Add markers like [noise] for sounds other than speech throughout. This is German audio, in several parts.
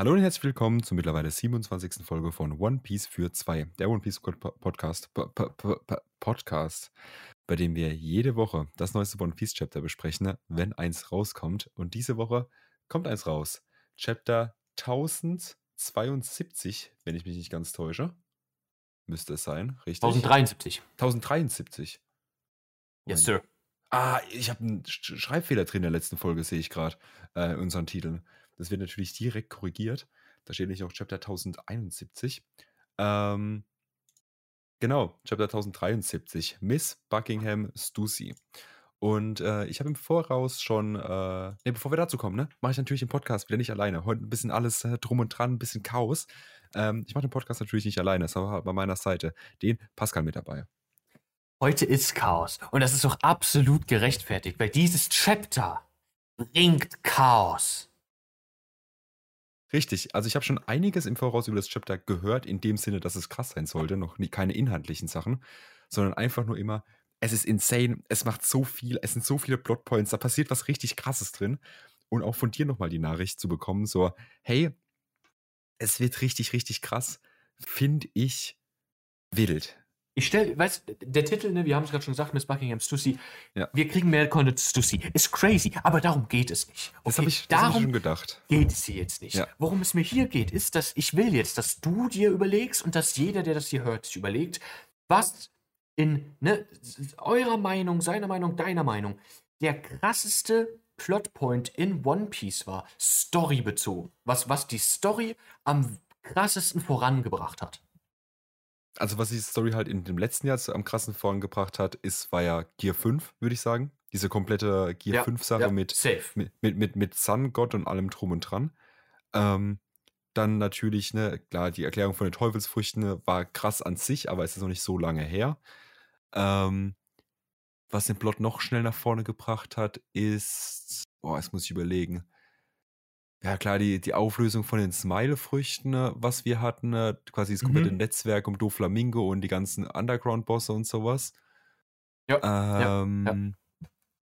Hallo und herzlich willkommen zur mittlerweile 27. Folge von One Piece für zwei, der One Piece Podcast, Podcast, bei dem wir jede Woche das neueste One Piece Chapter besprechen, wenn eins rauskommt. Und diese Woche kommt eins raus. Chapter 1072, wenn ich mich nicht ganz täusche. Müsste es sein, richtig? 1073. 1073. Yes, Sir. Ah, ich habe einen Schreibfehler drin in der letzten Folge, sehe ich gerade, äh, in unseren Titeln. Das wird natürlich direkt korrigiert. Da steht nämlich auch Chapter 1071. Ähm, genau, Chapter 1073. Miss Buckingham Stussy. Und äh, ich habe im Voraus schon, äh, ne, bevor wir dazu kommen, ne, mache ich natürlich den Podcast wieder nicht alleine. Heute ein bisschen alles äh, drum und dran, ein bisschen Chaos. Ähm, ich mache den Podcast natürlich nicht alleine, das war bei meiner Seite den Pascal mit dabei. Heute ist Chaos. Und das ist auch absolut gerechtfertigt, weil dieses Chapter bringt Chaos. Richtig, also ich habe schon einiges im Voraus über das Chapter gehört, in dem Sinne, dass es krass sein sollte, noch nie, keine inhaltlichen Sachen, sondern einfach nur immer, es ist insane, es macht so viel, es sind so viele Plotpoints, da passiert was richtig krasses drin. Und auch von dir nochmal die Nachricht zu bekommen, so, hey, es wird richtig, richtig krass, finde ich wild. Ich stelle, weißt der Titel, ne, wir haben es gerade schon gesagt, Miss Buckingham Stussy, Ja. wir kriegen mehr Content Stussy. Ist crazy, aber darum geht es nicht. Das Okay, habe ich, das hab ich darum schon gedacht. geht es hier jetzt nicht. Ja. Worum es mir hier geht, ist, dass ich will jetzt, dass du dir überlegst und dass jeder, der das hier hört, sich überlegt, was in ne, eurer Meinung, seiner Meinung, deiner Meinung, der krasseste Plotpoint in One Piece war, storybezogen. Was, was die Story am krassesten vorangebracht hat. Also, was die Story halt in dem letzten Jahr am krassen vorangebracht hat, ist, war ja Gear 5, würde ich sagen. Diese komplette Gear Ja, 5-Sache ja, mit, mit, mit, mit, mit Sun, Gott und allem drum und dran. Ähm, dann natürlich, ne, klar, die Erklärung von den Teufelsfrüchten ne, war krass an sich, aber es ist noch nicht so lange her. Ähm, was den Plot noch schnell nach vorne gebracht hat, ist, boah, jetzt muss ich überlegen. Ja, klar, die, die Auflösung von den Smile-Früchten, ne, was wir hatten, ne, quasi das komplette Mhm. Netzwerk um Doflamingo und die ganzen Underground-Bosse und sowas. Ja, ja, Ähm,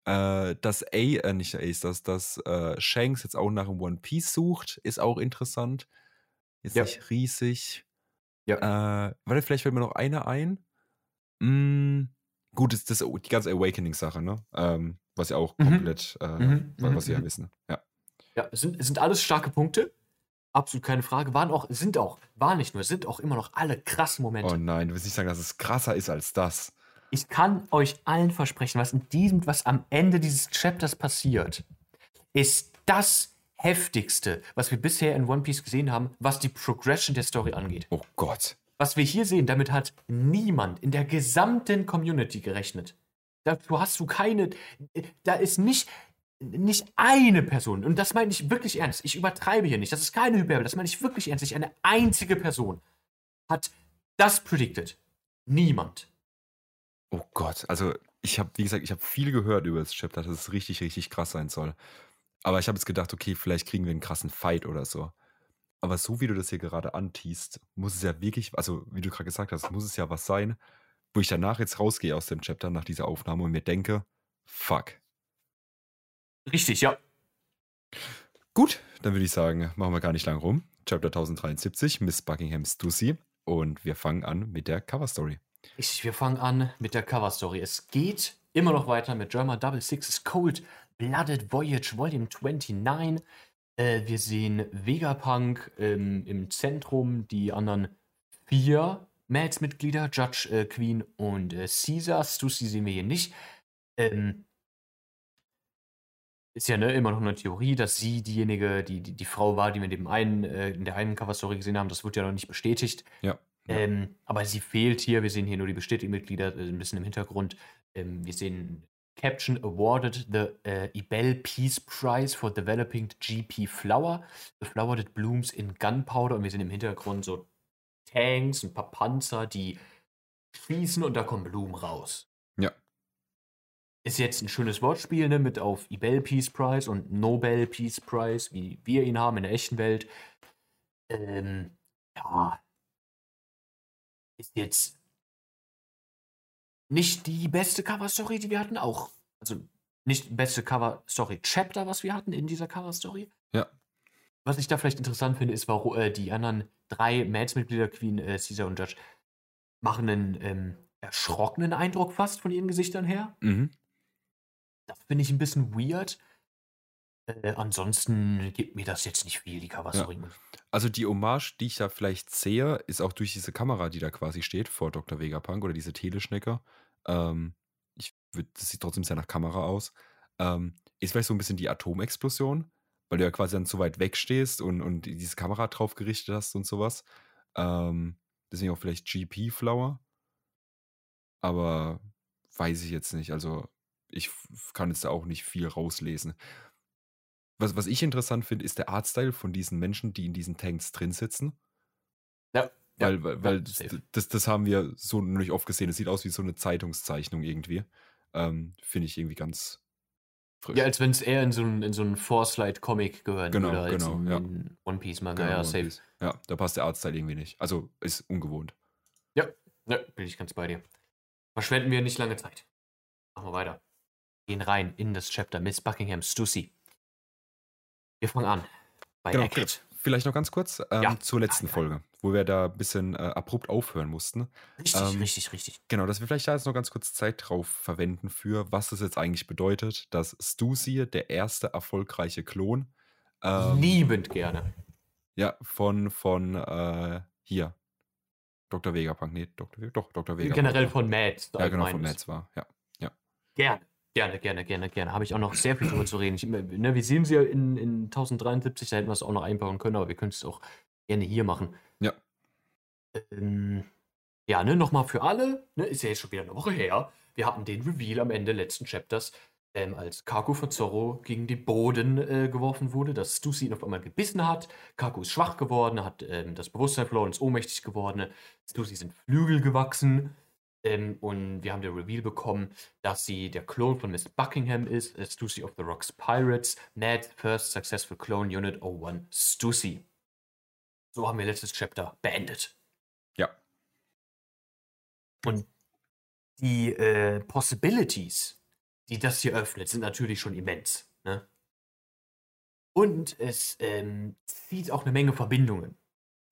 Äh, dass A, äh, nicht Ace, dass, dass äh, Shanks jetzt auch nach einem One Piece sucht, ist auch interessant. Jetzt Ja. nicht riesig. Ja. Äh, warte, vielleicht fällt mir noch einer ein. Mm, gut, das, das die ganze Awakening-Sache, ne? Ähm, was ja auch Mhm. komplett, äh, Mhm, was, mhm, was wir ja mhm. wissen. Ja. Ja, es sind, es sind alles starke Punkte. Absolut keine Frage. Waren auch, sind auch, waren nicht nur, sind auch immer noch alle krassen Momente. Oh nein, du willst nicht sagen, dass es krasser ist als das. Ich kann euch allen versprechen, was in diesem, was am Ende dieses Chapters passiert, ist das heftigste, was wir bisher in One Piece gesehen haben, was die Progression der Story angeht. Oh Gott. Was wir hier sehen, damit hat niemand in der gesamten Community gerechnet. Dazu hast du keine, da ist nicht, nicht eine Person, und das meine ich wirklich ernst, ich übertreibe hier nicht, das ist keine Hyperbel, das meine ich wirklich ernst, nicht eine einzige Person hat das predicted. Niemand. Oh Gott, also ich habe, wie gesagt, ich habe viel gehört über das Chapter, dass es richtig, richtig krass sein soll. Aber ich habe jetzt gedacht, okay, vielleicht kriegen wir einen krassen Fight oder so. Aber so wie du das hier gerade antiest, muss es ja wirklich, also wie du gerade gesagt hast, muss es ja was sein, wo ich danach jetzt rausgehe aus dem Chapter nach dieser Aufnahme und mir denke, fuck. Richtig, ja. Gut, dann würde ich sagen, machen wir gar nicht lang rum. Chapter 1073, Miss Buckingham Stussy. Und wir fangen an mit der Cover Story. Richtig, wir fangen an mit der Cover Story. Es geht immer noch weiter mit German Double Six's Cold Blooded Voyage Volume 29. Äh, wir sehen Vegapunk ähm, im Zentrum, die anderen vier Mads-Mitglieder, Judge, äh, Queen und äh, Caesar. Stussy sehen wir hier nicht. Ähm, ist ja ne, immer noch eine Theorie, dass sie diejenige, die, die, die Frau war, die wir in, dem einen, äh, in der einen Cover-Story gesehen haben. Das wird ja noch nicht bestätigt. Ja. Ähm, aber sie fehlt hier. Wir sehen hier nur die bestätigten Mitglieder äh, ein bisschen im Hintergrund. Ähm, wir sehen Caption awarded the uh, Ebel Peace Prize for developing GP Flower. The flower that blooms in gunpowder. Und wir sehen im Hintergrund so Tanks, ein paar Panzer, die schießen und da kommen Blumen raus. Ist jetzt ein schönes Wortspiel, ne, mit auf Ebel Peace Prize und Nobel Peace Prize, wie wir ihn haben in der echten Welt. Ähm, ja, ist jetzt nicht die beste Cover-Story, die wir hatten, auch. Also nicht beste Cover-Story-Chapter, was wir hatten in dieser Cover-Story. Ja. was ich da vielleicht interessant finde, ist, warum äh, die anderen drei Mads-Mitglieder, Queen, äh, Caesar und Judge, machen einen ähm, erschrockenen Eindruck fast von ihren Gesichtern her. Mhm. Das finde ich ein bisschen weird. Äh, ansonsten gibt mir das jetzt nicht viel, die Cover-Story. Also die Hommage, die ich da vielleicht sehe, ist auch durch diese Kamera, die da quasi steht vor Dr. Vegapunk oder diese Teleschnecke. Ähm, ich würd, das sieht trotzdem sehr nach Kamera aus. Ähm, ist vielleicht so ein bisschen die Atomexplosion, weil du ja quasi dann zu weit weg stehst und, und diese Kamera drauf gerichtet hast und sowas. Ähm, deswegen auch vielleicht GP-Flower. Aber weiß ich jetzt nicht. Also ich kann jetzt da auch nicht viel rauslesen. Was, was ich interessant finde, ist der Artstyle von diesen Menschen, die in diesen Tanks drin sitzen. Ja, Weil, weil, weil safe. das, das, das haben wir so nicht oft gesehen. Es sieht aus wie so eine Zeitungszeichnung irgendwie. Ähm, finde ich irgendwie ganz frisch. Ja, als wenn es eher in so einen, in so Force-Light-Comic gehören Genau, würde, genau, in, ja. in One Piece-Manga. Genau, ja, One safe. Piece. Ja, da passt der Artstyle irgendwie nicht. Also ist ungewohnt. Ja, ja, bin ich ganz bei dir. Verschwenden wir nicht lange Zeit. Machen wir weiter. Gehen rein in das Chapter Miss Buckingham Stussy. Wir fangen an bei Genau, Eckert. Vielleicht noch ganz kurz ähm, Ja. zur letzten Ja, ja. Folge, wo wir da ein bisschen äh, abrupt aufhören mussten. Richtig, Ähm, richtig, richtig. Genau, dass wir vielleicht da jetzt noch ganz kurz Zeit drauf verwenden für, was das jetzt eigentlich bedeutet, dass Stussy der erste erfolgreiche Klon ähm, Liebend gerne. ja, von, von äh, hier, Dr. Vegapunk, nee, Dr. Doch, Dr. Vegapunk. Generell von Matt. Ja, genau, von. Mads war, ja. Gerne. Gerne, gerne, gerne, gerne. Habe ich auch noch sehr viel drüber zu reden. Ich, ne, wir sehen sie ja in, in 1073, da hätten wir es auch noch einbauen können, aber wir können es auch gerne hier machen. Ja. Ähm, ja, ne, nochmal für alle, ne, ist ja jetzt schon wieder eine Woche her. Wir hatten den Reveal am Ende letzten Chapters, ähm, als Kaku von Zorro gegen den Boden äh, geworfen wurde, dass Stussy ihn auf einmal gebissen hat. Kaku ist schwach geworden, hat ähm, das Bewusstsein verloren, ist ohnmächtig geworden. Stussy sind Flügel gewachsen. Ähm, und wir haben den Reveal bekommen, dass sie der Klon von Miss Buckingham ist, äh, Stussy of the Rocks Pirates, Mad First Successful Clone Unit 01 Stussy. So haben wir letztes Chapter beendet. Ja. Und die äh, Possibilities, die das hier öffnet, sind natürlich schon immens. Ne? Und es ähm, zieht auch eine Menge Verbindungen.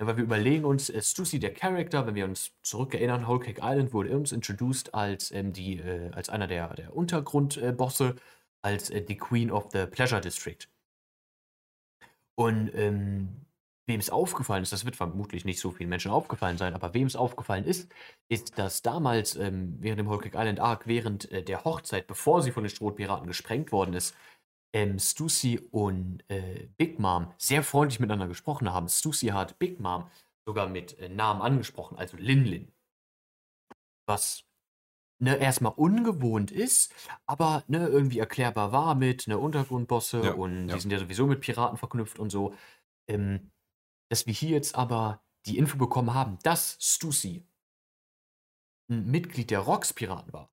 Ja, weil wir überlegen uns, äh, Stussy, der Charakter, wenn wir uns zurückerinnern, Whole Cake Island wurde uns introduced als, ähm, die, äh, als einer der, der Untergrundbosse, als äh, die Queen of the Pleasure District. Und ähm, wem es aufgefallen ist, das wird vermutlich nicht so vielen Menschen aufgefallen sein, aber wem es aufgefallen ist, ist, dass damals ähm, während dem Whole Cake Island Arc, während äh, der Hochzeit, bevor sie von den Strohpiraten gesprengt worden ist, ähm, Stussy und äh, Big Mom sehr freundlich miteinander gesprochen haben. Stussy hat Big Mom sogar mit äh, Namen angesprochen, also Lin Lin. Was ne, erstmal ungewohnt ist, aber ne, irgendwie erklärbar war mit ne, Untergrundbosse Ja, und ja. die sind ja sowieso mit Piraten verknüpft und so. Ähm, dass wir hier jetzt aber die Info bekommen haben, dass Stussy ein Mitglied der Rocks-Piraten war,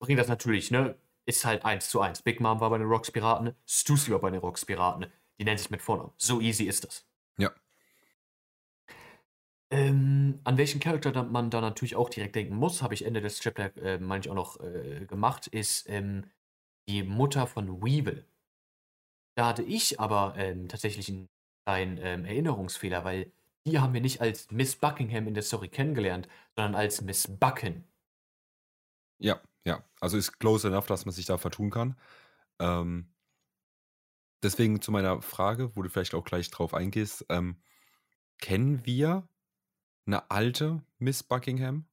bringt das natürlich, ne? Ist halt eins zu eins. Big Mom war bei den Rocks-Piraten, Stussy war bei den Rocks-Piraten. Die nennt sich mit Vornamen. So easy ist das. Ja. Ähm, an welchen Charakter man da natürlich auch direkt denken muss, habe ich Ende des Chapter, äh, meine ich, auch noch äh, gemacht, ist ähm, die Mutter von Weevil. Da hatte ich aber ähm, tatsächlich einen kleinen ähm, Erinnerungsfehler, weil die haben wir nicht als Miss Buckingham in der Story kennengelernt, sondern als Miss Bucken. Ja, ja. Also ist close enough, dass man sich da vertun kann. Ähm, deswegen zu meiner Frage, wo du vielleicht auch gleich drauf eingehst. Ähm, kennen wir eine alte Miss Buckingham?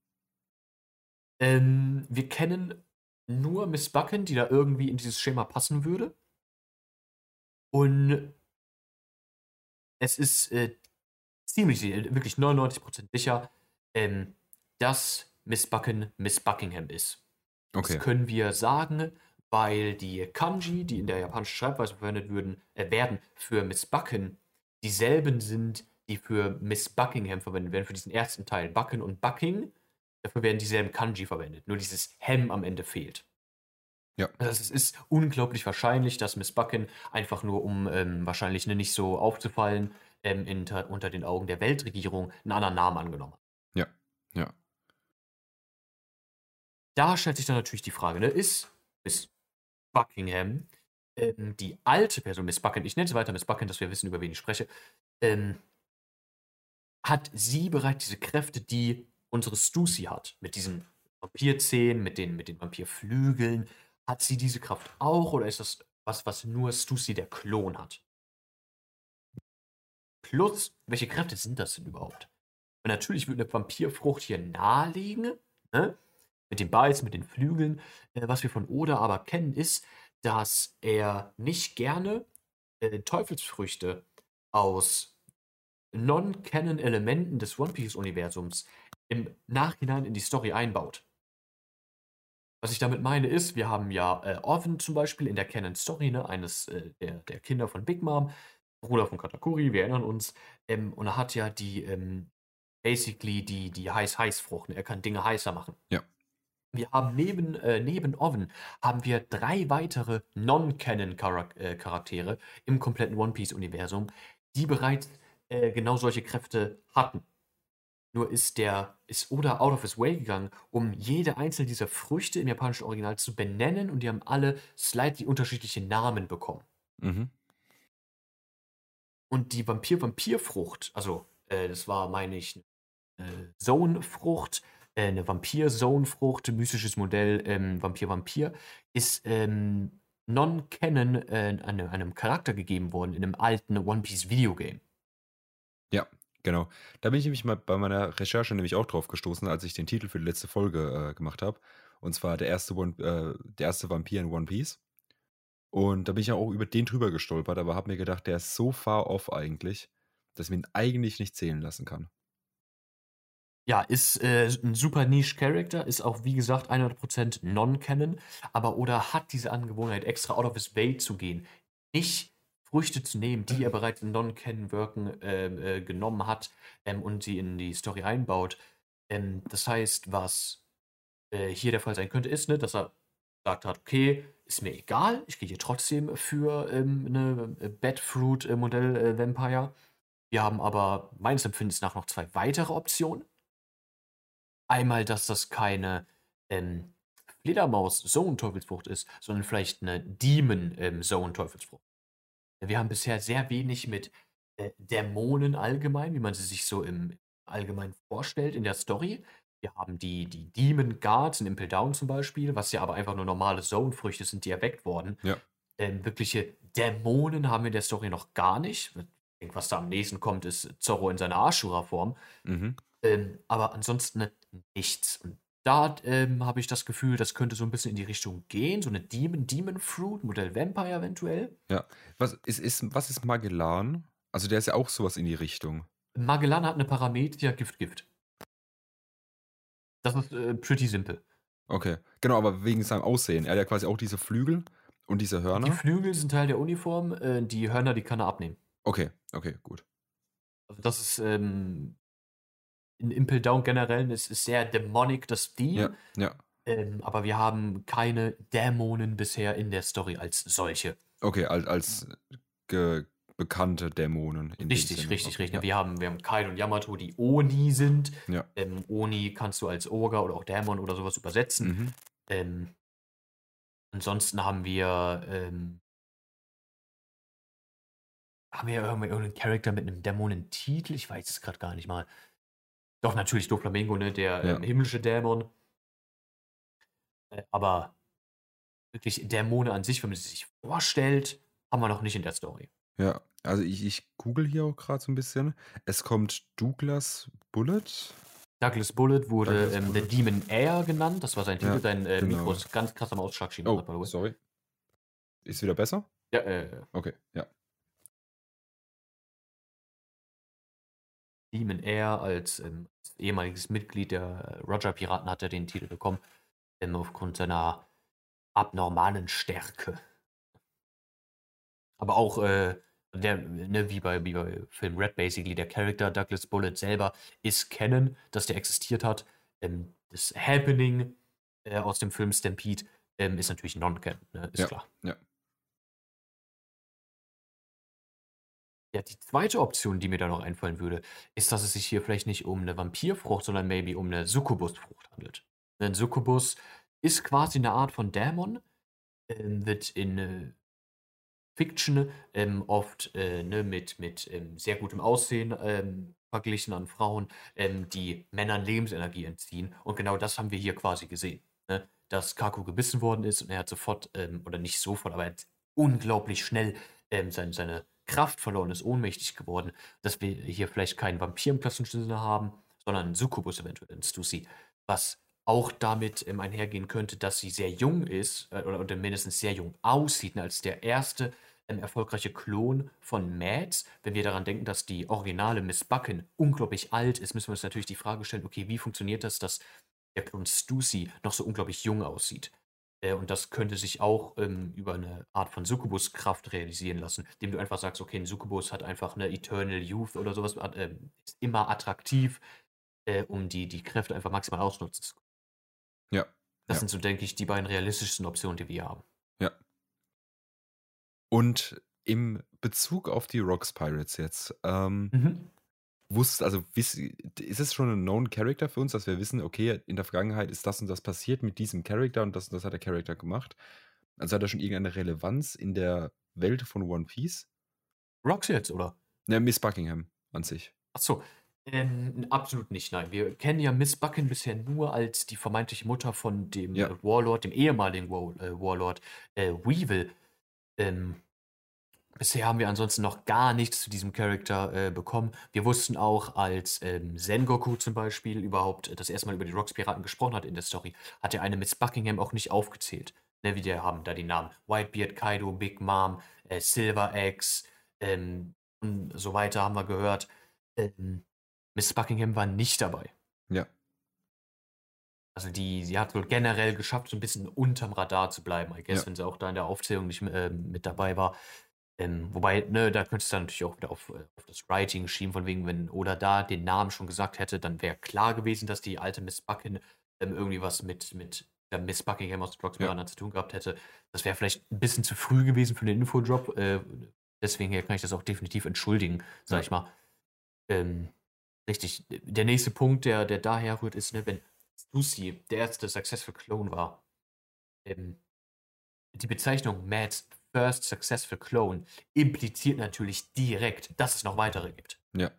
Ähm, wir kennen nur Miss Bucken, die da irgendwie in dieses Schema passen würde. Und es ist äh, ziemlich, wirklich 99% sicher, ähm, dass Miss Bucken Miss Buckingham ist. Okay. Das können wir sagen, weil die Kanji, die in der japanischen Schreibweise verwendet würden, äh, werden für Miss Bucken dieselben sind, die für Miss Buckingham verwendet werden, für diesen ersten Teil. Bucken und Bucking, dafür werden dieselben Kanji verwendet. Nur dieses Hem am Ende fehlt. Ja. Also es ist unglaublich wahrscheinlich, dass Miss Bucken einfach nur, um ähm, wahrscheinlich ne, nicht so aufzufallen, ähm, inter, unter den Augen der Weltregierung einen anderen Namen angenommen hat. Ja, ja. Da stellt sich dann natürlich die Frage, ne, ist Miss Buckingham ähm, die alte Person, Miss Bucken, ich nenne sie weiter Miss Bucken, dass wir wissen, über wen ich spreche, ähm, hat sie bereits diese Kräfte, die unsere Stussy hat. Mit diesen Vampirzähnen, mit den, mit den Vampirflügeln. Hat sie diese Kraft auch oder ist das was, was nur Stussy der Klon hat? Plus, welche Kräfte sind das denn überhaupt? Und natürlich würde eine Vampirfrucht hier nahelegen, ne? Mit dem Beiß, mit den Flügeln. Äh, was wir von Oda aber kennen, ist, dass er nicht gerne äh, Teufelsfrüchte aus Non-Canon-Elementen des One Piece-Universums im Nachhinein in die Story einbaut. Was ich damit meine ist, wir haben ja äh, Oven zum Beispiel in der Canon-Story, ne, eines äh, der, der Kinder von Big Mom, Bruder von Katakuri, wir erinnern uns, ähm, und er hat ja die, ähm, basically die, die Heiß-Heiß-Frucht, ne? er kann Dinge heißer machen. Ja. Wir haben neben, äh, neben Oven haben wir drei weitere Non-Canon-Charaktere im kompletten One Piece-Universum, die bereits äh, genau solche Kräfte hatten. Nur ist der, ist Oda out of his way gegangen, um jede einzelne dieser Früchte im japanischen Original zu benennen und die haben alle slightly unterschiedliche Namen bekommen. Mhm. Und die Vampir-Vampir-Frucht, also äh, das war, meine ich, äh, Zone-Frucht, äh, eine Vampir-Zone-Frucht, mystisches Modell ähm, Vampir-Vampir, ist ähm, non-canon äh, einem, einem Charakter gegeben worden in einem alten One Piece Videogame. Ja, genau. Da bin ich nämlich mal bei meiner Recherche nämlich auch drauf gestoßen, als ich den Titel für die letzte Folge äh, gemacht habe. Und zwar der erste, One, äh, der erste Vampir in One Piece. Und da bin ich ja auch über den drüber gestolpert, aber habe mir gedacht, der ist so far off eigentlich, dass man ihn eigentlich nicht zählen lassen kann. Ja, ist äh, ein super Niche-Character, ist auch wie gesagt 100% Non-Canon, aber Oda hat diese Angewohnheit, extra out of his way zu gehen. Nicht Früchte zu nehmen, die er bereits in Non-Canon-Worken äh, äh, genommen hat ähm, und sie in die Story einbaut. Ähm, das heißt, was äh, hier der Fall sein könnte, ist, ne, dass er gesagt hat, okay, ist mir egal, ich gehe hier trotzdem für ähm, eine äh, Badfruit-Modell-Vampire. Äh, Wir haben aber meines Empfindens nach noch zwei weitere Optionen. Einmal, dass das keine ähm, Fledermaus-Zone-Teufelsfrucht ist, sondern vielleicht eine Demon-Zone-Teufelsfrucht. Ähm, Wir haben bisher sehr wenig mit äh, Dämonen allgemein, wie man sie sich so im Allgemeinen vorstellt in der Story. Wir haben die, die Demon Guards in Impel Down zum Beispiel, was ja aber einfach nur normale Zone-Früchte sind, die erweckt wurden. Ja. Ähm, wirkliche Dämonen haben wir in der Story noch gar nicht. Ich denke, was da am nächsten kommt, ist Zorro in seiner Ashura-Form. Mhm. Ähm, aber ansonsten nichts. Und da ähm, habe ich das Gefühl, das könnte so ein bisschen in die Richtung gehen. So eine Demon, Demon Fruit, Modell Vampire eventuell. Ja. Was ist, ist, was ist Magellan? Also der ist ja auch sowas in die Richtung. Magellan hat eine Parameter Gift-Gift. Das ist äh, pretty simpel. Okay. Genau, aber wegen seinem Aussehen. Er hat ja quasi auch diese Flügel und diese Die Hörner. Flügel sind Teil der Uniform, äh, die Hörner, die kann er abnehmen. Okay, okay, gut. Also das ist ähm, in Impel Down generell ist, ist sehr demonic das Theme. Ja, ja. Ähm, aber wir haben keine Dämonen bisher in der Story als solche. Okay, als, als bekannte Dämonen. Richtig, richtig, Okay, richtig. Wir haben, wir haben Kain und Yamato, die Oni sind. Ja. Ähm, Oni kannst du als Ogre oder auch Dämon oder sowas übersetzen. Mhm. Ähm, ansonsten haben wir, ähm, haben wir irgendwie irgendeinen Charakter mit einem Dämonentitel? Ich weiß es gerade gar nicht mal. Doch, natürlich Doflamingo, ne? Der Ja. ähm, himmlische Dämon. Äh, aber wirklich Dämonen an sich, wenn man sie sich vorstellt, haben wir noch nicht in der Story. Ja, also ich, ich google hier auch gerade so ein bisschen. Es kommt Douglas Bullet. Douglas Bullet wurde Douglas ähm, Bullet. The Demon Air genannt. Das war sein Titel. Ja, Dein äh, genau. Mikro ist ganz krass am Ausschlag. Oh, sorry. Ist wieder besser? Ja, äh, Okay, ja. Demon Air als, ähm, ehemaliges Mitglied der Roger Piraten hat er den Titel bekommen, ähm, aufgrund seiner abnormalen Stärke. Aber auch, äh, der, ne, wie bei, wie bei Film Red basically, der Charakter Douglas Bullet selber ist kennen, dass der existiert hat. Ähm, das Happening äh, aus dem Film Stampede ähm, ist natürlich non-canon, ne, ist Ja. klar. Ja. Ja, die zweite Option, die mir da noch einfallen würde, ist, dass es sich hier vielleicht nicht um eine Vampirfrucht, sondern maybe um eine Succubusfrucht handelt. Ein Succubus ist quasi eine Art von Dämon, ähm, wird in äh, Fiction, ähm, oft äh, ne, mit, mit ähm, sehr gutem Aussehen ähm, verglichen an Frauen, ähm, die Männern Lebensenergie entziehen. Und genau das haben wir hier quasi gesehen. Ne? Dass Kaku gebissen worden ist und er hat sofort, ähm, oder nicht sofort, aber er hat unglaublich schnell seine, seine Kraft verloren, ist ohnmächtig geworden. Dass wir hier vielleicht keinen Vampir im klassischen Sinne haben, sondern einen Succubus eventuell in Stussy. Was auch damit ähm, einhergehen könnte, dass sie sehr jung ist äh, oder, oder mindestens sehr jung aussieht ne, als der erste ähm, erfolgreiche Klon von Mads. Wenn wir daran denken, dass die originale Miss Bucken unglaublich alt ist, müssen wir uns natürlich die Frage stellen, okay, wie funktioniert das, dass der Klon Stussy noch so unglaublich jung aussieht? Äh, und das könnte sich auch ähm, über eine Art von Succubus-Kraft realisieren lassen, indem du einfach sagst, okay, ein Succubus hat einfach eine Eternal Youth oder sowas, äh, ist immer attraktiv, äh, um die, die Kräfte einfach maximal ausnutzen zu können. Ja. Das ja. sind so, denke ich, die beiden realistischsten Optionen, die wir haben. Ja. Und im Bezug auf die Rocks Pirates jetzt, ähm, Mhm. Wusst, also wiss, ist es schon ein known Character für uns, dass wir wissen, okay, in der Vergangenheit ist das und das passiert mit diesem Charakter und das und das hat der Charakter gemacht. Also hat er schon irgendeine Relevanz in der Welt von One Piece? Rocks jetzt, oder? Ne, Miss Buckingham an sich. Achso, ähm, absolut nicht, nein. Wir kennen ja Miss Bucken bisher nur als die vermeintliche Mutter von dem Ja. Warlord, dem ehemaligen äh, Warlord äh, Weevil. Ähm, bisher haben wir ansonsten noch gar nichts zu diesem Charakter äh, bekommen. Wir wussten auch, als ähm, Sengoku zum Beispiel überhaupt äh, das erste Mal über die Rocks-Piraten gesprochen hat in der Story, hat er eine Miss Buckingham auch nicht aufgezählt. Ne, wie wir haben da die Namen Whitebeard, Kaido, Big Mom, äh, Silver Axe ähm, und so weiter haben wir gehört. Ähm, Miss Buckingham war nicht dabei. Ja. Also die, sie hat wohl generell geschafft, so ein bisschen unterm Radar zu bleiben, I guess, Ja. wenn sie auch da in der Aufzählung nicht ähm, mit dabei war. Ähm, wobei, ne, da könntest du dann natürlich auch wieder auf, äh, auf das Writing schieben, von wegen, wenn Oda da den Namen schon gesagt hätte, dann wäre klar gewesen, dass die alte Miss Buckingham ähm, irgendwie was mit, mit der Miss Buckingham aus Rocks Ja. Zu tun gehabt hätte. Das wäre vielleicht ein bisschen zu früh gewesen für den Infodrop. Äh, deswegen hier kann ich das auch definitiv entschuldigen, sag Ja. ich mal. Ähm, richtig. Der nächste Punkt, der, der daher rührt, ist, ne, wenn Lucy der erste Successful Clone war, ähm, die Bezeichnung Mads First Successful Clone impliziert natürlich direkt, dass es noch weitere gibt. Ja.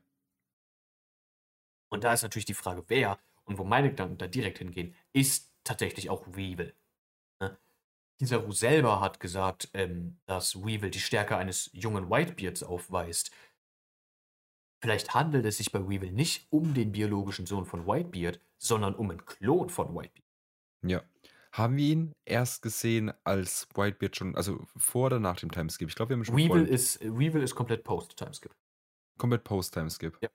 Und da ist natürlich die Frage, wer und wo meine Gedanken da direkt hingehen, ist tatsächlich auch Weevil. Ne? Kizaru selber hat gesagt, ähm, dass Weevil die Stärke eines jungen Whitebeards aufweist. Vielleicht handelt es sich bei Weevil nicht um den biologischen Sohn von Whitebeard, sondern um einen Klon von Whitebeard. Ja. Haben wir ihn erst gesehen, als Whitebeard schon, also vor oder nach dem Timeskip? Ich glaube, wir haben schon Weevil ist, Weevil ist komplett Post-Timeskip. komplett Post-Timeskip. Ja.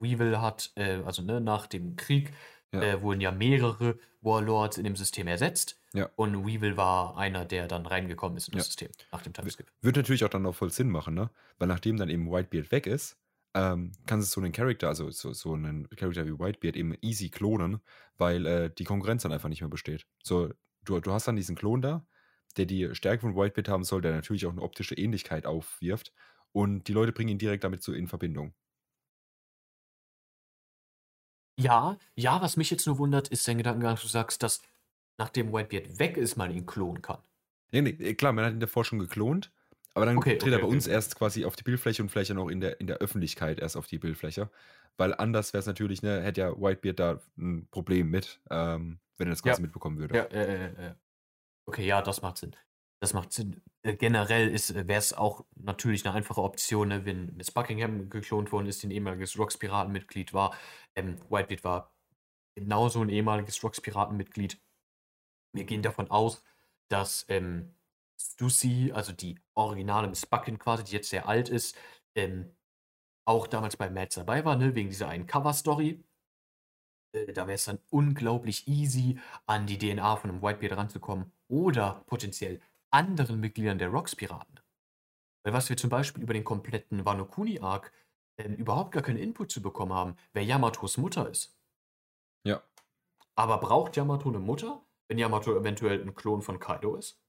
Weevil hat, äh, also ne, nach dem Krieg, Ja. äh, wurden ja mehrere Warlords in dem System ersetzt. Ja. Und Weevil war einer, der dann reingekommen ist in das Ja. System nach dem Timeskip. Wird natürlich auch dann auch voll Sinn machen, ne? Weil nachdem dann eben Whitebeard weg ist, ähm, kannst du so einen Charakter, also so, so einen Charakter wie Whitebeard eben easy klonen, weil äh, die Konkurrenz dann einfach nicht mehr besteht. So, du, du hast dann diesen Klon da, der die Stärke von Whitebeard haben soll, der natürlich auch eine optische Ähnlichkeit aufwirft und die Leute bringen ihn direkt damit so in Verbindung. Ja, ja, was mich jetzt nur wundert, ist dein Gedankengang, dass du sagst, dass nachdem Whitebeard weg ist, man ihn klonen kann. Nee, nee, äh, klar, man hat ihn davor schon geklont, aber dann Okay, tritt er okay, bei okay, uns erst quasi auf die Bildfläche und vielleicht auch in der, in der Öffentlichkeit erst auf die Bildfläche. Weil anders wäre es natürlich, ne, hätte ja Whitebeard da ein Problem mit, ähm, wenn er das quasi Ja. mitbekommen würde. Ja, äh, äh, äh. Okay, ja, das macht Sinn. Das macht Sinn. Äh, generell wäre es auch natürlich eine einfache Option, ne, wenn Miss Buckingham geklont worden ist, die ein ehemaliges Rocks-Piratenmitglied war. Ähm, Whitebeard war genauso ein ehemaliges Rocks-Piratenmitglied. Wir gehen davon aus, dass ähm, Stussy, also die originale Miss Buckin quasi, die jetzt sehr alt ist, ähm, auch damals bei Mads dabei war, ne, wegen dieser einen Cover-Story. Äh, da wäre es dann unglaublich easy, an die DNA von einem Whitebeard ranzukommen oder potenziell anderen Mitgliedern der Rocks-Piraten. Weil was wir zum Beispiel über den kompletten Wano Kuni-Arc ähm, überhaupt gar keinen Input zu bekommen haben, wer Yamatos Mutter ist. Ja. Aber braucht Yamato eine Mutter, wenn Yamato eventuell ein Klon von Kaido ist?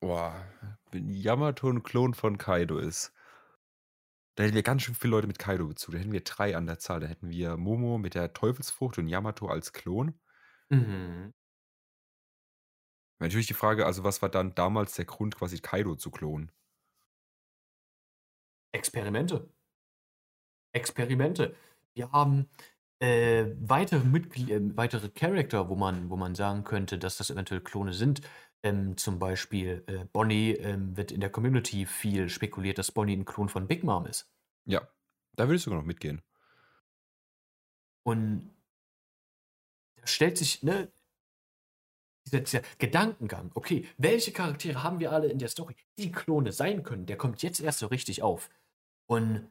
Boah, wenn Yamato ein Klon von Kaido ist, da hätten wir ganz schön viele Leute mit Kaido-Bezug. Da hätten wir drei an der Zahl. Da hätten wir Momo mit der Teufelsfrucht und Yamato als Klon. Mhm. Natürlich die Frage, also was war dann damals der Grund, quasi Kaido zu klonen? Experimente. Experimente. Wir haben äh, weitere äh, weitere Charakter, wo man wo man sagen könnte, dass das eventuell Klone sind. Ähm, zum Beispiel, äh, Bonnie, ähm, wird in der Community viel spekuliert, dass Bonnie 'n Klon von Big Mom ist. Ja, da würde ich sogar noch mitgehen. Und da stellt sich, ne dieser dieser Gedankengang: „Okay, welche Charaktere haben wir alle in der Story, die Klone sein können?“ Der kommt jetzt erst so richtig auf. Und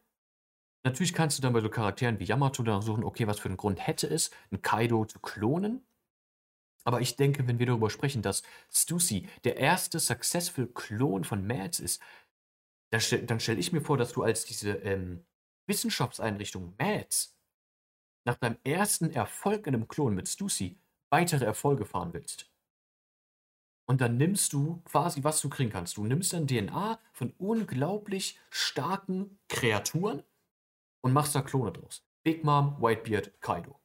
natürlich kannst du dann bei so Charakteren wie Yamato danach suchen: „Okay, was für 'n Grund hätte es, 'n Kaido zu klonen?“ Aber ich denke, wenn wir darüber sprechen, dass Stussy der erste successful Klon von Mads ist, dann stell stelle ich mir vor, dass du als diese, ähm, Wissenschaftseinrichtung Mads nach deinem ersten Erfolg in 'nem Klon mit Stussy weitere Erfolge fahren willst. Und dann nimmst du quasi, was du kriegen kannst. Du nimmst dann DNA von unglaublich starken Kreaturen und machst da Klone draus. Big Mom, Whitebeard, Kaido.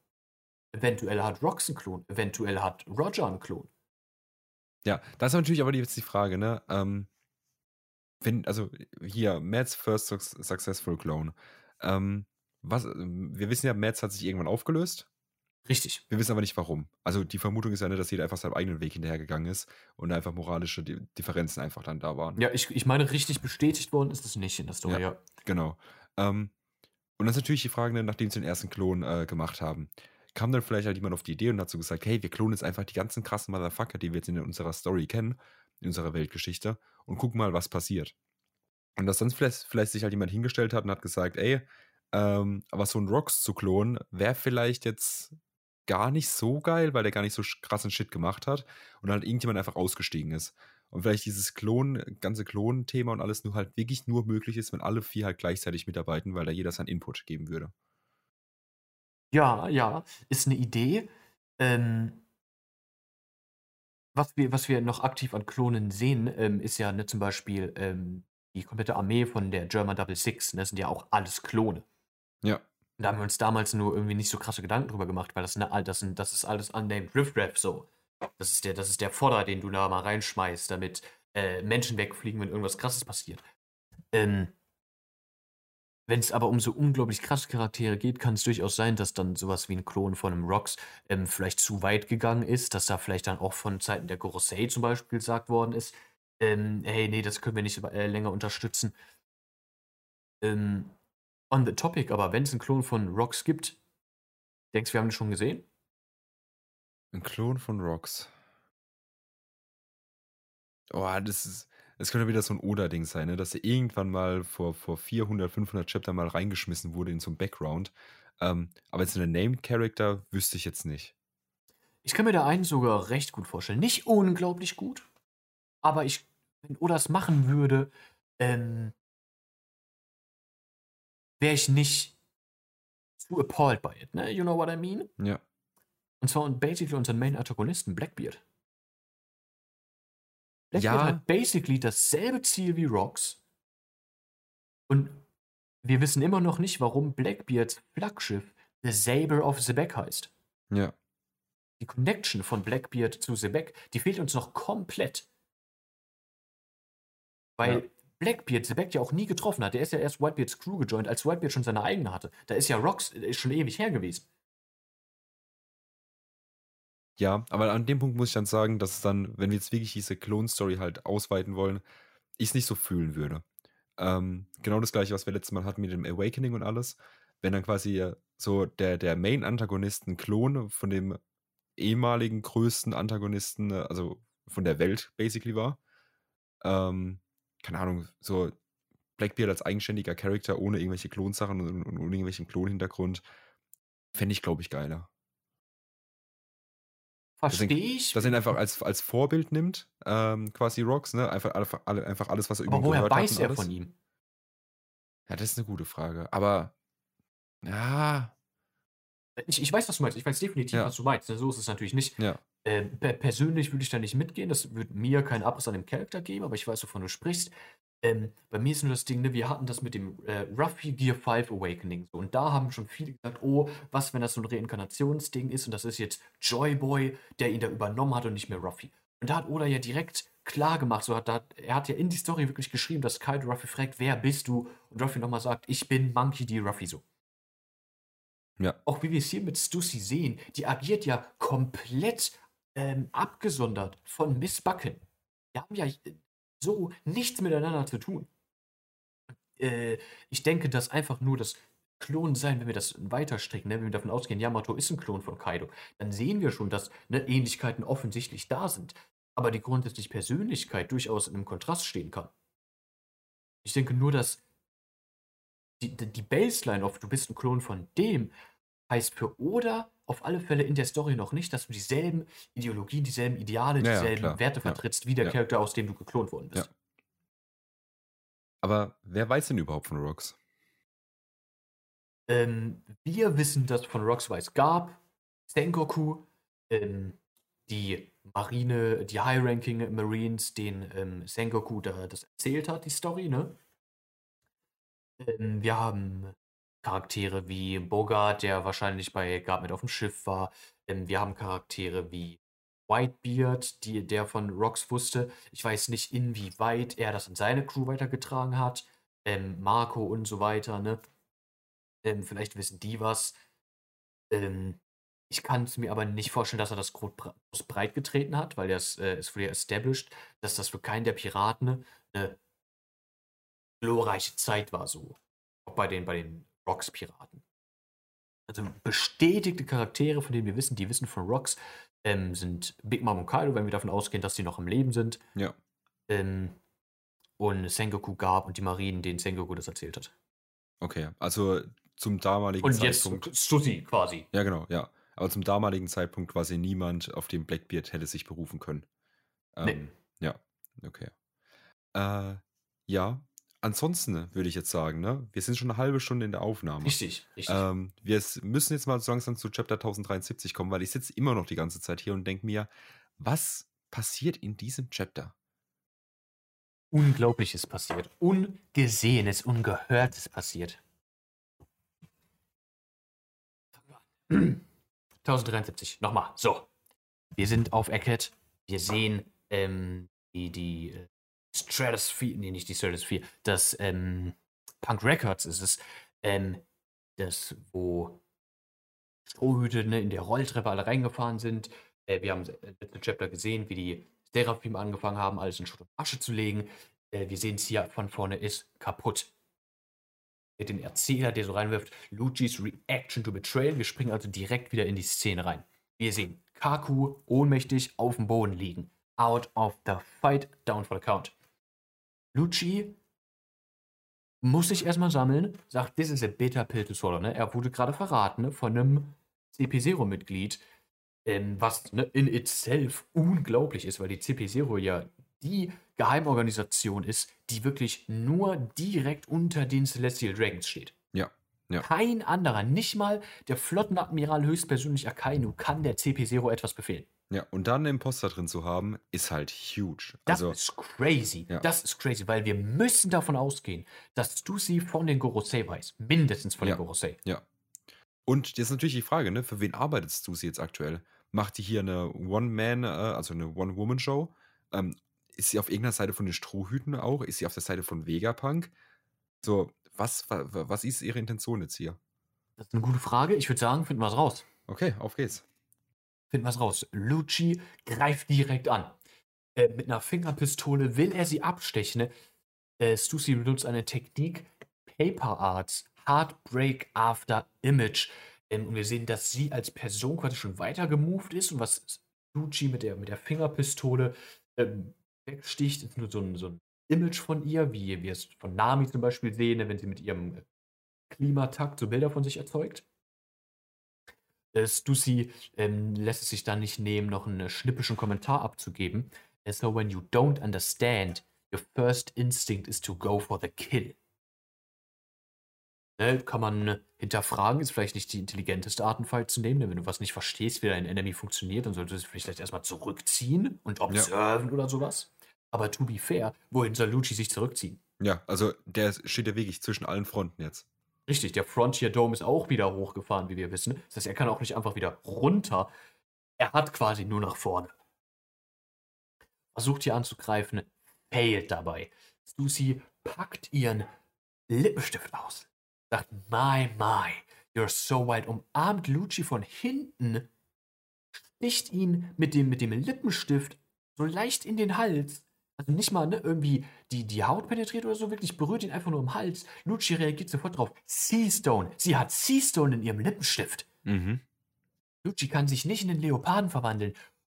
Eventuell hat Rox 'n Klon, eventuell hat Roger 'n Klon. Ja, das ist natürlich aber jetzt die Frage, ne? Ähm, wenn also hier Mads first suc successful clone. Ähm, was ähm, wir wissen ja, Mads hat sich irgendwann aufgelöst. Richtig. Wir wissen aber nicht warum. Also, die Vermutung ist ja, ne, dass jeder einfach seinem eigenen Weg hinterhergegangen ist und einfach moralische Di Differenzen einfach dann da waren. Ja, ich ich meine, richtig bestätigt worden ist es nicht in der Story, Ja, ja. genau. Ähm, und das ist natürlich die Frage, ne, nachdem sie den ersten Klon, äh, gemacht haben, kam dann vielleicht halt jemand auf die Idee und hat so gesagt: „Hey, wir klonen jetzt einfach die ganzen krassen Motherfucker, die wir jetzt in unserer Story kennen, in unserer Weltgeschichte und gucken mal, was passiert.“ Und dass dann vielleicht vielleicht sich halt jemand hingestellt hat und hat gesagt: „Ey, ähm, aber so 'n Rox zu klonen, wäre vielleicht jetzt gar nicht so geil, weil der gar nicht so krassen Shit gemacht hat“ und halt irgendjemand einfach ausgestiegen ist. Und vielleicht dieses Klon ganze Klonthema und alles nur halt wirklich nur möglich ist, wenn alle 4 halt gleichzeitig mitarbeiten, weil da jeder seinen Input geben würde. Ja, ja, ist 'ne Idee. Ähm was wir was wir noch aktiv an Klonen sehen, ähm, ist ja, ne, zum Beispiel, ähm, die komplette Armee von der German Double Six, ne, sind ja auch alles Klone. Ja. Da haben wir uns damals nur irgendwie nicht so krasse Gedanken drüber gemacht, weil das all das sind das ist alles unnamed Riff-Raff so. Das ist der das ist der Fodder, den du da mal reinschmeißt, damit, äh, Menschen wegfliegen, wenn irgendwas Krasses passiert. Ähm wenn's aber um so unglaublich krasse Charaktere geht, kann's durchaus sein, dass dann so was wie 'n Klon von 'nem Rox, ähm, vielleicht zu weit gegangen ist, dass da vielleicht dann auch von Seiten der Gorosei zum Beispiel gesagt worden ist, ähm: „Hey, ne, das können wir nicht äh, länger unterstützen.“ Ähm, on the topic, aber wenn's 'n Klon von Rox gibt, denkst du, wir haben den schon gesehen? 'N Klon von Rox. Oh, das ist das könnte wieder so 'n Oda-Ding sein, ne, dass er irgendwann mal vor vor 400, 500 Chapter mal reingeschmissen wurde in so 'n Background. Ähm, aber jetzt 'nen Named Character wüsste ich jetzt nicht. Ich kann mir da einen sogar recht gut vorstellen. Nicht unglaublich gut, aber ich wenn Oda es machen würde, ähm wäre ich nicht zu appalled by it, ne? You know what I mean? Ja. Und zwar und basically unseren Main-Antagonisten Blackbeard. Blackbeard Ja. hat basically dasselbe Ziel wie Rox. Und wir wissen immer noch nicht, warum Blackbeards Flaggschiff The Saber of Sebek heißt. Ja. Die Connection von Blackbeard zu Sebek, die fehlt uns noch komplett. Weil Ja. Blackbeard Sebek ja auch nie getroffen hat. Der ist ja erst Whitebeards Crew gejoint, als Whitebeard schon seine eigene hatte. Da ist ja Rox ist schon ewig her gewesen. Ja, aber an dem Punkt muss ich dann sagen, dass es dann, wenn wir jetzt wirklich diese Clone-Story halt ausweiten wollen, ich's nicht so fühlen würde. Ähm, genau das Gleiche, was wir letztes Mal hatten mit dem Awakening und alles. Wenn dann quasi so der der Main-Antagonist 'n Klon von dem ehemaligen größten Antagonisten, also von der Welt basically war. Ähm, keine Ahnung, so Blackbeard als eigenständiger Character ohne irgendwelche Klonsachen und und ohne irgendwelchen Klonhintergrund, fände ich, glaube ich, geiler. Er Verstehe ich. dass er ihn einfach als als Vorbild nimmt, ähm, quasi Rox, ne? Einfach einfach alle einfach alles, was er über Aber ihn woher gehört hat weiß und er alles. von ihm? Ja, das ist 'ne gute Frage. Aber ja. Ich ich weiß, was du meinst. Ich weiß definitiv, Ja. was du meinst, ne? So ist es natürlich nicht. Ja. Ähm, per persönlich würde ich da nicht mitgehen. Das würde mir keinen Abriss an dem Charakter geben, aber ich weiß, wovon du sprichst. Ähm, bei mir ist nur das Ding, ne, wir hatten das mit dem, äh, Ruffy Gear 5 Awakening so und da haben schon viele gesagt: „Oh, was, wenn das so 'n Reinkarnationsding ist und das ist jetzt Joy Boy, der ihn da übernommen hat und nicht mehr Ruffy.“ Und da hat Oda ja direkt klar gemacht, so hat, da, er hat ja in die Story wirklich geschrieben, dass Kaido Ruffy fragt, wer bist du? Und Ruffy nochmal sagt, ich bin Monkey D. Ruffy so. Ja. Auch wie wir es hier mit Stussy sehen, die agiert ja komplett ähm, abgesondert von Miss Bucken. Die haben ja so nichts miteinander zu tun. Äh, ich denke, dass einfach nur das Klon sein, wenn wir das weiter stricken, ne, wenn wir davon ausgehen, Yamato ist ein Klon von Kaido, dann sehen wir schon, dass ne, Ähnlichkeiten offensichtlich da sind. Aber die grundsätzliche Persönlichkeit durchaus in einem Kontrast stehen kann. Ich denke nur, dass die, die Baseline auf du bist ein Klon von dem heißt für Oda auf alle Fälle in der Story noch nicht, dass du dieselben Ideologien, dieselben Ideale, Ja, ja, dieselben klar. Werte Ja. vertrittst, wie der Ja. Charakter, aus dem du geklont worden bist. Ja. Aber wer weiß denn überhaupt von Rocks? Ähm, wir wissen, dass von Roxwise gab, Sengoku, ähm, die Marine, die High-Ranking Marines, den ähm, Sengoku da das erzählt hat, die Story, ne? Ähm, wir haben Charaktere wie Bogart, der wahrscheinlich bei Garp mit auf dem Schiff war. Ähm, wir haben Charaktere wie Whitebeard, die, der von Rox wusste. Ich weiß nicht, inwieweit er das an seine Crew weitergetragen hat. Ähm, Marco und so weiter, ne? Ähm, vielleicht wissen die was. Ähm, ich kann es mir aber nicht vorstellen, dass er das groß bre- groß breit getreten hat, weil das äh, ist früher established, dass das für keinen der Piraten eine glorreiche Zeit war, so. Auch bei den, bei den Rocks-Piraten. Also bestätigte Charaktere, von denen wir wissen, die wissen von Rocks, ähm, sind Big Mom und Kaido, wenn wir davon ausgehen, dass sie noch am Leben sind. Ja. Ähm, und Sengoku gab und die Marinen, denen Sengoku das erzählt hat. Okay, also zum damaligen Und jetzt Zeitpunkt. Susi quasi. Ja, genau, ja. Aber zum damaligen Zeitpunkt quasi niemand, auf den Blackbeard hätte sich berufen können. Nee. Ähm, Ja, okay. Äh, ja, ansonsten würde ich jetzt sagen, ne, wir sind schon eine halbe Stunde in der Aufnahme. Richtig, richtig. Ähm, wir müssen jetzt mal so langsam zu Chapter 1073 kommen, weil ich sitze immer noch die ganze Zeit hier und denke mir, was passiert in diesem Chapter? Unglaubliches passiert. Ungesehenes, Ungehörtes passiert. [clears throat] 1073, nochmal. So. Wir sind auf Eckett. Wir sehen ähm, die, die äh, Stratosphere, nee, nicht die Stratosphere, das ähm, Punk Records ist es, ähm, das, wo Strohhüte ne, in der Rolltreppe alle reingefahren sind. Äh, wir haben im letzten Chapter gesehen, wie die Seraphim angefangen haben, alles in Schutt und Asche zu legen. Äh, wir sehen es hier von vorne ist kaputt. Mit den Erzähler, der so reinwirft, Luigi's Reaction to Betrayal. Wir springen also direkt wieder in die Szene rein. Wir sehen Kaku ohnmächtig auf dem Boden liegen. Out of the fight, down for the count. Lucci muss sich erstmal sammeln, sagt, this is a bitter pill to swallow. Ne? Er wurde gerade verraten ne, von einem CP0-Mitglied, ähm, was ne, in itself unglaublich ist, weil die CP0 ja die Geheimorganisation ist, die wirklich nur direkt unter den Celestial Dragons steht. Ja, ja. Kein anderer, nicht mal der Flottenadmiral höchstpersönlich Akainu kann der CP0 etwas befehlen. Ja, und dann einen Imposter drin zu haben, ist halt huge. Das Also, ist crazy. Ja. Das ist crazy, weil wir müssen davon ausgehen, dass du sie von den Gorosei weißt. Mindestens von Ja. den Gorosei. ja. Und jetzt ist natürlich die Frage, ne, für wen arbeitest du sie jetzt aktuell? Macht die hier eine One-Man, äh, also eine One-Woman-Show? Ähm, ist sie auf irgendeiner Seite von den Strohhüten auch? Ist sie auf der Seite von Vegapunk? So, was, wa- wa- was ist ihre Intention jetzt hier? Das ist eine gute Frage. Ich würde sagen, finden wir es raus. Okay, auf geht's. Finden wir es raus. Lucci greift direkt an. Äh, mit einer Fingerpistole will er sie abstechen. Äh, Stussy benutzt eine Technik, Paper Arts, Heartbreak After Image. Ähm, und wir sehen, dass sie als Person quasi schon weiter gemoved ist und was Lucci mit der, mit der Fingerpistole ähm, wegsticht, ist nur so ein, so ein Image von ihr, wie wir es von Nami zum Beispiel sehen, wenn sie mit ihrem Klimatakt so Bilder von sich erzeugt. Äh, Stussy ähm, lässt es sich dann nicht nehmen, noch einen schnippischen Kommentar abzugeben. Äh, So when you don't understand, your first instinct is to go for the kill. Ne, kann man hinterfragen, ist vielleicht nicht die intelligenteste Art, einen Fight zu nehmen, denn wenn du was nicht verstehst, wie dein Enemy funktioniert, dann solltest du dich vielleicht erstmal zurückziehen und observen oder sowas. Aber to be fair, wohin soll Lucci sich zurückziehen? Ja, also der steht ja wirklich zwischen allen Fronten jetzt. Richtig, der Frontier Dome ist auch wieder hochgefahren, wie wir wissen. Das heißt, er kann auch nicht einfach wieder runter. Er hat quasi nur nach vorne. versucht hier anzugreifen, failt dabei. Stussy packt ihren Lippenstift aus, sagt, my, my, you're so wild, umarmt Lucci von hinten, sticht ihn mit dem, mit dem Lippenstift so leicht in den Hals. Also nicht mal ne, irgendwie die, die Haut penetriert oder so, wirklich berührt ihn einfach nur im Hals. Lucci reagiert sofort drauf. Seastone. Sie hat Seastone in ihrem Lippenstift. Mhm. Lucci kann sich nicht in den Leoparden verwandeln.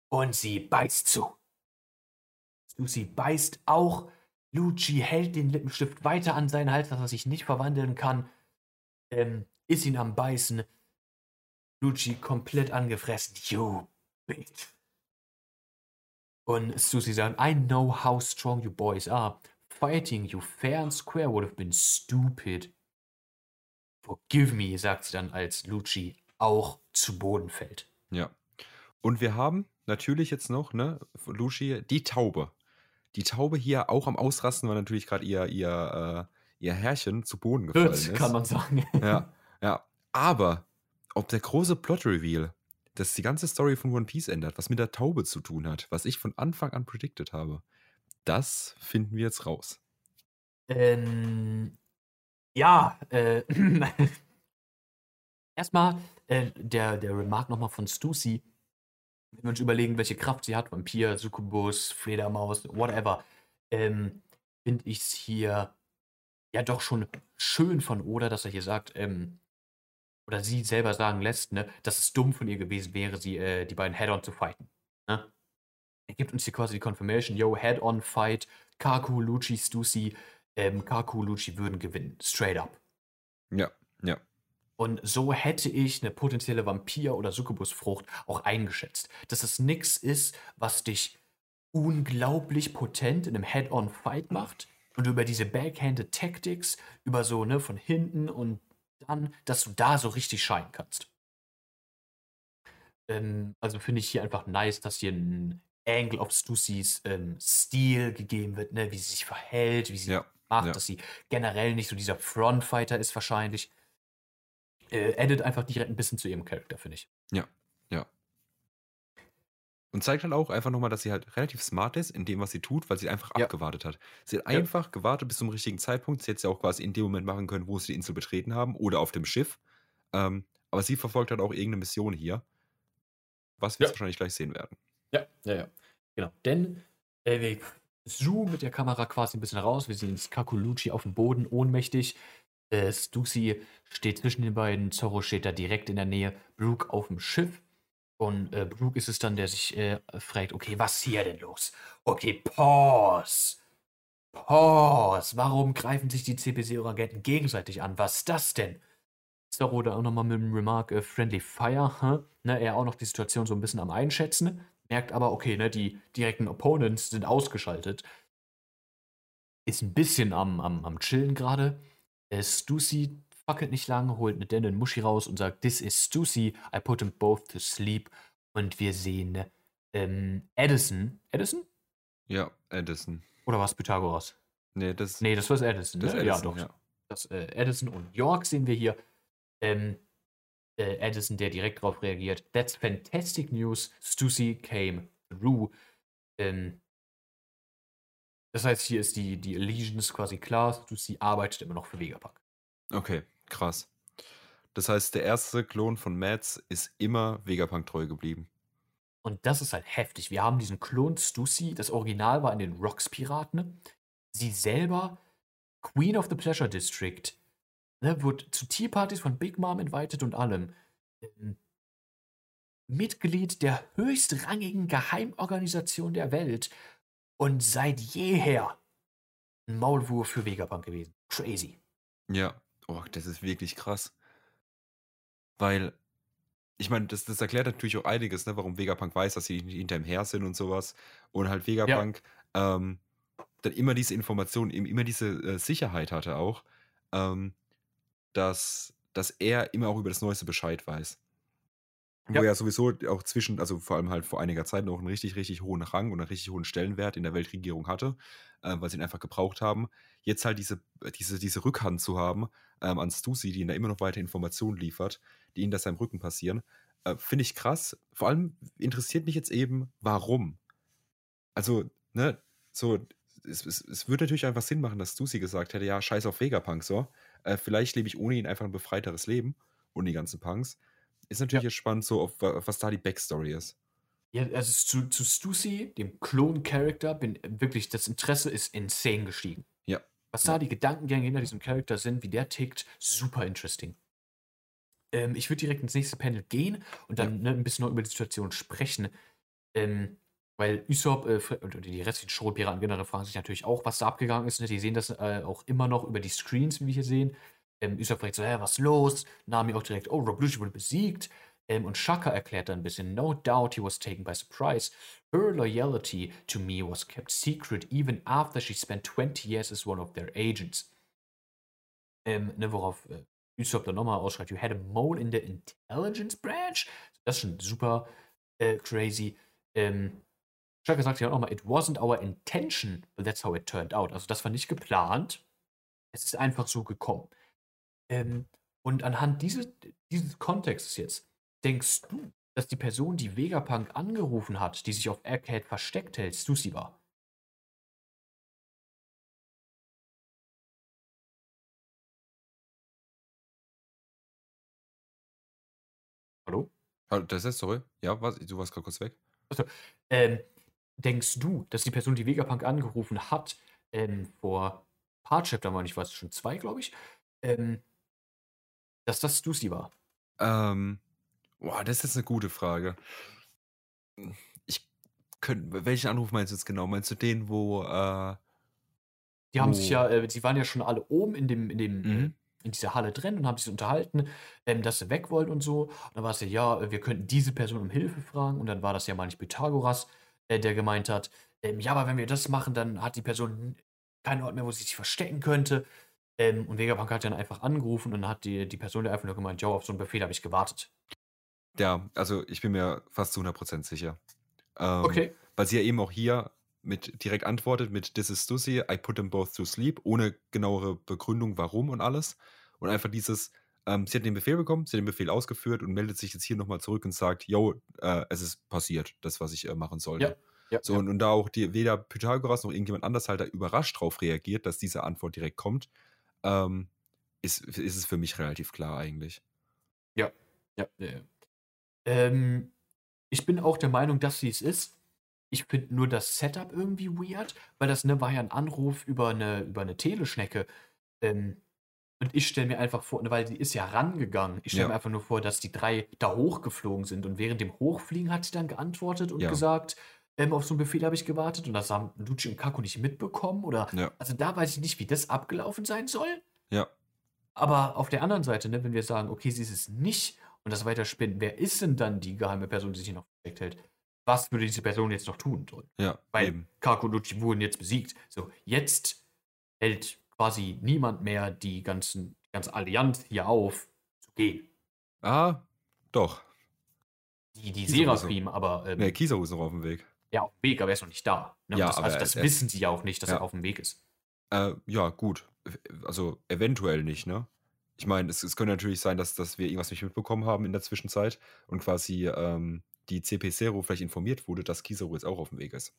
Und sie beißt zu. Lucy beißt auch. Lucci hält den Lippenstift weiter an seinen Hals, dass er sich nicht verwandeln kann. Ähm, ist ihn am Beißen. Lucci komplett angefressen. You bitch. Und Susie sagt, I know how strong you boys are. Fighting you fair and square would have been stupid. Forgive me, sagt sie dann, als Lucci auch zu Boden fällt. Ja. Und wir haben natürlich jetzt noch, ne, Luci, die Taube. Die Taube hier auch am Ausrasten, weil natürlich gerade ihr, ihr, äh, ihr Herrchen zu Boden gefallen Das ist. kann man sagen. Ja, [laughs] ja. Aber ob der große Plot-Reveal, das die ganze Story von One Piece ändert, was mit der Taube zu tun hat, was ich von Anfang an predicted habe, das finden wir jetzt raus. Ähm, ja, äh, [clears throat] erstmal äh, der, der Remark nochmal von Stussy. Wenn wir uns überlegen, welche Kraft sie hat, Vampir, Succubus, Fledermaus, whatever, ähm, finde ich es hier ja doch schon schön von Oda, dass er hier sagt, ähm, oder sie selber sagen lässt, ne, dass es dumm von ihr gewesen wäre, sie, äh, die beiden Head-On zu fighten. Ne? Er gibt uns hier quasi die Confirmation, yo, Head-On-Fight, Kaku, Lucci, Stussy, ähm, Kaku, Lucci würden gewinnen. Straight up. Ja, ja. Und so hätte ich eine potenzielle Vampir- oder Succubusfrucht auch eingeschätzt. Dass es nichts ist, was dich unglaublich potent in einem Head-on-Fight macht und über diese Backhanded Tactics, über so, ne, von hinten und dann, dass du da so richtig scheinen kannst. Ähm, also finde ich hier einfach nice, dass hier ein Angle of Stussys ähm, Stil gegeben wird, ne, wie sie sich verhält, wie sie Ja, macht, ja. dass sie generell nicht so dieser Frontfighter ist wahrscheinlich. Äh, addet einfach direkt ein bisschen zu ihrem Charakter, finde ich. Und zeigt halt auch einfach nochmal, dass sie halt relativ smart ist in dem, was sie tut, weil sie einfach Ja. abgewartet hat. Sie hat Ja. einfach gewartet bis zum richtigen Zeitpunkt. Sie hätte es ja auch quasi in dem Moment machen können, wo sie die Insel betreten haben oder auf dem Schiff. Ähm, aber sie verfolgt halt auch irgendeine Mission hier, was wir Ja. jetzt wahrscheinlich gleich sehen werden. Ja, ja, ja. Genau. Denn äh, wir zoomen mit der Kamera quasi ein bisschen raus. Wir sehen Kakulucci auf dem Boden, ohnmächtig. Äh, Stussy steht zwischen den beiden. Zorro steht da direkt in der Nähe. Brooke auf dem Schiff. Und äh, Brooke ist es dann, der sich äh, fragt, okay, was ist hier denn los? Okay, pause. Pause. Warum greifen sich die CPC-Agenten gegenseitig an? Was ist das denn? Zorro da auch nochmal mit dem Remark äh, Friendly Fire. Hä? Ne, er auch noch die Situation so ein bisschen am Einschätzen. Merkt aber, okay, ne, die direkten Opponents sind ausgeschaltet. Ist ein bisschen am, am, am Chillen gerade. Äh, Stussy fackelt nicht lang, holt eine Denne Muschi raus und sagt, This is Stussy, I put them both to sleep. Und wir sehen ähm, Edison. Edison? Ja, Edison. Oder war es Pythagoras? Nee, das, Nee, das war Edison. das ne? Edison, ja, doch. ja. Das, äh, Edison und York sehen wir hier. Ähm, äh, Edison, der direkt darauf reagiert. That's fantastic news. Stussy came through. Ähm, das heißt, hier ist die, die Allegiance quasi klar. Stussy arbeitet immer noch für Vegapunk. Okay, krass. Das heißt, der erste Klon von Mads ist immer Vegapunk treu geblieben. Und das ist halt heftig. Wir haben diesen Klon Stussy. Das Original war in den Rocks-Piraten. Sie selber, Queen of the Pleasure District, ne, wird zu Tea-Partys von Big Mom invited und allem. Ähm, Mitglied der höchstrangigen Geheimorganisation der Welt und seit jeher ein Maulwurf für Vegapunk gewesen. Crazy. Ja, oh, das ist wirklich krass. Weil, ich meine, das, das erklärt natürlich auch einiges, ne, warum Vegapunk weiß, dass sie hinter ihm her sind und sowas. Und halt Vegapunk ähm, dann immer diese Informationen, im- immer diese äh, Sicherheit hatte auch, ähm, dass, dass er immer auch über das Neueste Bescheid weiß. Ja. Wo er sowieso auch zwischen, also vor allem halt vor einiger Zeit noch einen richtig, richtig hohen Rang und einen richtig hohen Stellenwert in der Weltregierung hatte, äh, weil sie ihn einfach gebraucht haben. Jetzt halt diese, diese, diese Rückhand zu haben ähm, an Stussy, die ihm da immer noch weiter Informationen liefert, die ihm das seinem Rücken passieren, äh, finde ich krass. Vor allem interessiert mich jetzt eben, warum. Also, ne, so, es, es, es würde natürlich einfach Sinn machen, dass Stussy gesagt hätte, ja, scheiß auf Vegapunk, so. Äh, vielleicht lebe ich ohne ihn einfach ein befreiteres Leben und die ganzen Punks. Ist natürlich Ja. spannend, so, auf, wa- was da die Backstory ist. Ja, also zu, zu Stussy, dem Klon-Charakter, bin wirklich, das Interesse ist insane gestiegen. Ja. Was Ja. da die Gedankengänge hinter diesem Charakter sind, wie der tickt, super interesting. Ähm, ich würde direkt ins nächste Panel gehen und dann ne, ein bisschen noch über die Situation sprechen. Ähm, weil Usopp äh, und die restlichen Schrotpiraten generell fragen sich natürlich auch, was da abgegangen ist. Ne? Die sehen das äh, auch immer noch über die Screens, wie wir hier sehen. Ähm, Usopp fragt so, hä, was ist los? Nami auch direkt, oh, Rob Lucci wurde besiegt. Ähm, und Shaka erklärt dann ein bisschen, no doubt he was taken by surprise. Her loyalty to me was kept secret even after she spent 20 years as one of their agents. Ähm, ne, worauf äh, Usopp dann nochmal ausschreibt, you had a mole in the intelligence branch? Das ist schon super äh, crazy. Ähm, Shaka sagt ja auch nochmal, it wasn't our intention, but that's how it turned out. Also das war nicht geplant. Es ist einfach so gekommen. Ähm, und anhand dieses, dieses Kontextes jetzt, denkst du, dass die Person, die Vegapunk angerufen hat, die sich auf Arcade versteckt hält, Stussy war? Hallo? Ah, Das ist, sorry. Ja, was? Du warst gerade kurz weg. Ähm, denkst du, dass die Person, die Vegapunk angerufen hat, ähm, vor ein paar Chaptern waren, ich weiß schon zwei, glaube ich, ähm, dass das Stussy war? Ähm, boah, das ist jetzt eine gute Frage. Ich könnte, welchen Anruf meinst du jetzt genau? Meinst du den, wo, äh, Die haben sich Oh. ja, äh, sie waren ja schon alle oben in dem, in dem, äh, Mhm. in dieser Halle drin und haben sich unterhalten, ähm, dass sie weg wollen und so. Und dann war es ja, ja, äh, wir könnten diese Person um Hilfe fragen. Und dann war das ja mal nicht Pythagoras, äh, der gemeint hat, ähm, ja, aber wenn wir das machen, dann hat die Person keinen Ort mehr, wo sie sich verstecken könnte. Ähm, und Vegapunk hat dann einfach angerufen und dann hat die, die Person der einfach nur gemeint, ja, auf so einen Befehl habe ich gewartet. ja, also ich bin mir fast zu 100% sicher. Ähm, Okay. Weil sie ja eben auch hier mit direkt antwortet mit This is Stussy, I put them both to sleep, ohne genauere Begründung, warum und alles. Und einfach dieses, ähm, sie hat den Befehl bekommen, sie hat den Befehl ausgeführt und meldet sich jetzt hier nochmal zurück und sagt, yo, äh, es ist passiert, das, was ich äh, machen sollte. Ja, So, ja. und, und da auch die, weder Pythagoras noch irgendjemand anders halt da überrascht drauf reagiert, dass diese Antwort direkt kommt, ähm, ist, ist es für mich relativ klar eigentlich. Ja, ja, ja. Ähm, ich bin auch der Meinung, dass sie es ist. Ich finde nur das Setup irgendwie weird, weil das ne, war ja ein Anruf über eine, über eine Teleschnecke. Ähm, und ich stelle mir einfach vor, ne, weil sie ist ja rangegangen. Ich stelle Ja. mir einfach nur vor, dass die drei da hochgeflogen sind und während dem Hochfliegen hat sie dann geantwortet und Ja. gesagt, ähm, auf so einen Befehl habe ich gewartet und das haben Lucci und Kaku nicht mitbekommen oder. Ja. Also da weiß ich nicht, wie das abgelaufen sein soll. Ja. Aber auf der anderen Seite, ne, wenn wir sagen, okay, sie ist es nicht und das weiterspinnen, wer ist denn dann die geheime Person, die sich hier noch versteckt hält? Was würde diese Person jetzt noch tun sollen? Ja, Weil eben. Kaku und Lucci wurden jetzt besiegt. So, jetzt hält quasi niemand mehr die ganzen, die ganze Allianz hier auf, zu gehen. Ah, doch. Die, die Seraphim, aber ähm, Ne, Kizaru ist noch auf dem Weg. Ja, auf dem Weg, aber er ist noch nicht da. Ne? Ja, das, aber also das er- wissen sie ja auch nicht, dass ja. er auf dem Weg ist. Äh, ja, gut. Also eventuell nicht, ne? Ich meine, es, es könnte natürlich sein, dass, dass wir irgendwas nicht mitbekommen haben in der Zwischenzeit und quasi ähm, die CP Zero vielleicht informiert wurde, dass Kizaru jetzt auch auf dem Weg ist.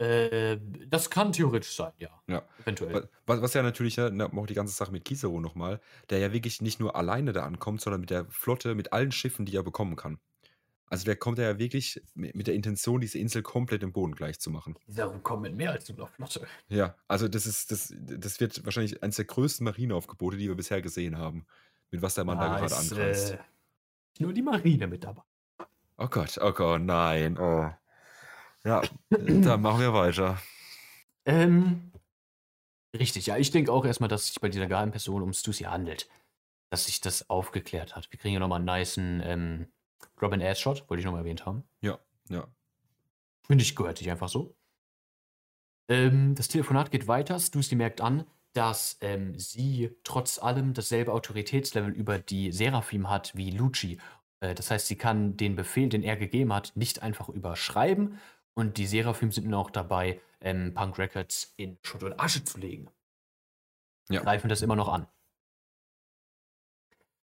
Äh, das kann theoretisch sein, ja. Ja. Eventuell. Wa- Was, was ja natürlich, ne, ne, auch die ganze Sache mit Kizaru nochmal, der ja wirklich nicht nur alleine da ankommt, sondern mit der Flotte, mit allen Schiffen, die er bekommen kann. Also der kommt ja wirklich mit, der Intention, diese Insel komplett im Boden gleich zu machen. Darum kommen mit mehr als nur noch Flotte. Ja, also das ist, das, das wird wahrscheinlich eines der größten Marineaufgebote, die wir bisher gesehen haben. Mit was der Mann da Ah, gerade ist, antanzt. äh, nur die Marine mit dabei. Oh Gott, oh Gott, nein. Oh. Ja, [clears throat] dann machen wir weiter. Ähm, richtig, ja. Ich denke auch erstmal, dass es sich bei dieser geheimen Person um Stussy handelt. Dass sich das aufgeklärt hat. Wir kriegen ja nochmal einen niceen ähm, Robin Ass-Shot, wollte ich nochmal erwähnt haben. Ja, ja. Finde ich, gehört sich einfach so. Ähm, das Telefonat geht weiter. Stussy merkt an, dass ähm, sie trotz allem dasselbe Autoritätslevel über die Seraphim hat wie Lucci. Äh, das heißt, sie kann den Befehl, den er gegeben hat, nicht einfach überschreiben. Und die Seraphim sind nun auch dabei, ähm, Punk Records in Schutt und Asche zu legen. Ja. Greifen das immer noch an.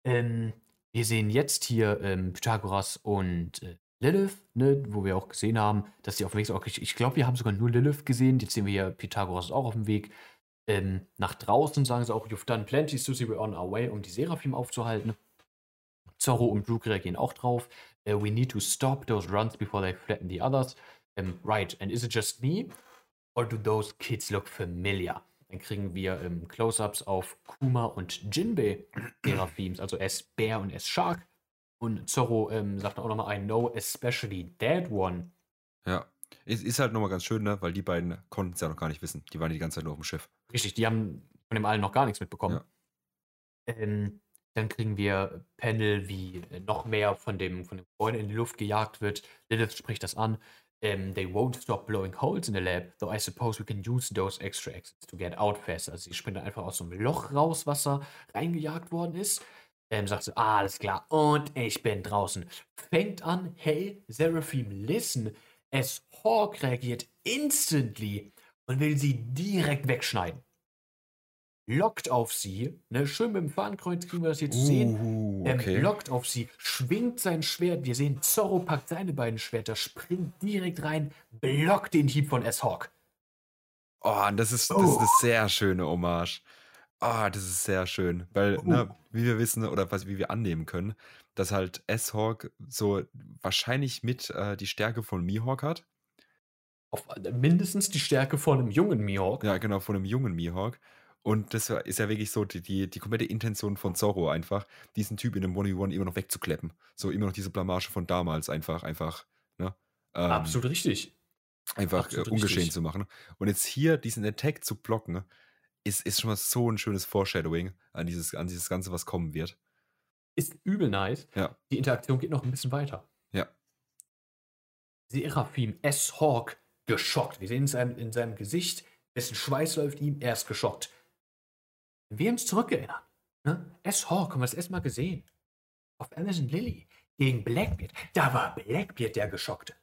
Ähm, wir sehen jetzt hier ähm, Pythagoras und äh, Lilith, ne, wo wir auch gesehen haben, dass sie auf dem Weg ist. Okay, ich, ich glaube, wir haben sogar nur Lilith gesehen. Jetzt sehen wir hier, Pythagoras auch auf dem Weg. Ähm, nach draußen sagen sie auch, you've done plenty, Susie, we're on our way, um die Seraphim aufzuhalten. Zorro und Luke reagieren auch drauf. Uh, we need to stop those runs before they threaten the others. Um, right, and is it just me? Or do those kids look familiar? Dann kriegen wir ähm, Close-Ups auf Kuma und Jinbei Seraphims, [clears throat] also S Bear und S Shark. Und Zorro ähm, sagt auch nochmal, I know especially that one. Ja. Es ist halt nochmal ganz schön, ne? weil die beiden konnten es ja noch gar nicht wissen. Die waren die ganze Zeit nur auf dem Schiff. Richtig, die haben von dem allen noch gar nichts mitbekommen. Ja. Ähm, dann kriegen wir Panel, wie noch mehr von dem, von dem Gebäude in die Luft gejagt wird. Lilith spricht das an. Um, they won't stop blowing holes in the lab, though I suppose we can use those extra exits to get out faster. Also sie springt dann einfach aus so einem Loch raus, was da reingejagt worden ist. Ähm, sagt sie, alles klar, und ich bin draußen. Fängt an, hey, Seraphim, listen. Es Hawk reagiert instantly und will sie direkt wegschneiden lockt auf sie, ne, schön mit dem Fahnenkreuz kriegen wir das hier zu sehen, Uh, ähm, okay. lockt auf sie, schwingt sein Schwert, wir sehen, Zorro packt seine beiden Schwerter, springt direkt rein, blockt den Hieb von S-Hawk. Oh, und das ist, das ist Oh. eine sehr schöne Hommage. Ah, das ist sehr schön. Weil, Oh. ne, wie wir wissen oder was, wie wir annehmen können, dass halt S-Hawk so wahrscheinlich mit äh, die Stärke von Mihawk hat. Auf mindestens die Stärke von einem jungen Mihawk. Ja, genau, von einem jungen Mihawk. Und das ist ja wirklich so die, die, die komplette Intention von Zorro einfach, diesen Typ in dem 1v1 immer noch wegzukleppen. So immer noch diese Blamage von damals einfach, einfach, ne? Ähm, Absolut richtig. einfach absolut äh, ungeschehen richtig. zu machen. Und jetzt hier diesen Attack zu blocken, ist, ist schon mal so ein schönes Foreshadowing an dieses, an dieses Ganze, was kommen wird. Ist übel nice. Ja, Die Interaktion geht noch ein bisschen weiter. ja, Seraphim S-Hawk geschockt. Wir sehen in seinem, in seinem Gesicht, dessen Schweiß läuft ihm, er ist geschockt. Wir uns zurückerinnern, ne? S-Hawk haben wir das erstmal gesehen. Auf Amazon Lily gegen Blackbeard. Da war Blackbeard der Geschockte.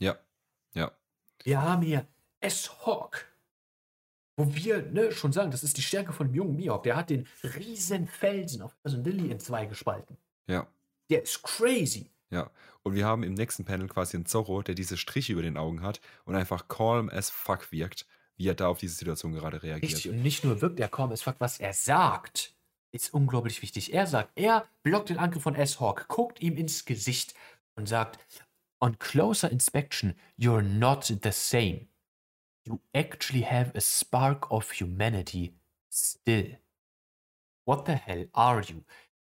ja, ja, Wir haben hier S-Hawk. Wo wir ne, schon sagen, das ist die Stärke von dem jungen Mihawk. Der hat den riesen Felsen auf Amazon Lily in zwei gespalten. ja, Der ist crazy. ja. Und wir haben im nächsten Panel quasi einen Zorro, der diese Striche über den Augen hat und einfach calm as fuck wirkt, wie er da auf diese Situation gerade reagiert. Richtig, und nicht nur wirkt er kaum as fuck, was er sagt, ist unglaublich wichtig. Er sagt, er blockt den Angriff von S-Hawk, guckt ihm ins Gesicht und sagt, on closer inspection, you're not the same. You actually have a spark of humanity still. What the hell are you?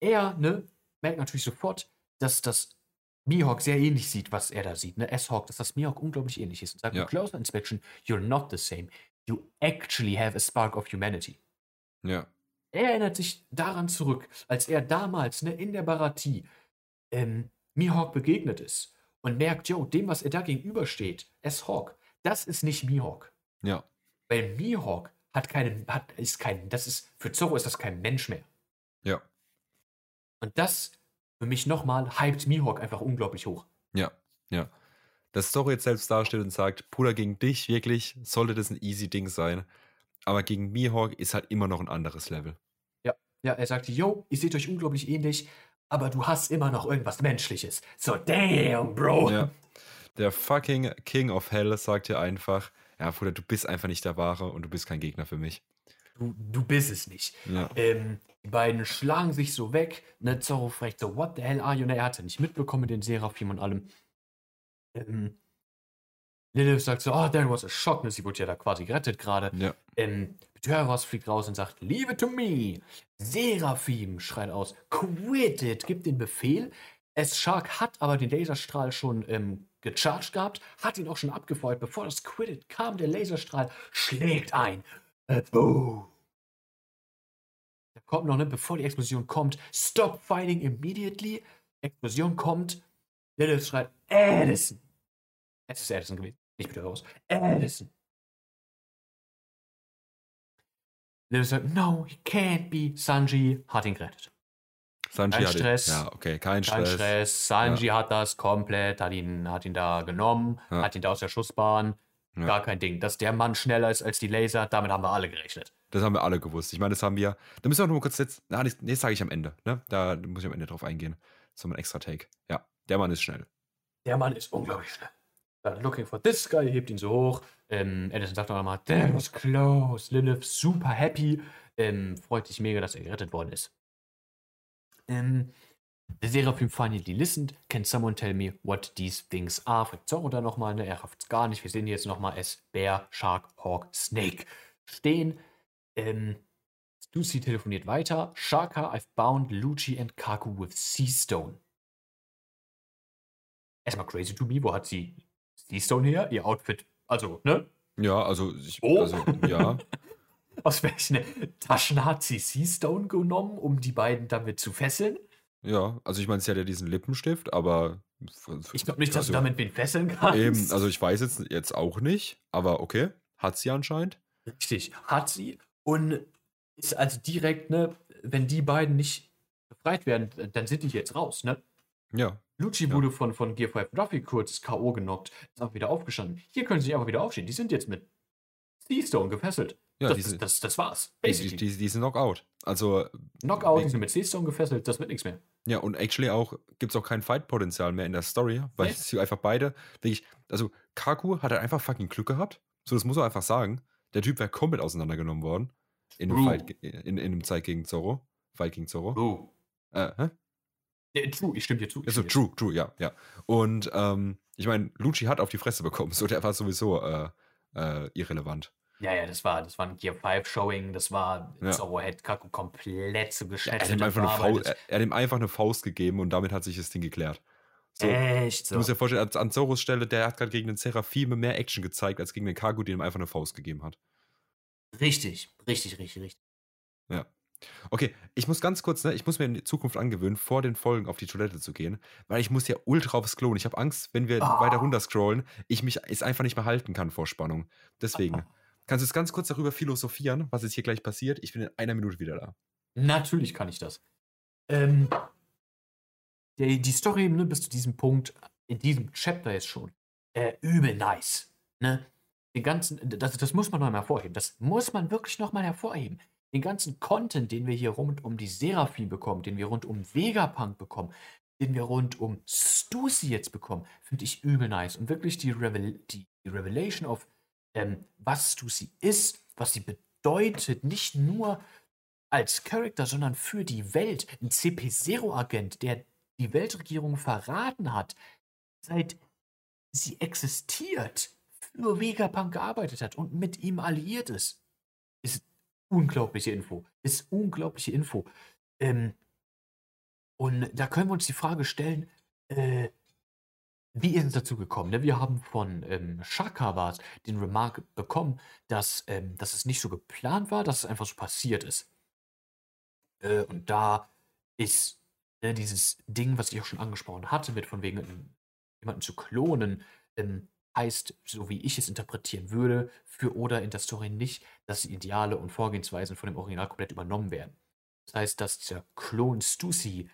Er, ne, merkt natürlich sofort, dass das Mihawk sehr ähnlich sieht, was er da sieht, ne, S-Hawk, dass das Mihawk unglaublich ähnlich ist und sagt, Ja. closer inspection, you're not the same. You actually have a spark of humanity. Ja, Er erinnert sich daran zurück, als er damals ne, in der Baratie ähm, Mihawk begegnet ist und merkt, yo, dem, was er da gegenübersteht, S-Hawk, das ist nicht Mihawk. ja, Weil Mihawk hat keinen, hat, ist kein, das ist, für Zorro ist das kein Mensch mehr. ja, Und das, für mich nochmal, hypt Mihawk einfach unglaublich hoch. ja, ja. Dass Zorro jetzt selbst dasteht und sagt, Bruder, gegen dich wirklich sollte das ein easy Ding sein. Aber gegen Mihawk ist halt immer noch ein anderes Level. Ja, er sagte, yo, ihr seht euch unglaublich ähnlich, aber du hast immer noch irgendwas Menschliches. So, damn, Bro. Ja. Der fucking King of Hell sagt dir einfach, ja, Bruder, du bist einfach nicht der Wahre und du bist kein Gegner für mich. Du, du bist es nicht. Ja. Ähm, die beiden schlagen sich so weg. Ne, Zorro fragt so, what the hell are you? Ne, er hat ja nicht mitbekommen mit den Seraphim und allem. Ähm, Lilith sagt so, oh, that was a shock. Ne, sie wurde ja da quasi gerettet gerade. Ja. Ähm, Pythagoras fliegt raus und sagt, Leave it to me. Seraphim schreit aus, quit it, gibt den Befehl. S-Shark hat aber den Laserstrahl schon ähm, gecharged gehabt, hat ihn auch schon abgefeuert. Bevor das Quit it kam, der Laserstrahl schlägt ein. Äh, boom. Da kommt noch, ne, bevor die Explosion kommt, stop fighting immediately. Explosion kommt, Lilith schreit, Edison. Es ist Edison gewesen, nicht Pythagoras. Edison. Lilith sagt, no, he can't be. Sanji hat ihn gerettet. Sanji Kein hat ihn- Stress. Ja, okay, kein Kein Stress. Stress. Sanji hat das komplett, hat ihn, hat ihn da genommen, Ja. hat ihn da aus der Schussbahn. Ja. Gar kein Ding. Dass der Mann schneller ist als die Laser, damit haben wir alle gerechnet. Das haben wir alle gewusst. Ich meine, das haben wir. Da müssen wir noch mal kurz jetzt. Na, das, nee, sage ich am Ende. Ne? Da muss ich am Ende drauf eingehen. zum extra Take. Ja, der Mann ist schnell. Der Mann ist unglaublich schnell. Dann looking for this guy, hebt ihn so hoch. Ähm, Edison sagt auch nochmal, that was close. Lilith super happy. Ähm, freut sich mega, dass er gerettet worden ist. Ähm, the Seraphim finally listened. Can someone tell me what these things are? Fragt Zorro da nochmal, ne? Er rafft es gar nicht. Wir sehen jetzt nochmal es Bear, Shark, Hawk, Snake stehen. Ähm, Stussy telefoniert weiter. Shaka, I've bound Lucci and Kaku with Seastone. Erstmal crazy to me, wo hat sie Seastone her? Ihr Outfit, also, ne? Ja, also, ich, Oh. also ja. [laughs] Aus welchen Taschen hat sie Seastone genommen, um die beiden damit zu fesseln? Ja, also ich meine, sie hat ja diesen Lippenstift, aber. Ich glaube nicht, dass also, du damit wen fesseln kannst. Eben, also ich weiß jetzt, jetzt auch nicht, aber okay. Hat sie anscheinend. Richtig, hat sie. Und ist also direkt, ne, wenn die beiden nicht befreit werden, dann sind die jetzt raus, ne? Ja. Lucci Ja. wurde von, von Gear 5 Ruffy kurz K.O. genockt, ist auch wieder aufgestanden. Hier können sie sich einfach wieder aufstehen. Die sind jetzt mit Seastone gefesselt. Ja, das, diese, das, das war's. die, Basically. die, die sind Knockout. Also, Knockout, die sind mit Seastone gefesselt, das wird nichts mehr. ja, und actually auch gibt es auch kein Fight-Potenzial mehr in der Story, weil Nee. sie einfach beide, wirklich, also Kaku hat halt einfach fucking Glück gehabt. So, das muss man einfach sagen. Der Typ wäre komplett auseinandergenommen worden. In dem, True. Fight, in, in dem Zeit gegen Zorro. Fight gegen Zorro. Oh. Äh, hä? Nee, true, ich stimme dir zu. Also true, true, ja, ja. Und ähm, ich meine, Lucci hat auf die Fresse bekommen, [laughs] so der war sowieso äh, äh, irrelevant. Ja, ja, das war, das war ein Gear 5 Showing, das war Ja. Zorro hat Kaku komplett zu Er geschätzt. eine Faust, er, er hat ihm einfach eine Faust gegeben und damit hat sich das Ding geklärt. So, Echt Du so. musst dir vorstellen, an- Zoros Stelle, der hat gerade gegen den Seraphime mehr Action gezeigt, als gegen den Kagu, der ihm einfach eine Faust gegeben hat. Richtig, richtig, richtig, richtig. Ja. Okay, ich muss ganz kurz, ne, ich muss mir in die Zukunft angewöhnen, vor den Folgen auf die Toilette zu gehen, weil ich muss ja ultra aufs Klo und ich habe Angst, wenn wir Ah. weiter runter scrollen, ich mich es einfach nicht mehr halten kann vor Spannung. Deswegen, kannst du jetzt ganz kurz darüber philosophieren, was jetzt hier gleich passiert? Ich bin in einer Minute wieder da. Natürlich kann ich das. Ähm, die, die Story ne, bis zu diesem Punkt, in diesem Chapter jetzt schon, äh, übel nice. Ne? Den ganzen, das, das muss man noch mal hervorheben. Das muss man wirklich noch mal hervorheben. Den ganzen Content, den wir hier rund um die Seraphim bekommen, den wir rund um Vegapunk bekommen, den wir rund um Stussy jetzt bekommen, finde ich übel nice. Und wirklich die, Revel die, Revelation of, ähm, was Stussy ist, was sie bedeutet, nicht nur als Charakter, sondern für die Welt. Ein CP0-Agent, der die Weltregierung verraten hat, seit sie existiert, für Vegapunk gearbeitet hat und mit ihm alliiert ist. Ist unglaubliche Info. Ist unglaubliche Info. Ähm, und da können wir uns die Frage stellen, äh, wie ist es dazu gekommen? Ne? Wir haben von ähm, Shaka war's, den Remark bekommen, dass, ähm, dass es nicht so geplant war, dass es einfach so passiert ist. Äh, und da ist ne, dieses Ding, was ich auch schon angesprochen hatte, mit von wegen ähm, jemanden zu klonen, ähm, heißt, so wie ich es interpretieren würde, für Oda in der Story nicht, dass die Ideale und Vorgehensweisen von dem Original komplett übernommen werden. Das heißt, dass dieser Klon Stussy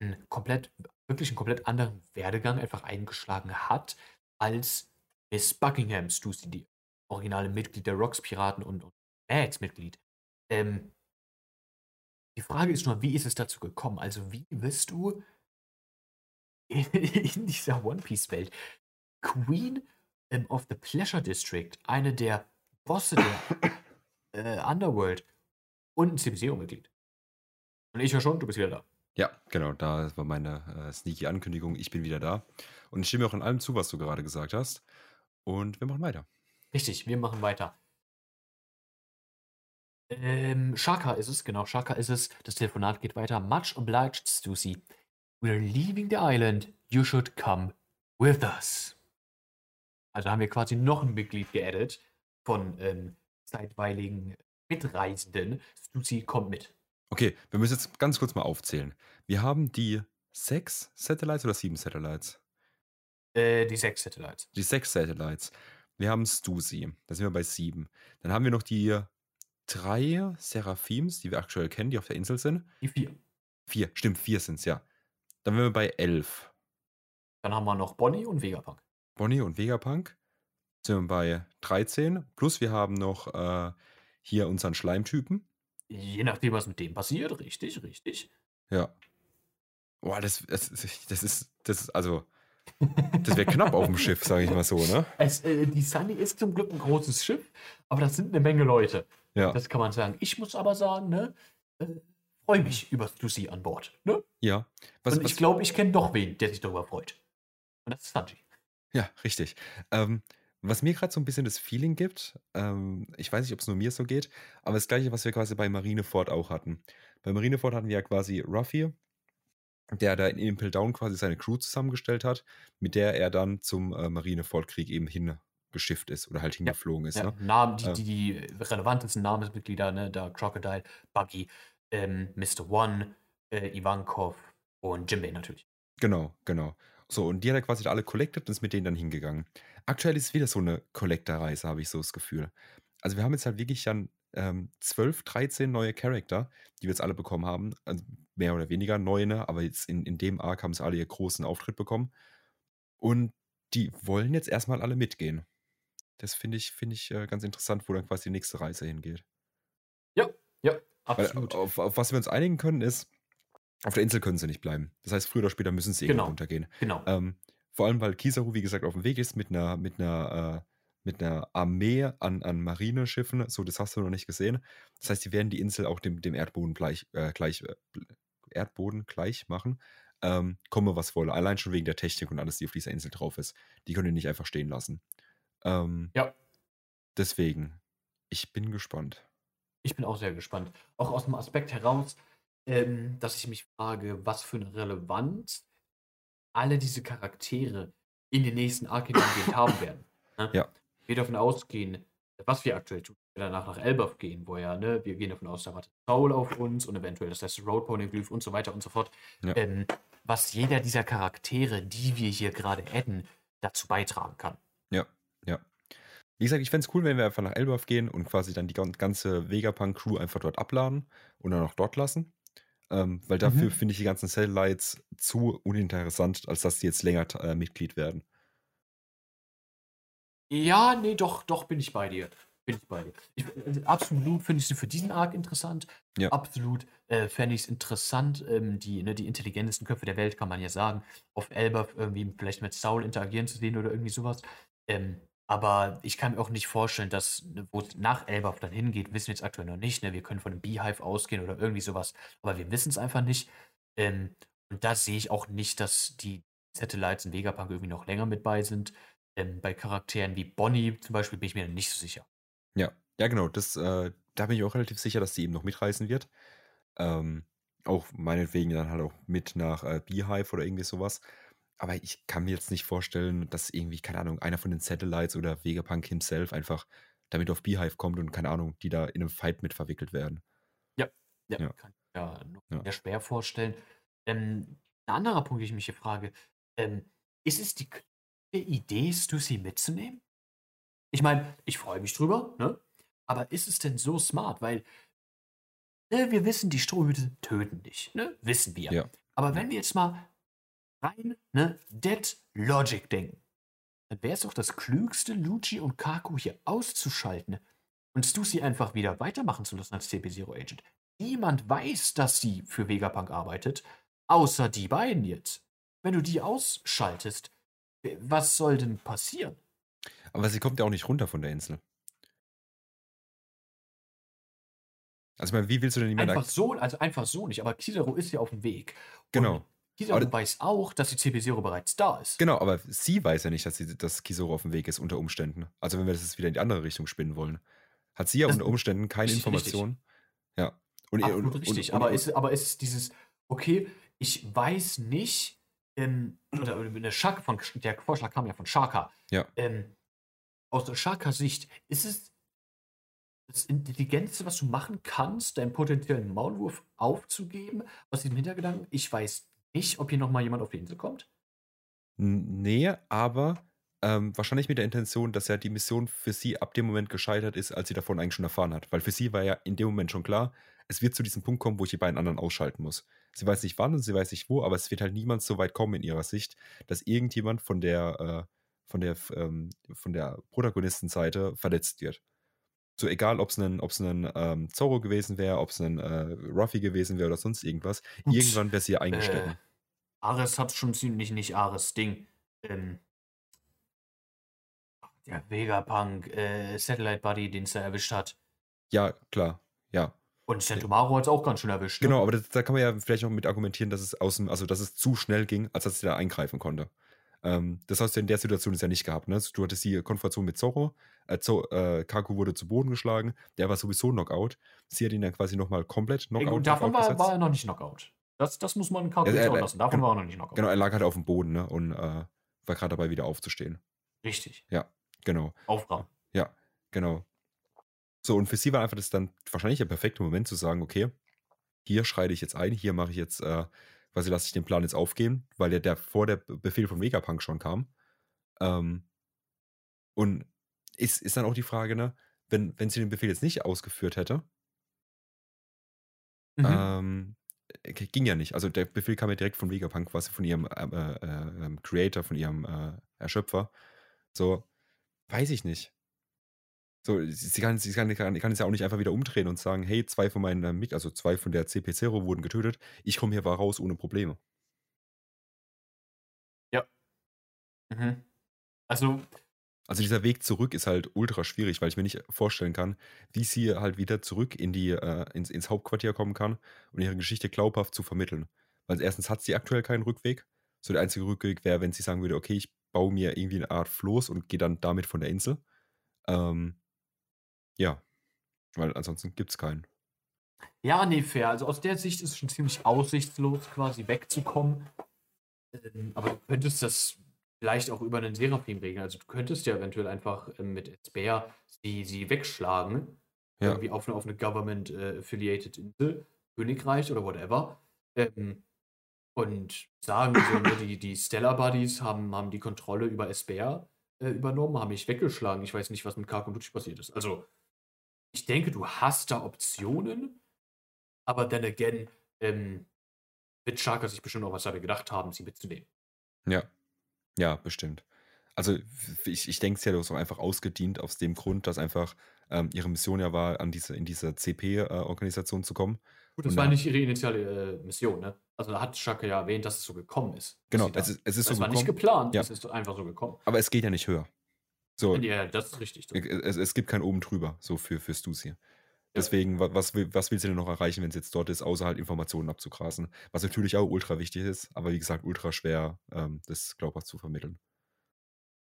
einen komplett, wirklich einen komplett anderen Werdegang einfach eingeschlagen hat, als Miss Buckingham Stussy, die originale Mitglied der Rocks Piraten und, und Mads Mitglied. Ähm, die Frage ist nur, wie ist es dazu gekommen? Also, wie wirst du in, [laughs] in dieser One Piece-Welt Queen ähm, of the Pleasure District, eine der Bosse der äh, Underworld und ein CBCO-Mitglied? Und ich höre schon, du bist wieder da. Ja, genau, da war meine äh, sneaky Ankündigung, ich bin wieder da. Und ich stimme auch in allem zu, was du gerade gesagt hast. Und wir machen weiter. Richtig, wir machen weiter. Ähm, Shaka ist es, genau, Shaka ist es. Das Telefonat geht weiter. Much obliged, Stussy. We're leaving the island. You should come with us. Also haben wir quasi noch ein Mitglied geaddet von ähm, zeitweiligen Mitreisenden. Stussy kommt mit. Okay, wir müssen jetzt ganz kurz mal aufzählen. Wir haben die sechs Satellites oder sieben Satellites? Äh, die sechs Satellites. Die sechs Satellites. Wir haben Stussy, da sind wir bei sieben. Dann haben wir noch die drei Seraphims, die wir aktuell kennen, die auf der Insel sind. Die vier. Vier, stimmt, vier sind es, ja. Dann sind wir bei elf. Dann haben wir noch Bonnie und Vegapunk. Bonnie und Vegapunk sind wir bei 13. Plus wir haben noch äh, hier unseren Schleimtypen. Je nachdem, was mit dem passiert. Richtig, richtig. Ja. Boah, das, das, das ist, das ist, also, das wäre knapp auf dem Schiff, sage ich mal so, ne? Es, äh, die Sunny ist zum Glück ein großes Schiff, aber das sind eine Menge Leute. Ja. Das kann man sagen. Ich muss aber sagen, ne, äh, freue mich über Lucy an Bord. Ne? Ja. Was, Und ich glaube, ich kenne doch wen, der sich darüber freut. Und das ist Sanji. ja, richtig. Ähm, was mir gerade so ein bisschen das Feeling gibt, ähm, ich weiß nicht, ob es nur mir so geht, aber das gleiche, was wir quasi bei Marineford auch hatten. Bei Marineford hatten wir ja quasi Ruffy, der da in Impel Down quasi seine Crew zusammengestellt hat, mit der er dann zum äh, Marineford-Krieg eben hingeschifft ist oder halt hingeflogen ist. Ja, Ne? Namen, die, Ähm. die, die relevantesten Namensmitglieder, ne, da Crocodile, Buggy, ähm, Mr. One, äh, Ivankov und Jimbei natürlich. Genau, genau. So, und die hat er quasi alle collected und ist mit denen dann hingegangen. Aktuell ist es wieder so eine Collector-Reise, habe ich so das Gefühl. Also wir haben jetzt halt wirklich dann ähm, 12, 13 neue Charakter, die wir jetzt alle bekommen haben. Also mehr oder weniger neue, ne? aber jetzt in, in dem Arc haben sie alle ihren großen Auftritt bekommen. Und die wollen jetzt erstmal alle mitgehen. Das finde ich, finde ich äh, ganz interessant, wo dann quasi die nächste Reise hingeht. Ja, ja, Weil, absolut. auf, auf was wir uns einigen können, ist, auf der Insel können sie nicht bleiben. Das heißt, früher oder später müssen sie Genau. runtergehen. genau. Ähm, vor allem, weil Kizaru, wie gesagt, auf dem Weg ist mit einer, mit einer, äh, mit einer Armee an, an Marineschiffen. So, das hast du noch nicht gesehen. Das heißt, die werden die Insel auch dem, dem Erdboden gleich, äh, gleich, äh, Erdboden gleich machen. Ähm, komme was wolle. Allein schon wegen der Technik und alles, die auf dieser Insel drauf ist. Die können die nicht einfach stehen lassen. Ähm, Ja. Deswegen, ich bin gespannt. Ich bin auch sehr gespannt. Auch aus dem Aspekt heraus, ähm, dass ich mich frage, was für eine Relevanz alle diese Charaktere in den nächsten Arc hineingehend haben [laughs] werden. Ne? Ja. Wir davon ausgehen, was wir aktuell tun, wir danach nach Elbaf gehen, wo ja, ne, wir gehen davon aus, da wartet Saul auf uns und eventuell das letzte Road Poneglyph und so weiter und so fort. Ja. Ähm, was jeder dieser Charaktere, die wir hier gerade adden, dazu beitragen kann. Ja. Wie gesagt, ich fände es cool, wenn wir einfach nach Elbaf gehen und quasi dann die gan- ganze Vegapunk-Crew einfach dort abladen und dann auch dort lassen. Ähm, weil dafür Mhm. finde ich die ganzen Satellites zu uninteressant, als dass die jetzt länger äh, Mitglied werden. Ja, nee, doch, doch bin ich bei dir. Bin ich bei dir. Ich, äh, absolut finde ich sie für diesen Arc interessant. Ja. Absolut äh, fände ich es interessant, ähm, die, ne, die intelligentesten Köpfe der Welt, kann man ja sagen, auf Elbaf irgendwie vielleicht mit Saul interagieren zu sehen oder irgendwie sowas. Ähm, aber ich kann mir auch nicht vorstellen, dass, ne, wo es nach Elbaf dann hingeht, wissen wir jetzt aktuell noch nicht. Ne? Wir können von einem Beehive ausgehen oder irgendwie sowas, aber wir wissen es einfach nicht. Ähm, und da sehe ich auch nicht, dass die Satellites in Vegapunk irgendwie noch länger mit bei sind. Ähm, bei Charakteren wie Bonnie zum Beispiel bin ich mir nicht so sicher. Ja, ja, genau. Das, äh, da bin ich auch relativ sicher, dass die eben noch mitreisen wird. Ähm, auch meinetwegen dann halt auch mit nach äh, Beehive oder irgendwie sowas. Aber ich kann mir jetzt nicht vorstellen, dass irgendwie, keine Ahnung, einer von den Satellites oder Vegapunk himself einfach damit auf Beehive kommt und keine Ahnung, die da in einem Fight mit verwickelt werden. Ja, Ja. kann ich mir nur Ja. sehr schwer vorstellen. Ähm, ein anderer Punkt, den ich mich hier frage, ähm, ist es die Idee, Stussy mitzunehmen? Ich meine, ich freue mich drüber, ne? Aber ist es denn so smart? Weil ne, wir wissen, die Strohhüte töten dich, ne? Wissen wir. Ja. Aber wenn wir jetzt mal rein, ne, Dead Logic denken, dann wäre es doch das Klügste, Lucci und Kaku hier auszuschalten und Stussy einfach wieder weitermachen zu lassen als CP0 Agent. Niemand weiß, dass sie für Vegapunk arbeitet, außer die beiden jetzt. Wenn du die ausschaltest, w- was soll denn passieren? Aber sie kommt ja auch nicht runter von der Insel. Also, ich meine, wie willst du denn jemanden. Einfach so, also einfach so nicht, aber Kizaru ist ja auf dem Weg. Genau. Kizaru Aber- weiß auch, dass die CP0 bereits da ist. Genau, aber sie weiß ja nicht, dass, sie, dass Kisoro auf dem Weg ist unter Umständen. Also wenn wir das jetzt wieder in die andere Richtung spinnen wollen. Hat sie ja Das- unter Umständen keine Informationen. Ja. Und, Absolut und, richtig. und, aber, und, ist, aber ist es dieses, okay, ich weiß nicht, ähm, oder eine Shaka von, der Vorschlag kam ja von Shaka. Ja. Ähm, aus der Shaka-Sicht, ist es das Intelligenteste, was du machen kannst, deinen potenziellen Maulwurf aufzugeben, aus dem Hintergedanken, ich weiß nicht, ob hier nochmal jemand auf die Insel kommt? Nee, aber ähm, wahrscheinlich mit der Intention, dass ja die Mission für sie ab dem Moment gescheitert ist, als sie davon eigentlich schon erfahren hat. Weil für sie war ja in dem Moment schon klar, es wird zu diesem Punkt kommen, wo ich die beiden anderen ausschalten muss. Sie weiß nicht wann und sie weiß nicht wo, aber es wird halt niemand so weit kommen in ihrer Sicht, dass irgendjemand von der, äh, von der, ähm, von der Protagonistenseite verletzt wird. So egal, ob es ein, ob's ähm, Zorro gewesen wäre, ob es ein äh, Ruffy gewesen wäre oder sonst irgendwas, Gut, irgendwann wäre sie ja eingestellt. Äh, Ares hat schon ziemlich nicht Ares Ding. Ähm, der Vegapunk, äh, Satellite Buddy, den es da erwischt hat. Ja, klar, ja. Und Sentomaro hat es auch ganz schön erwischt. Ne? Genau, aber das, da kann man ja vielleicht noch mit argumentieren, dass es aus dem, also dass es zu schnell ging, als dass sie da eingreifen konnte. Ähm, das hast du in der Situation ist ja nicht gehabt. Ne? Du hattest die Konfrontation mit Zorro, äh, Zo äh, Kaku wurde zu Boden geschlagen, der war sowieso Knockout. Sie hat ihn dann quasi nochmal komplett Knockout. gut, davon Knockout war, war er noch nicht Knockout. Das, das muss man Ja, kalkulieren er- lassen. Davon genau- war er noch nicht Knockout. Genau, er lag halt auf dem Boden ne? und äh, war gerade dabei, wieder aufzustehen. Richtig. Genau. Aufrahmen. Ja, genau. So, und für sie war einfach das dann wahrscheinlich der perfekte Moment zu sagen, okay, hier schreite ich jetzt ein, hier mache ich jetzt, äh, quasi lasse ich den Plan jetzt aufgehen, weil der, der vor der Befehl von Vegapunk schon kam. Ähm, und ist, ist dann auch die Frage, ne, wenn, wenn sie den Befehl jetzt nicht ausgeführt hätte, Mhm. ähm, äh, ging ja nicht. Also der Befehl kam ja direkt von Vegapunk, quasi von ihrem äh, äh, ähm, Creator, von ihrem äh, Erschöpfer. So, weiß ich nicht. So, sie, kann, sie kann, kann, kann es ja auch nicht einfach wieder umdrehen und sagen, hey, zwei von meinen, äh, Mit- also zwei von der CP0 wurden getötet, ich komme hier war raus ohne Probleme. Mhm. Also, Also dieser Weg zurück ist halt ultra schwierig, weil ich mir nicht vorstellen kann, wie sie halt wieder zurück in die, äh, ins, ins Hauptquartier kommen kann und ihre Geschichte glaubhaft zu vermitteln. Weil erstens hat sie aktuell keinen Rückweg. So der einzige Rückweg wäre, wenn sie sagen würde, okay, ich baue mir irgendwie eine Art Floß und gehe dann damit von der Insel. Ähm, ja, weil ansonsten gibt es keinen. ja, nee, fair. Also aus der Sicht ist es schon ziemlich aussichtslos, quasi wegzukommen. Ähm, aber du könntest das vielleicht auch über einen Seraphim regeln. Also du könntest ja eventuell einfach ähm, mit Esper sie, sie wegschlagen. Ja. Irgendwie auf eine, auf eine Government-affiliated Insel, Königreich oder whatever. Ähm, und sagen, so, ne, [laughs] die, die Stellar Buddies haben, haben die Kontrolle über Esper äh, übernommen, haben mich weggeschlagen. Ich weiß nicht, was mit Kark und Lucci passiert ist. Also, ich denke, du hast da Optionen, aber then again, ähm, wird Sharka sich bestimmt auch was dabei gedacht haben, sie mitzunehmen. Ja, ja, bestimmt. Also ich, ich denke, sie hat es auch einfach ausgedient aus dem Grund, dass einfach ähm, ihre Mission ja war, an diese, in diese CP-Organisation zu kommen. Gut, das Und war da- nicht ihre initiale äh, Mission, ne? Also da hat Shaka ja erwähnt, dass es so gekommen ist. Genau, es ist, es ist das so war nicht geplant, Ja. es ist einfach so gekommen. aber es geht ja nicht höher. So, Ja, das ist richtig. So. es, es gibt kein oben drüber, so für, für Stussy. Deswegen, wa- was will, was will sie denn noch erreichen, wenn sie jetzt dort ist, außer halt Informationen abzugrasen? Was natürlich auch ultra wichtig ist, aber wie gesagt, ultra schwer, ähm, das glaubhaft zu vermitteln.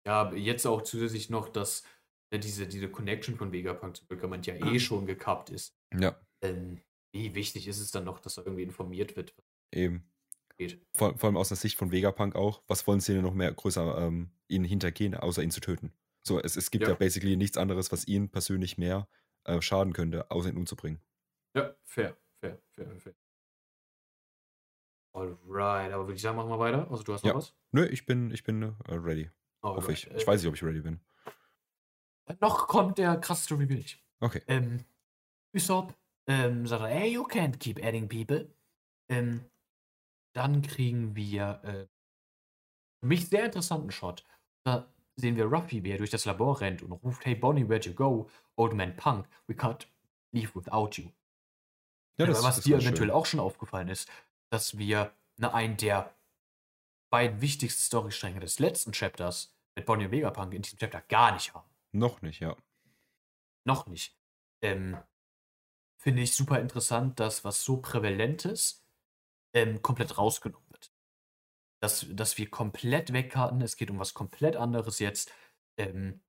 Ja, jetzt auch zusätzlich noch, dass äh, diese, diese Connection von Vegapunk zu Böckermann ja eh schon gekappt ist. Ja, Ähm, wie wichtig ist es dann noch, dass er irgendwie informiert wird, eben. geht? Vor, vor allem aus der Sicht von Vegapunk auch. Was wollen sie denn noch mehr größer ähm, ihnen hintergehen, außer ihn zu töten? So, es, es gibt ja. Ja. basically nichts anderes, was ihnen persönlich mehr äh, schaden könnte, außer ihn umzubringen. Ja, fair, fair, fair, fair. Alright, aber würde ich sagen, machen wir weiter. Also du hast noch Ja. was? Nö, ich bin, ich bin äh, ready. Alright. Hoffe ich. Ich äh, weiß nicht, ob ich ready bin. Noch kommt der krasseste Reveal nicht. Okay. Ähm, Usopp ähm, sagt, er, hey, you can't keep adding people. Ähm, dann kriegen wir äh, für mich sehr interessanten Shot. Da sehen wir Ruffy, wie er durch das Labor rennt und ruft, hey Bonnie, where'd you go? Old man Punk, we can't leave without you. Ja, Aber was das dir war schön. eventuell auch schon aufgefallen ist, dass wir ne, einen der beiden wichtigsten Storystränge des letzten Chapters mit Bonnie und Vegapunk in diesem Chapter gar nicht haben. Noch nicht, ja. Noch nicht. Ähm, Finde ich super interessant, dass was so Prävalentes ähm, komplett rausgenommen. Dass, dass wir komplett wegkarten, es geht um was komplett anderes jetzt. Ähm,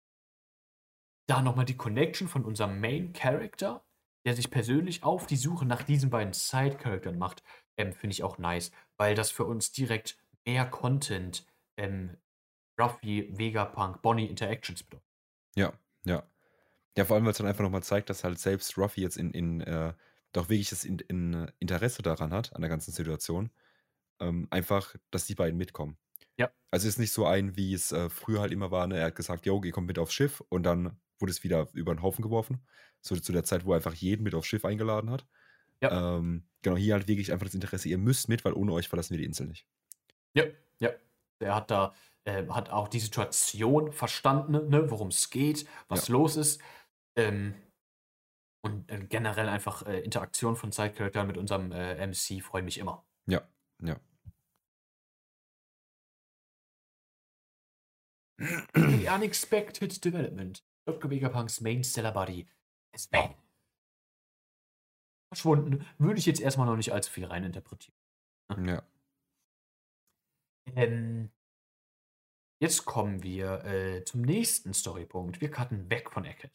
da nochmal die Connection von unserem Main Character, der sich persönlich auf die Suche nach diesen beiden Side-Charakteren macht, ähm, finde ich auch nice, weil das für uns direkt mehr Content, ähm, Ruffy, Vegapunk, Bonnie Interactions bedeutet. Ja, ja. Ja, vor allem, weil es dann einfach nochmal zeigt, dass halt selbst Ruffy jetzt in, in äh, doch wirklich das in, in äh, Interesse daran hat, an der ganzen Situation. Ähm, einfach, dass die beiden mitkommen. Ja. Also es ist nicht so ein, wie es äh, früher halt immer war, ne? Er hat gesagt, yo, ihr kommt mit aufs Schiff und dann wurde es wieder über den Haufen geworfen. So zu der Zeit, wo er einfach jeden mit aufs Schiff eingeladen hat. Ja. Ähm, genau, hier halt wirklich einfach das Interesse, ihr müsst mit, weil ohne euch verlassen wir die Insel nicht. Ja, ja. Er hat da, äh, hat auch die Situation verstanden, ne, worum es geht, was los ist. Ähm, und äh, generell einfach äh, Interaktion von Side-Charakteren mit unserem äh, MC freuen mich immer. Ja, ja. The unexpected development. Dr. Megapunks Main Seller Body is back. Verschwunden. Würde ich jetzt erstmal noch nicht allzu viel reininterpretieren. Ne? Ja. Ähm, jetzt kommen wir äh, zum nächsten Storypunkt. Wir cutten weg von Eckett.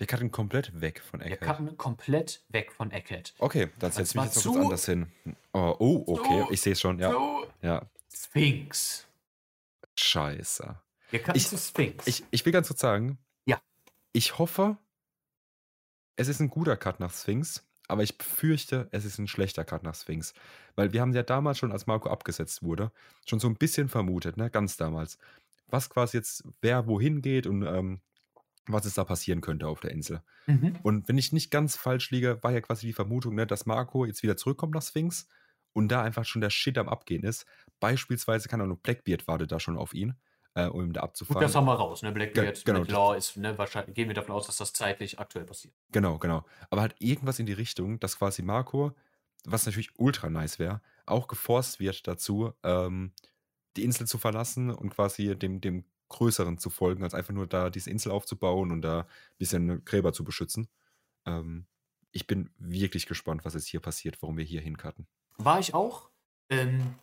Wir cutten komplett weg von Wir Egghead. cutten komplett weg von Eckhead. Okay, das setzt mich war jetzt noch kurz anders hin. Oh, oh okay, zu- ich sehe es schon, ja. Ja, Sphinx. scheiße. Wir cutten Ich- zu Sphinx. Ich, ich will ganz kurz sagen, Ja. ich hoffe, es ist ein guter Cut nach Sphinx, aber ich befürchte, es ist ein schlechter Cut nach Sphinx. Weil wir haben ja damals schon, als Marco abgesetzt wurde, schon so ein bisschen vermutet, ne, ganz damals, was quasi jetzt, wer wohin geht und ähm, was es da passieren könnte auf der Insel. mhm. Und wenn ich nicht ganz falsch liege, war ja quasi die Vermutung, ne, dass Marco jetzt wieder zurückkommt nach Sphinx und da einfach schon der Shit am Abgehen ist. Beispielsweise kann auch noch Blackbeard wartet da schon auf ihn, äh, um ihn da Gut, abzufangen. das haben wir raus. Ne? Blackbeard Ge- genau, mit Law ist, ne, wahrscheinlich, gehen wir davon aus, dass das zeitlich aktuell passiert. Genau, genau. Aber halt irgendwas in die Richtung, dass quasi Marco, was natürlich ultra nice wäre, auch geforst wird dazu, ähm, die Insel zu verlassen und quasi dem, dem Größeren zu folgen, als einfach nur da diese Insel aufzubauen und da ein bisschen Gräber zu beschützen. Ähm, ich bin wirklich gespannt, was jetzt hier passiert, warum wir hier hinkarten. War ich auch. Ähm,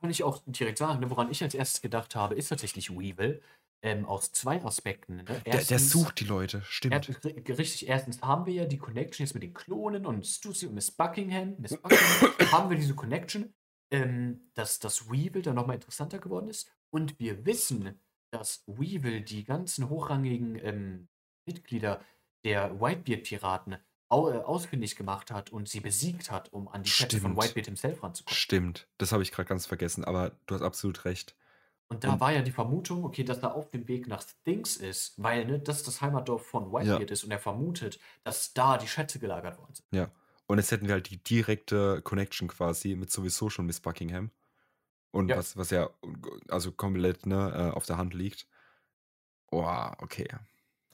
kann ich auch direkt sagen, ne, woran ich als erstes gedacht habe, ist tatsächlich Weevil. Ähm, aus zwei Aspekten. Ne? Der, der Erstens- sucht die Leute, Er, stimmt. ri- richtig, erstens haben wir ja die Connection jetzt mit den Klonen und Stussy und Miss Buckingham. Miss Buckingham [coughs] haben wir diese Connection, ähm, dass das Weevil dann nochmal interessanter geworden ist. Und wir wissen, dass Weevil die ganzen hochrangigen ähm, Mitglieder der Whitebeard-Piraten au äh, ausfindig gemacht hat und sie besiegt hat, um an die Schätze von. Whitebeard himself ranzukommen. Stimmt. Das habe ich gerade ganz vergessen, aber du hast absolut recht. Und da Und- war ja die Vermutung, okay, dass er auf dem Weg nach Sphinx ist, weil ne, das das Heimatdorf von Whitebeard ist und er vermutet, dass da die Schätze gelagert worden sind. Ja. Und jetzt hätten wir halt die direkte Connection quasi mit sowieso schon Miss Buckingham. Und Ja. was, was ja also komplett ne, äh, auf der Hand liegt. Boah, okay.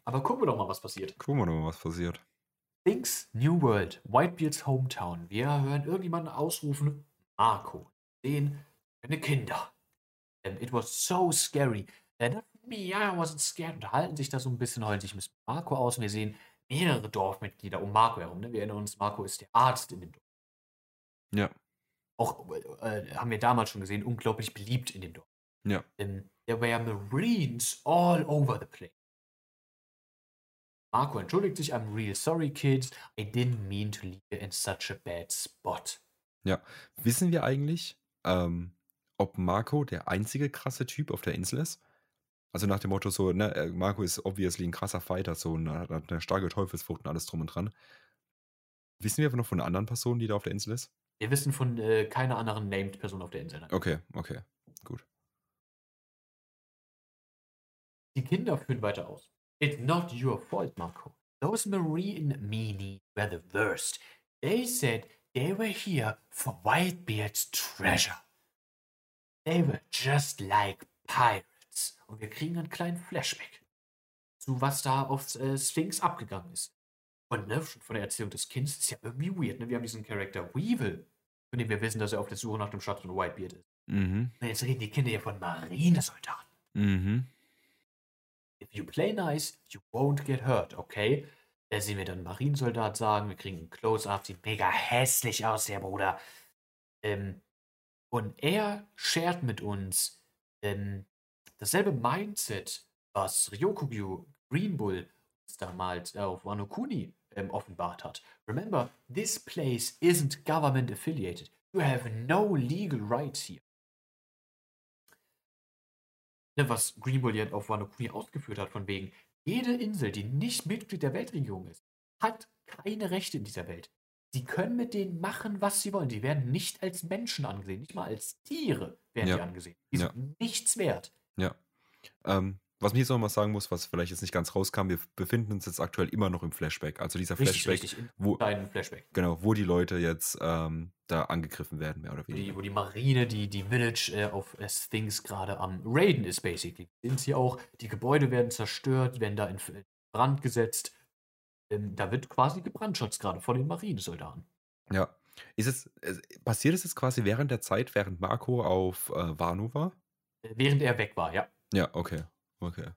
Aber gucken wir doch mal, was passiert. Gucken wir doch mal, was passiert. Sphinx New World, Whitebeards Hometown. Wir hören irgendjemanden ausrufen, Marco. Den seine Kinder. Um, it was so scary. And me, I wasn't scared. Unterhalten sich da so ein bisschen, heulen sich mit Marco aus. Und wir sehen mehrere Dorfmitglieder um Marco herum. Ne? Wir erinnern uns, Marco ist der Arzt in dem Dorf. Ja, Auch äh, haben wir damals schon gesehen, unglaublich beliebt in dem Dorf. ja. Um, there were Marines all over the place. Marco entschuldigt sich, I'm real sorry, kids. I didn't mean to leave you in such a bad spot. Wissen wir eigentlich, ähm, ob Marco der einzige krasse Typ auf der Insel ist? Also nach dem Motto so, ne, äh, Marco ist obviously ein krasser Fighter, so hat hat eine starke Teufelsfrucht und alles drum und dran. Wissen wir aber noch von einer anderen Person, die da auf der Insel ist? Wir wissen von äh, keiner anderen named Person auf der Insel. Nein. Okay, okay, gut. Die Kinder führen weiter aus. It's not your fault, Marco. Those Marine meanies were the worst. They said they were here for Whitebeard's treasure. They were just like pirates. Und wir kriegen einen kleinen Flashback zu was da auf äh, Sphinx abgegangen ist. Und ne, schon von der Erzählung des Kindes ist ja irgendwie weird. Ne? Wir haben diesen Charakter Weevil, von dem wir wissen, dass er auf der Suche nach dem Schatz von Whitebeard ist. Mhm, Und jetzt reden die Kinder ja von Marinesoldaten. mhm. If you play nice, you won't get hurt, okay? Da sehen wir dann einen Marinesoldat sagen, wir kriegen ein Close-Up, sieht mega hässlich aus, der Bruder. Ähm, und er shared mit uns ähm, dasselbe Mindset, was Ryokugyu Green Bull damals auf Wano Kuni ähm, offenbart hat. Remember, this place isn't government affiliated. You have no legal rights here. Ne, was Green Bull ja auf Wano Kuni ausgeführt hat, von wegen, jede Insel, die nicht Mitglied der Weltregierung ist, hat keine Rechte in dieser Welt. Sie können mit denen machen, was sie wollen. Die werden nicht als Menschen angesehen, nicht mal als Tiere werden Ja. die angesehen. Die Ja. sind nichts wert. Ja. Ähm, was mir jetzt noch mal sagen muss, was vielleicht jetzt nicht ganz rauskam, wir befinden uns jetzt aktuell immer noch im Flashback. Also dieser Richtig, Flashback, richtig. In wo, Flashback. genau, wo die Leute jetzt ähm, da angegriffen werden, mehr oder Wo die, weniger. wo die Marine, die, die Village äh, auf äh, Sphinx gerade am Raiden ist, basically. Sind sie auch. Die Gebäude werden zerstört, werden da in Brand gesetzt. Ähm, da wird quasi gebrandschatzt gerade von den Marinesoldaten. Ja. Ist es, es, passiert es jetzt quasi während der Zeit, während Marco auf äh, Wano war? Äh, Während er weg war, ja. Ja, okay. Okay.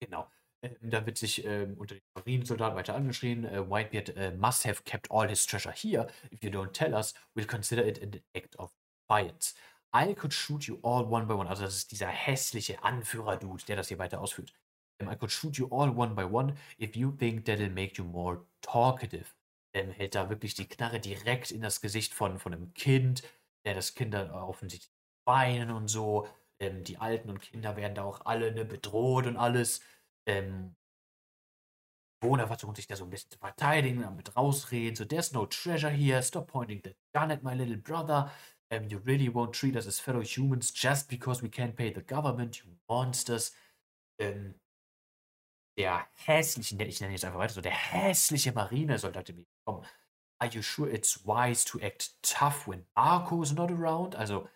Genau. Ähm, da wird sich ähm, unter den Marinesoldaten weiter angeschrien, äh, Whitebeard äh, must have kept all his treasure here. If you don't tell us, we'll consider it an act of defiance. I could shoot you all one by one. Also das ist dieser hässliche Anführer-Dude, der das hier weiter ausführt. Um, I could shoot you all one by one if you think that'll make you more talkative. Ähm, hält da wirklich die Knarre direkt in das Gesicht von, von einem Kind, der das Kinder offensichtlich weinen und so. Ähm, die Alten und Kinder werden da auch alle ne, bedroht und alles. Ähm, Bewohner versuchen sich da so ein bisschen zu verteidigen, damit rausreden. So, there's no treasure here. Stop pointing the gun at my little brother. Um, you really won't treat us as fellow humans just because we can't pay the government, you monsters. Ähm, der hässliche, ich nenne jetzt einfach weiter so, der hässliche Marinesoldat im kommen. Are you sure it's wise to act tough when Marco is not around? Also,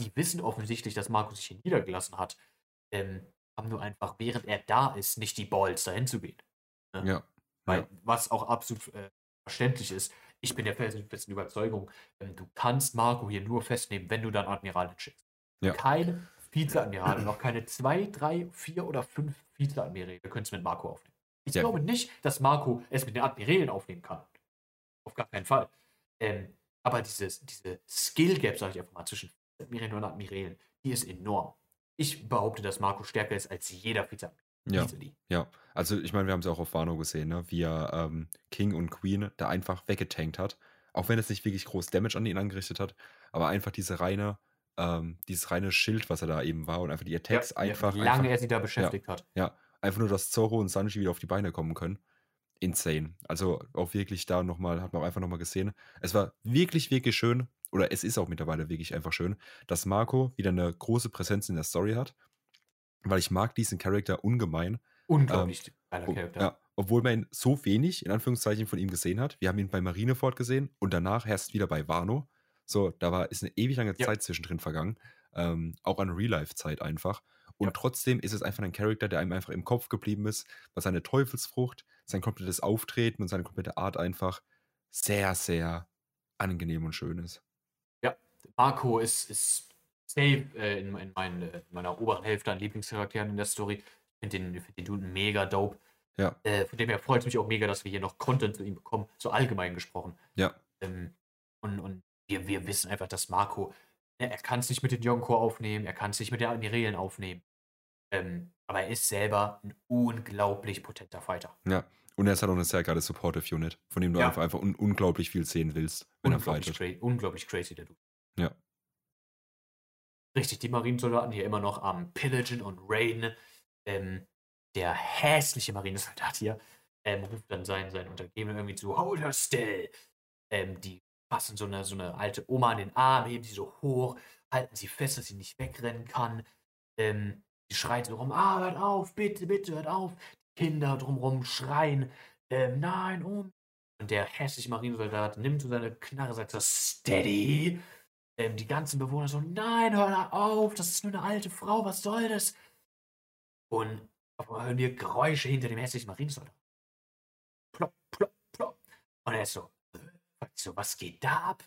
die wissen offensichtlich, dass Marco sich hier niedergelassen hat. Ähm, haben nur einfach, während er da ist, nicht die Balls, dahin zu gehen. Ne? Ja. Weil, ja. was auch absolut äh, verständlich ist, ich bin der felsenfesten Überzeugung, äh, du kannst Marco hier nur festnehmen, wenn du dann Admiral schickst. Ja. Keine Vizeadmiral, noch keine zwei, drei, vier oder fünf Vizeadmiräle können es mit Marco aufnehmen. Ich ja. glaube nicht, dass Marco es mit den Admirälen aufnehmen kann. Auf gar keinen Fall. Ähm, aber dieses, diese Skill Gap, sage ich einfach mal, zwischen Admirälen und Admirälen, die ist enorm. Ich behaupte, dass Marco stärker ist als jeder Vizeadmiral. Ja, ja. Also ich meine, wir haben es auch auf Wano gesehen, ne? wie er ähm, King und Queen da einfach weggetankt hat. Auch wenn es nicht wirklich groß Damage an ihn angerichtet hat, aber einfach diese reine, ähm, dieses reine Schild, was er da eben war und einfach die Attacks ja, einfach. Wie lange einfach, er sie da beschäftigt ja, hat. Ja, einfach nur, dass Zoro und Sanji wieder auf die Beine kommen können. Insane. Also auch wirklich da nochmal, hat man auch einfach nochmal gesehen. Es war wirklich, wirklich schön, oder es ist auch mittlerweile wirklich einfach schön, dass Marco wieder eine große Präsenz in der Story hat. Weil ich mag diesen Charakter ungemein. Unglaublich ähm, geiler Charakter. Ja, obwohl man so wenig, in Anführungszeichen, von ihm gesehen hat. Wir haben ihn bei Marineford gesehen und danach erst wieder bei Wano. So, da war, ist eine ewig lange ja. Zeit zwischendrin vergangen. Ähm, auch eine Real-Life-Zeit einfach. Und ja. trotzdem ist es einfach ein Charakter, der einem einfach im Kopf geblieben ist, was seine Teufelsfrucht, sein komplettes Auftreten und seine komplette Art einfach sehr, sehr angenehm und schön ist. Marco ist, ist safe äh, in, in, mein, in, meiner oberen Hälfte an Lieblingscharakteren in der Story. Ich finde den, find den Dude mega dope. Ja. Äh, von dem her freut es mich auch mega, dass wir hier noch Content zu ihm bekommen, so allgemein gesprochen. Ja. Ähm, und und wir, wir wissen einfach, dass Marco, ne, er kann es nicht mit den Yonko aufnehmen, er kann es nicht mit den Admirälen aufnehmen. Ähm, aber er ist selber ein unglaublich potenter Fighter. Ja. Und er ist halt auch eine sehr geile Supportive Unit, von dem du ja. einfach, einfach un unglaublich viel sehen willst, wenn unglaublich er fightet. Unglaublich crazy, der Dude. Ja. Richtig, die Marinesoldaten hier immer noch am Pillagen und Rain. Ähm, der hässliche Marinesoldat hier ähm, ruft dann seinen, seinen Untergebenen irgendwie zu, hold her still. Ähm, die fassen so eine, so eine alte Oma an den Arm, heben sie so hoch, halten sie fest, dass sie nicht wegrennen kann. Ähm, die schreit so rum, ah, hört auf, bitte, bitte, hört auf. Die Kinder drumherum schreien, ähm, nein, um. Und der hässliche Marinesoldat nimmt so seine Knarre, sagt so, steady ähm, die ganzen Bewohner so, nein, hör da auf, das ist nur eine alte Frau, was soll das? Und auf einmal hören wir Geräusche hinter dem hässlichen Marinesoldat. Plopp, plopp, plopp. Und er ist so, äh, so, was geht da ab?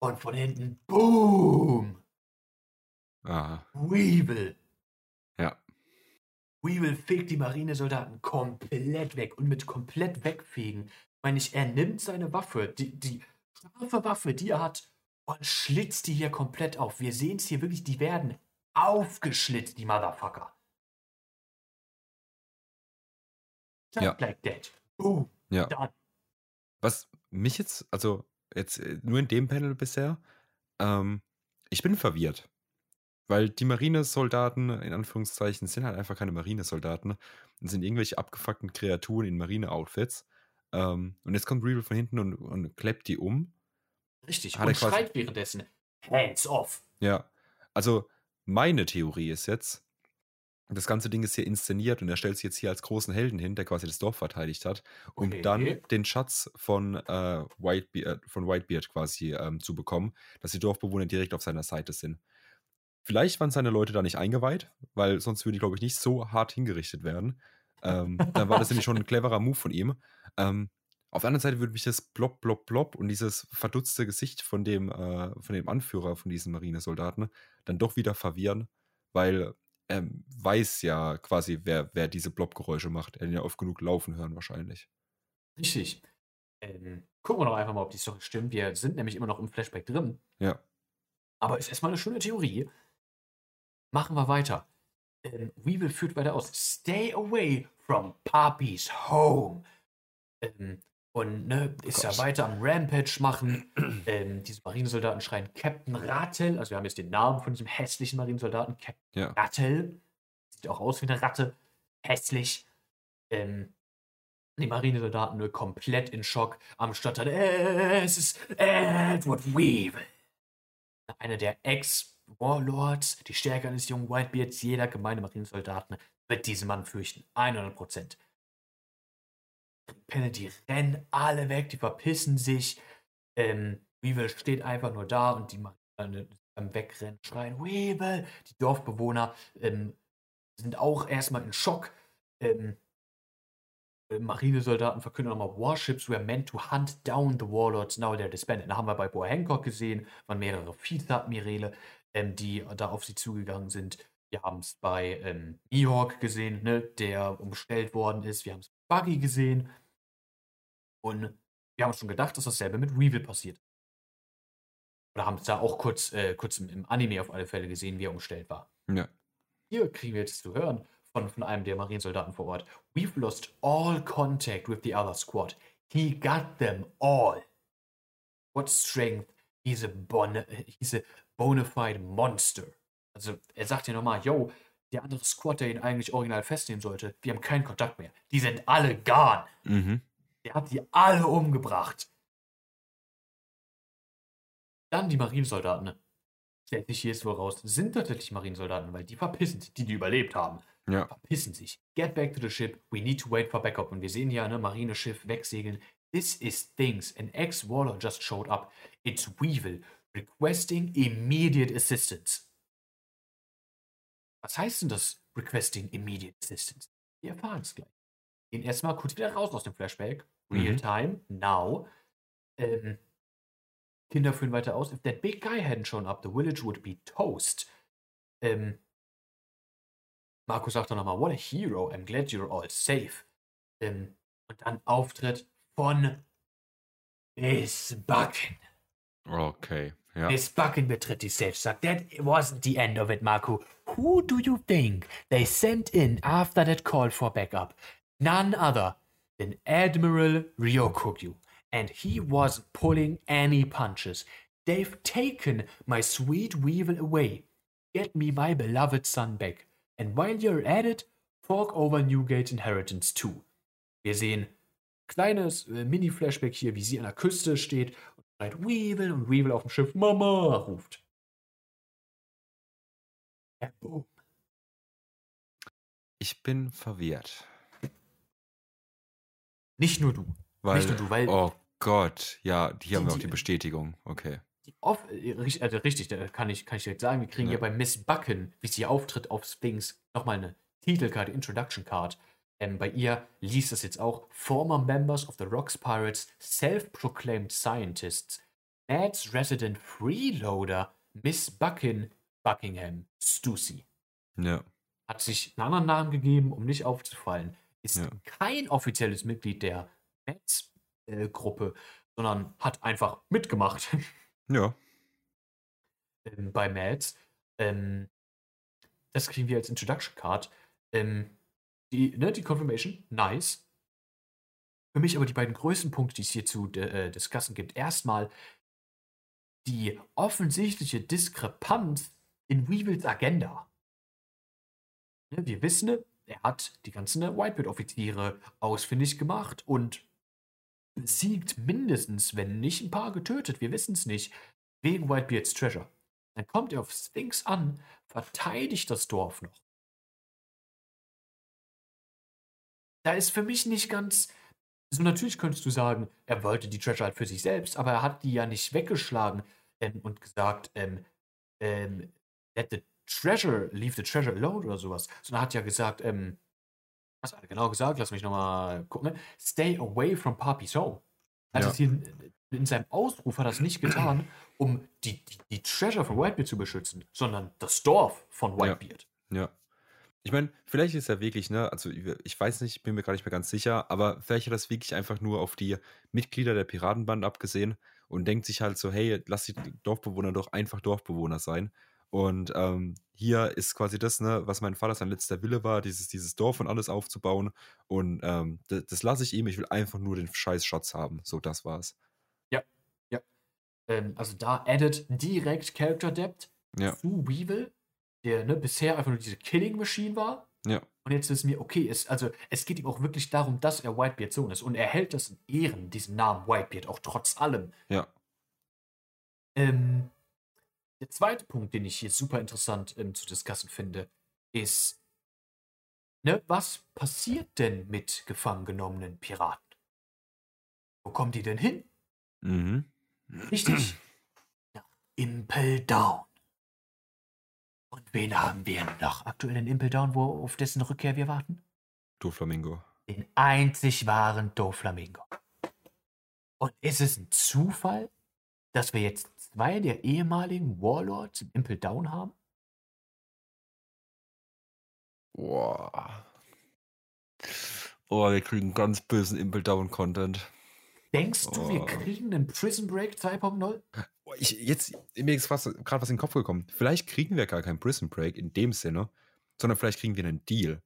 Und von hinten, boom! Aha. Weevil. Ja. Weevil fegt die Marinesoldaten komplett weg. Und mit komplett wegfegen meine ich, er nimmt seine Waffe, die, die scharfe Waffe, die er hat, und schlitzt die hier komplett auf. Wir sehen es hier wirklich, die werden aufgeschlitzt, die Motherfucker. Just ja. like that. Boom. Ja. Done. Was mich jetzt, also jetzt äh, nur in dem Panel bisher, ähm, ich bin verwirrt. Weil die Marinesoldaten, in Anführungszeichen, sind halt einfach keine Marinesoldaten und sind irgendwelche abgefuckten Kreaturen in Marine-Outfits. Ähm, und jetzt kommt Real von hinten und, und klappt die um Richtig. Hat und schreit währenddessen Hands off. Ja. Also meine Theorie ist jetzt, das ganze Ding ist hier inszeniert und er stellt sich jetzt hier als großen Helden hin, der quasi das Dorf verteidigt hat, um okay. dann den Schatz von, äh, Whitebeard, von Whitebeard quasi ähm, zu bekommen, dass die Dorfbewohner direkt auf seiner Seite sind. Vielleicht waren seine Leute da nicht eingeweiht, weil sonst würde die, glaube ich, nicht so hart hingerichtet werden. Ähm, dann war das nämlich schon ein cleverer Move von ihm. Ähm, auf der anderen Seite würde mich das Blob, Blob, Blob und dieses verdutzte Gesicht von dem, äh, von dem Anführer von diesen Marinesoldaten dann doch wieder verwirren, weil er weiß ja quasi, wer, wer diese Blob-Geräusche macht. Er hat ihn ja oft genug laufen hören wahrscheinlich. Richtig. Ähm, gucken wir doch einfach mal, ob die Story stimmt. Wir sind nämlich immer noch im Flashback drin. Ja. Aber ist erstmal eine schöne Theorie. Machen wir weiter. Ähm, Weevil führt weiter aus. Stay away from Papi's home. Ähm, und ne, ist ja Gott. weiter am Rampage machen. [clears throat] ähm, diese Marinesoldaten schreien Captain Rattel. Also wir haben jetzt den Namen von diesem hässlichen Marinesoldaten. Captain Ja. Rattel. Sieht auch aus wie eine Ratte. Hässlich. Ähm, die Marinesoldaten nur komplett in Schock am Stottern. Es ist Edward Weevil. Einer der Ex-Warlords, die stärker eines jungen Whitebeards, jeder gemeine Marinesoldaten wird diesen Mann fürchten. 100 Prozent. Penne, die rennen alle weg, die verpissen sich. Ähm, Weevil steht einfach nur da und die Marine beim Wegrennen schreien, Weevil! Die Dorfbewohner ähm, sind auch erstmal in Schock. Ähm, äh, Marinesoldaten verkünden nochmal, Warships were meant to hunt down the warlords, now they're disbanded. Da haben wir bei Boa Hancock gesehen, waren mehrere Vizeadmirale, ähm, die da auf sie zugegangen sind. Wir haben es bei ähm, Mihawk gesehen, ne, der umstellt worden ist. Wir haben es bei Buggy gesehen. Und wir haben schon gedacht, dass dasselbe mit Weevil passiert. Oder haben es da auch kurz, äh, kurz im, im Anime auf alle Fälle gesehen, wie er umstellt war. Ja. Hier kriegen wir jetzt zu hören von, von einem der Marinesoldaten vor Ort. We've lost all contact with the other squad. He got them all. What strength. He's a, bon he's a bona fide monster. Also er sagt ja nochmal, yo, der andere Squad, der ihn eigentlich original festnehmen sollte, wir haben keinen Kontakt mehr. Die sind alle gone. Mhm. Der hat die alle umgebracht. Dann die Marinesoldaten. Stellt sich hier jetzt wohl raus, sind tatsächlich Marinesoldaten, weil die verpissen sich, die, die überlebt haben Ja. verpissen sich. Get back to the ship. We need to wait for backup. Und wir sehen hier, ne, Marineschiff wegsegeln. This is Things. An ex-Warlord just showed up. It's Weevil. Requesting immediate assistance. Was heißt denn das? Requesting immediate assistance? Wir erfahren es gleich. Gehen erstmal kurz wieder raus aus dem Flashback. Real Mhm. time. Now. Ähm, Kinder führen weiter aus. If that big guy hadn't shown up, the village would be toast. Ähm, Marco sagt dann nochmal, what a hero, I'm glad you're all safe. Ähm, und dann Auftritt von Miss Bucken. Okay. Ja. Miss Bucken betritt die Safe, sagt, that wasn't the end of it, Marco. Who do you think they sent in after that call for backup? None other than Admiral Ryokugyu. And he wasn't pulling any punches. They've taken my sweet Weevil away. Get me my beloved son back. And while you're at it, fork over Newgate Inheritance 2. Wir sehen kleines äh, Mini-Flashback hier, wie sie an der Küste steht und schreit Weevil und Weevil auf dem Schiff Mama ruft. Ja, boom. Ich bin verwirrt. Nicht nur du. Weil, Nicht nur du, weil- oh Gott, ja, hier haben wir auch Die- Bestätigung. Okay. Off äh, also richtig, da kann ich, kann ich direkt sagen, wir kriegen Ja. hier bei Miss Bucken, wie sie auftritt auf Sphinx, nochmal eine Titelkarte, Introduction Card. Ähm, bei ihr liest das jetzt auch Former Members of the Rocks Pirates, Self-Proclaimed Scientists, Mads Resident Freeloader, Miss Bucken, Buckingham, Stussy. Ja. Hat sich einen anderen Namen gegeben, um nicht aufzufallen. Ist Ja. kein offizielles Mitglied der Mads-Gruppe, sondern hat einfach mitgemacht. [laughs] Ja. ähm, bei Mads. Ähm, das kriegen wir als Introduction Card. Ähm, die, ne, die Confirmation, nice. Für mich aber die beiden größten Punkte, die es hier zu äh, discussen gibt. Erstmal die offensichtliche Diskrepanz in Weevils Agenda. Ne, wir wissen, er hat die ganzen Whitebeard-Offiziere ausfindig gemacht und besiegt mindestens, wenn nicht ein paar getötet, wir wissen es nicht, wegen Whitebeards Treasure. Dann kommt er auf Sphinx an, verteidigt das Dorf noch. Da ist für mich nicht ganz. So, natürlich könntest du sagen, er wollte die Treasure halt für sich selbst, aber er hat die ja nicht weggeschlagen ähm, und gesagt, ähm, ähm, let the treasure, leave the treasure alone oder sowas. Sondern er hat ja gesagt, ähm, was hat er genau gesagt? Lass mich nochmal gucken. Stay away from Papi's home. Also Ja. es hier in seinem Ausruf hat er es nicht getan, um die, die, die Treasure von Whitebeard zu beschützen, sondern das Dorf von Whitebeard. Ja. Ich meine, vielleicht ist er wirklich, ne, also ich weiß nicht, bin mir gar nicht mehr ganz sicher, aber vielleicht hat er das wirklich einfach nur auf die Mitglieder der Piratenbande abgesehen und denkt sich halt so: „Hey, lass die Dorfbewohner doch einfach Dorfbewohner sein.“ Und, ähm, hier ist quasi das, ne, was mein Vater sein letzter Wille war, dieses dieses Dorf und alles aufzubauen und, ähm, d das lasse ich ihm, ich will einfach nur den scheiß Schatz haben. So, das war's. Ja, ja. Ähm, also da added direkt Character Depth Ja, zu Weevil, der, ne, bisher einfach nur diese Killing Machine war. ja, Und jetzt ist mir, okay, es, also es geht ihm auch wirklich darum, dass er Whitebeards Sohn ist. Und er hält das in Ehren, diesen Namen Whitebeard, auch trotz allem. ja. Ähm, der zweite Punkt, den ich hier super interessant ähm, zu diskutieren finde, ist, ne, was passiert denn mit gefangen genommenen Piraten? Wo kommen die denn hin? Mhm. Richtig. [clears throat] Nach Impel Down. Und wen haben wir noch aktuell in Impel Down, wo, auf dessen Rückkehr wir warten? Doflamingo. Den einzig wahren Doflamingo. Und ist es ein Zufall, dass wir jetzt zwei der ehemaligen Warlords im Impel Down haben? Boah. Oh, wir kriegen ganz bösen Impel Down Content. Denkst du, wir Oh. kriegen einen Prison Break 2.0? Boah, Ich, jetzt, mir ist gerade was in den Kopf gekommen. Vielleicht kriegen wir gar keinen Prison Break in dem Sinne, sondern vielleicht kriegen wir einen Deal.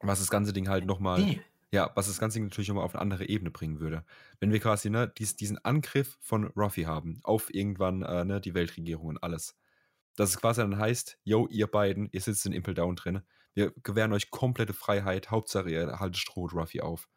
Was das ganze Ding halt nochmal. Ja, was das ganze natürlich nochmal auf eine andere Ebene bringen würde. Wenn wir quasi, ne, dies, diesen Angriff von Ruffy haben, auf irgendwann, äh, ne, die Weltregierung und alles. Dass es quasi dann heißt, yo, ihr beiden, ihr sitzt in Impel Down drin, wir gewähren euch komplette Freiheit, Hauptsache ihr haltet Stroh Ruffy auf.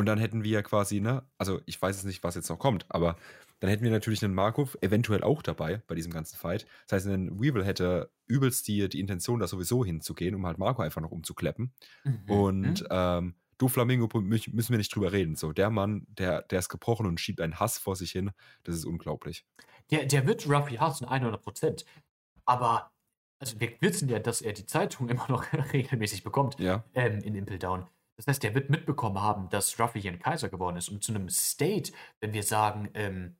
Und dann hätten wir quasi, ne, also ich weiß es nicht, was jetzt noch kommt, aber dann hätten wir natürlich einen Markov eventuell auch dabei bei diesem ganzen Fight. Das heißt, ein Weevil hätte übelst die, die Intention, da sowieso hinzugehen, um halt Marco einfach noch umzukleppen. Mhm. Und ähm, du Flamingo mü- müssen wir nicht drüber reden. So, der Mann, der, der ist gebrochen und schiebt einen Hass vor sich hin. Das ist unglaublich. Der, der wird Ruffy hassen, 100%. Aber, also wir wissen ja, dass er die Zeitung [laughs] immer noch regelmäßig bekommt Ja, ähm, in Impel Down. Das heißt, er wird mitbekommen haben, dass Ruffy hier ein Kaiser geworden ist. Und zu einem State, wenn wir sagen, ähm,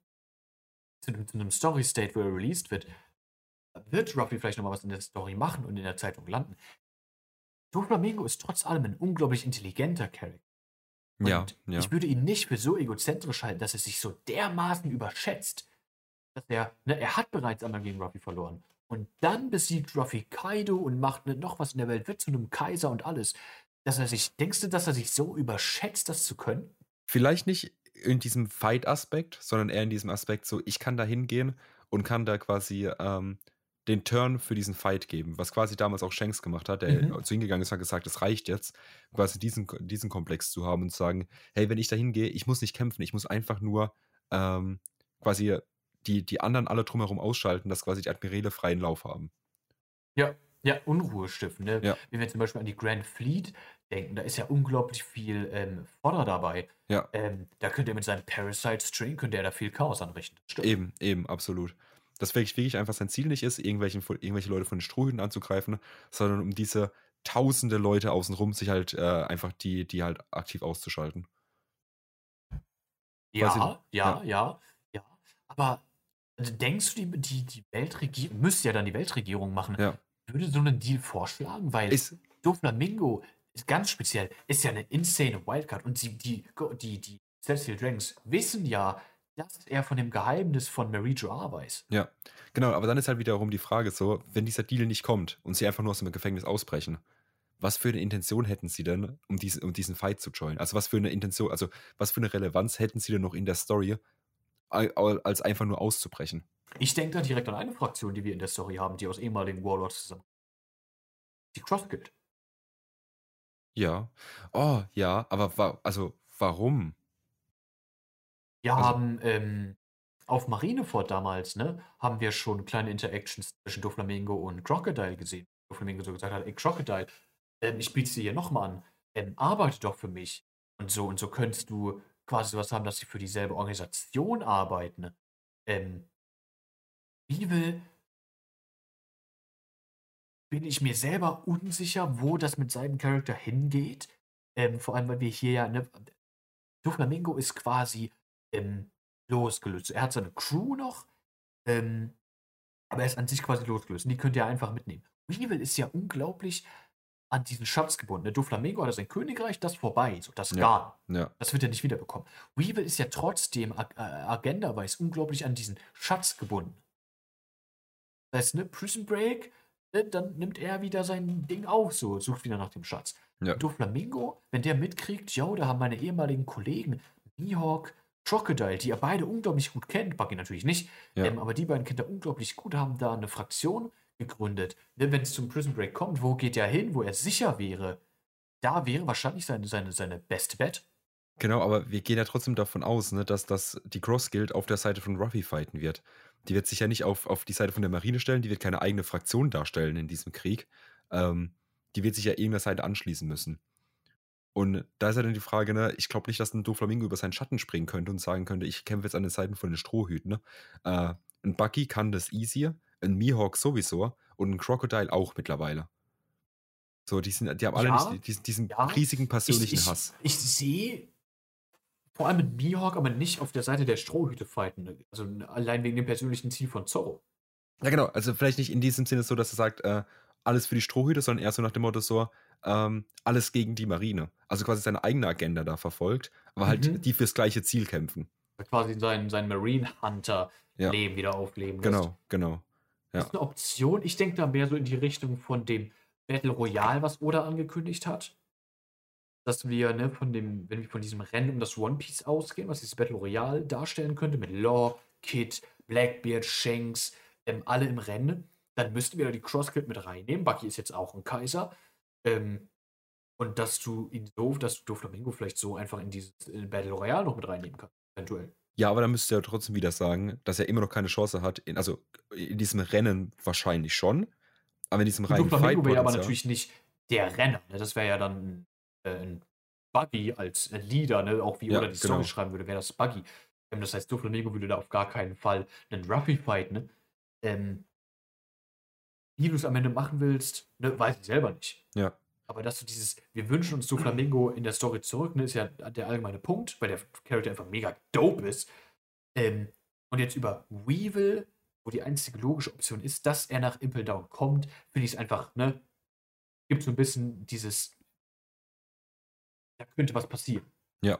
zu einem, zu einem Story-State, wo er released wird, wird Ruffy vielleicht nochmal was in der Story machen und in der Zeitung landen. Doflamingo ist trotz allem ein unglaublich intelligenter Charakter. ja, Und ja. ich würde ihn nicht für so egozentrisch halten, dass er sich so dermaßen überschätzt, dass er, ne, er hat bereits einmal gegen Ruffy verloren. Und dann besiegt Ruffy Kaido und macht ne, noch was in der Welt, wird zu einem Kaiser und alles. Dass er sich, denkst du, dass er sich so überschätzt, das zu können? Vielleicht nicht in diesem Fight-Aspekt, sondern eher in diesem Aspekt, so ich kann da hingehen und kann da quasi ähm, den Turn für diesen Fight geben, was quasi damals auch Shanks gemacht hat, der Mhm. zu hingegangen ist und hat gesagt, es reicht jetzt, quasi diesen, diesen Komplex zu haben und zu sagen, hey, wenn ich da hingehe, ich muss nicht kämpfen, ich muss einfach nur ähm, quasi die, die anderen alle drumherum ausschalten, dass quasi die Admirale freien Lauf haben. Ja, ja, Unruhe stiften. Ne? Ja. Wenn wir zum Beispiel an die Grand Fleet denken, da ist ja unglaublich viel ähm, Fodder dabei. Ja. Ähm, da könnte er mit seinem Parasite String, könnte er da viel Chaos anrichten. Stimmt. Eben, eben, absolut. Dass wirklich, wirklich einfach sein Ziel nicht ist, irgendwelchen, irgendwelche Leute von den Strohhüten anzugreifen, sondern um diese tausende Leute außenrum sich halt äh, einfach die, die halt aktiv auszuschalten. Ja, Quasi- ja, ja. ja, ja. Aber also denkst du, die, die, die Weltregierung, müsste ja dann die Weltregierung machen, Ja. Würde so einen Deal vorschlagen? Weil Ist, Doflamingo ist ganz speziell, ist ja eine insane Wildcard und sie, die, die, die Celestial Dragons wissen ja, dass er von dem Geheimnis von Marie Joa weiß. ja, genau, aber dann ist halt wiederum die Frage so, wenn dieser Deal nicht kommt und sie einfach nur aus dem Gefängnis ausbrechen, was für eine Intention hätten sie denn, um, diesen um diesen Fight zu joinen? Also was für eine Intention, also was für eine Relevanz hätten sie denn noch in der Story, al- al- als einfach nur auszubrechen? Ich denke da direkt an eine Fraktion, die wir in der Story haben, die aus ehemaligen Warlords zusammen. Die Cross Guild. Ja. Oh, ja, aber wa also warum? Wir Also- haben ähm, auf Marineford damals, ne, haben wir schon kleine Interactions zwischen Doflamingo und Crocodile gesehen. Doflamingo so gesagt hat, ey Crocodile, ähm, ich biete sie hier nochmal an, ähm, arbeite doch für mich. Und so und so könntest du quasi sowas haben, dass sie für dieselbe Organisation arbeiten. Ähm, Bibel bin ich mir selber unsicher, wo das mit seinem Charakter hingeht. Ähm, vor allem, weil wir hier ja, ne, Doflamingo ist quasi ähm, losgelöst. Er hat seine Crew noch, ähm, aber er ist an sich quasi losgelöst. Und die könnt ihr einfach mitnehmen. Weevil ist ja unglaublich an diesen Schatz gebunden. Der Doflamingo hat sein Königreich, das vorbei, so das Ja. gone. Ja. Das wird er nicht wiederbekommen. Weevil ist ja trotzdem äh, agendaweise unglaublich an diesen Schatz gebunden. Das heißt, ne, Prison Break, ne, dann nimmt er wieder sein Ding auf, so, sucht wieder nach dem Schatz. Ja. Doflamingo, wenn der mitkriegt, yo, da haben meine ehemaligen Kollegen, Mihawk, Crocodile, die er beide unglaublich gut kennt, Buggy natürlich nicht, Ja. ähm, aber die beiden kennt er unglaublich gut, haben da eine Fraktion gegründet. Ne, wenn es zum Prison Break kommt, wo geht er hin, wo er sicher wäre? Da wäre wahrscheinlich seine, seine, seine Best Bet. Genau, aber wir gehen ja trotzdem davon aus, ne, dass, dass die Cross Guild auf der Seite von Ruffy fighten wird. Die wird sich ja nicht auf, auf die Seite von der Marine stellen, die wird keine eigene Fraktion darstellen in diesem Krieg. Ähm, die wird sich ja irgendeiner Seite anschließen müssen. Und da ist ja dann die Frage, ne, ich glaube nicht, dass ein Doflamingo über seinen Schatten springen könnte und sagen könnte, ich kämpfe jetzt an den Seiten von den Strohhüten. Ne? Äh, ein Bucky kann das easier, ein Mihawk sowieso und ein Crocodile auch mittlerweile. So, die, sind, die haben alle Ja, nicht diesen, diesen ja. riesigen persönlichen ich, ich, Hass. Ich sehe vor allem mit Mihawk, aber nicht auf der Seite der Strohhüte fighten. Also allein wegen dem persönlichen Ziel von Zorro. Ja, genau. Also vielleicht nicht in diesem Sinne so, dass er sagt, äh, alles für die Strohhüte, sondern eher so nach dem Motto so, ähm, alles gegen die Marine. Also quasi seine eigene Agenda da verfolgt, aber halt Mhm. die fürs gleiche Ziel kämpfen. Quasi sein, sein Marine Hunter Ja. Wieder aufleben lässt. Genau, genau. Das ist eine Option. Ich denke da mehr so in die Richtung von dem Battle Royale, was Oda angekündigt hat. Dass wir, ne, von dem, wenn wir von diesem Rennen um das One Piece ausgehen, was dieses Battle Royale darstellen könnte, mit Law, Kid, Blackbeard, Shanks, ähm, alle im Rennen, dann müssten wir da die Cross Guild mit reinnehmen. Bucky ist jetzt auch ein Kaiser. Ähm, und dass du ihn so, dass du Doflamingo vielleicht so einfach in dieses Battle Royale noch mit reinnehmen kannst, eventuell. Ja, aber dann müsst ihr ja trotzdem wieder sagen, dass er immer noch keine Chance hat. In, also in diesem Rennen wahrscheinlich schon, aber in diesem reinen Doflamingo wäre aber natürlich nicht der Renner. Ne? Das wäre ja dann ein Buggy als äh, Leader, ne? auch wie Ja, Oda die Story genau. schreiben würde, wäre das Buggy. Ähm, das heißt, Doflamingo würde da auf gar keinen Fall einen Ruffy fight. Ne? Ähm, wie du es am Ende machen willst, ne, weiß ich selber nicht. Ja. Aber dass du dieses, wir wünschen uns Doflamingo in der Story zurück, ne, ist ja der allgemeine Punkt, weil der Charakter einfach mega dope ist. Ähm, und jetzt über Weevil, wo die einzige logische Option ist, dass er nach Impel Down kommt, finde ich es einfach, ne, gibt so ein bisschen dieses, da könnte was passieren. Ja.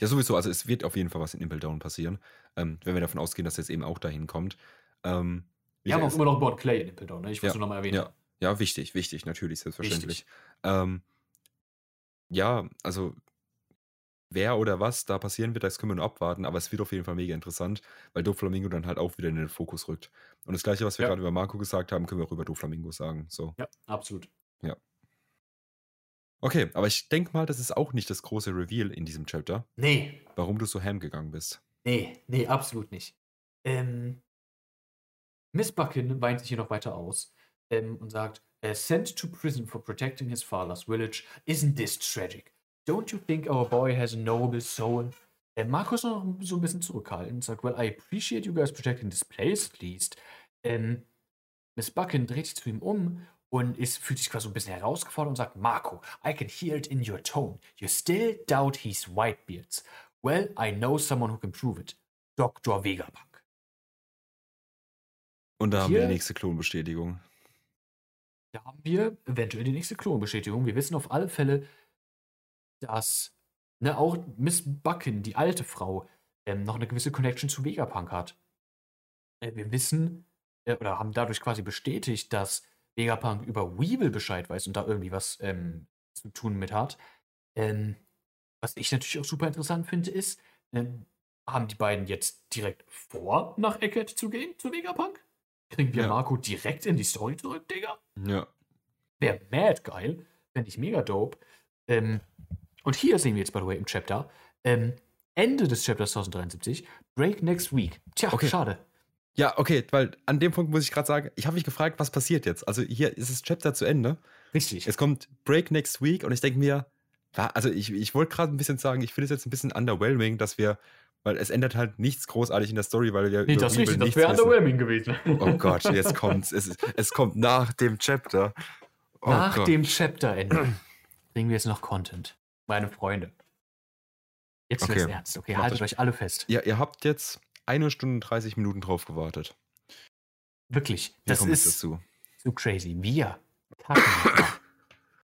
Ja, sowieso. Also es wird auf jeden Fall was in Impel Down passieren, ähm, wenn wir davon ausgehen, dass er jetzt eben auch dahin kommt. Ähm, Wir haben ja, auch immer noch Born Clay in Impel Down, ne? ich wollte Ja, es nochmal erwähnen. Ja, ja, wichtig, wichtig, natürlich, selbstverständlich. Wichtig. Ähm, ja, also wer oder was da passieren wird, das können wir nur abwarten, aber es wird auf jeden Fall mega interessant, weil Doflamingo dann halt auch wieder in den Fokus rückt. Und das gleiche, was wir Ja. gerade über Marco gesagt haben, können wir auch über Doflamingo sagen. So. Ja, absolut. Okay, aber ich denke mal, das ist auch nicht das große Reveal in diesem Chapter, Nee, warum du so ham gegangen bist. Nee, nee, absolut nicht. Ähm, Miss Buckin weint sich hier noch weiter aus ähm, und sagt, "Uh, sent to prison for protecting his father's village, isn't this tragic? Don't you think our boy has a noble soul? Äh, Markus noch so ein bisschen zurückhaltend und sagt, well, I appreciate you guys protecting this place, at least. Ähm, Miss Buckin dreht sich zu ihm um und ist, fühlt sich quasi so ein bisschen herausgefordert und sagt, Marco, I can hear it in your tone. You still doubt he's Whitebeards. Well, I know someone who can prove it. Dr. Vegapunk. Und da haben wir Hier- die nächste Klonbestätigung. Da haben wir eventuell die nächste Klonbestätigung. Wir wissen auf alle Fälle, dass ne, auch Miss Buckin, die alte Frau, ähm, noch eine gewisse Connection zu Vegapunk hat. Äh, wir wissen äh, oder haben dadurch quasi bestätigt, dass Vegapunk über Weevil Bescheid weiß und da irgendwie was ähm, zu tun mit hat. Ähm, was ich natürlich auch super interessant finde, ist, ähm, haben die beiden jetzt direkt vor, nach Eckert zu gehen, zu Vegapunk? Kriegen wir Ja. Marco direkt in die Story zurück, Digga? Ja. Wäre mad geil. Fände ich mega dope. Ähm, und hier sehen wir jetzt, by the way, im Chapter, ähm, Ende des Chapters 1073, Break next week. Tja, Okay. schade. Ja, okay, weil an dem Punkt muss ich gerade sagen, ich habe mich gefragt, was passiert jetzt? Also hier ist das Chapter zu Ende. Richtig. Es kommt Break next week und ich denke mir, also ich, ich wollte gerade ein bisschen sagen, ich finde es jetzt ein bisschen underwhelming, dass wir, weil es ändert halt nichts großartig in der Story, weil wir nee, das ist richtig. Das wäre underwhelming gewesen. Oh Gott, jetzt kommt's. Es, es kommt nach dem Chapter. Oh Nach Gott. dem Chapterende kriegen wir jetzt noch Content. Meine Freunde. Jetzt wird's Okay. ernst. Okay, Macht haltet euch alle fest. Ja, ihr habt jetzt eine Stunde und 30 Minuten drauf gewartet. Wirklich. Wir Das ist, dazu. so crazy. Wir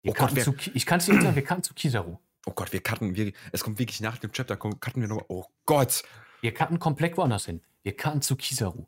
wir Oh Gott, zu, ich kann es dir nicht sagen, wir cutten zu Kizaru. Oh Gott, wir cutten, wir, es kommt wirklich nach dem Chapter, cutten wir nochmal. Oh Gott. Wir cutten komplett woanders hin. Wir cutten zu Kizaru.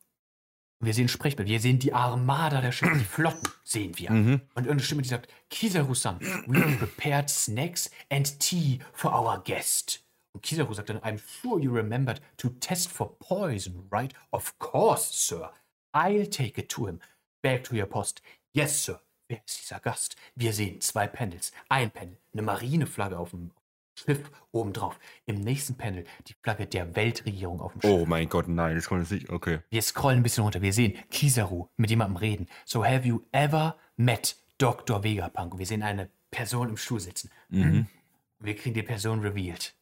Wir sehen Sprechbild. Wir sehen die Armada der Schiffe, die Flotten sehen wir. Mhm. Und irgendeine Stimme, die sagt, Kizaru-san, we have prepared snacks and tea for our guest. Und Kizaru sagt dann, I'm sure you remembered to test for poison, right? Of course, sir. I'll take it to him. Back to your post. Yes, sir. Wer ist dieser Gast? Wir sehen zwei Panels. Ein Panel, eine Marineflagge auf dem Schiff obendrauf. Im nächsten Panel die Flagge der Weltregierung auf dem Schiff. Oh mein Gott, nein, das kommt jetzt nicht. Okay. Wir scrollen ein bisschen runter. Wir sehen Kizaru mit jemandem reden. So have you ever met Dr. Vegapunk? Wir sehen eine Person im Stuhl sitzen. Mhm. Wir kriegen die Person revealed.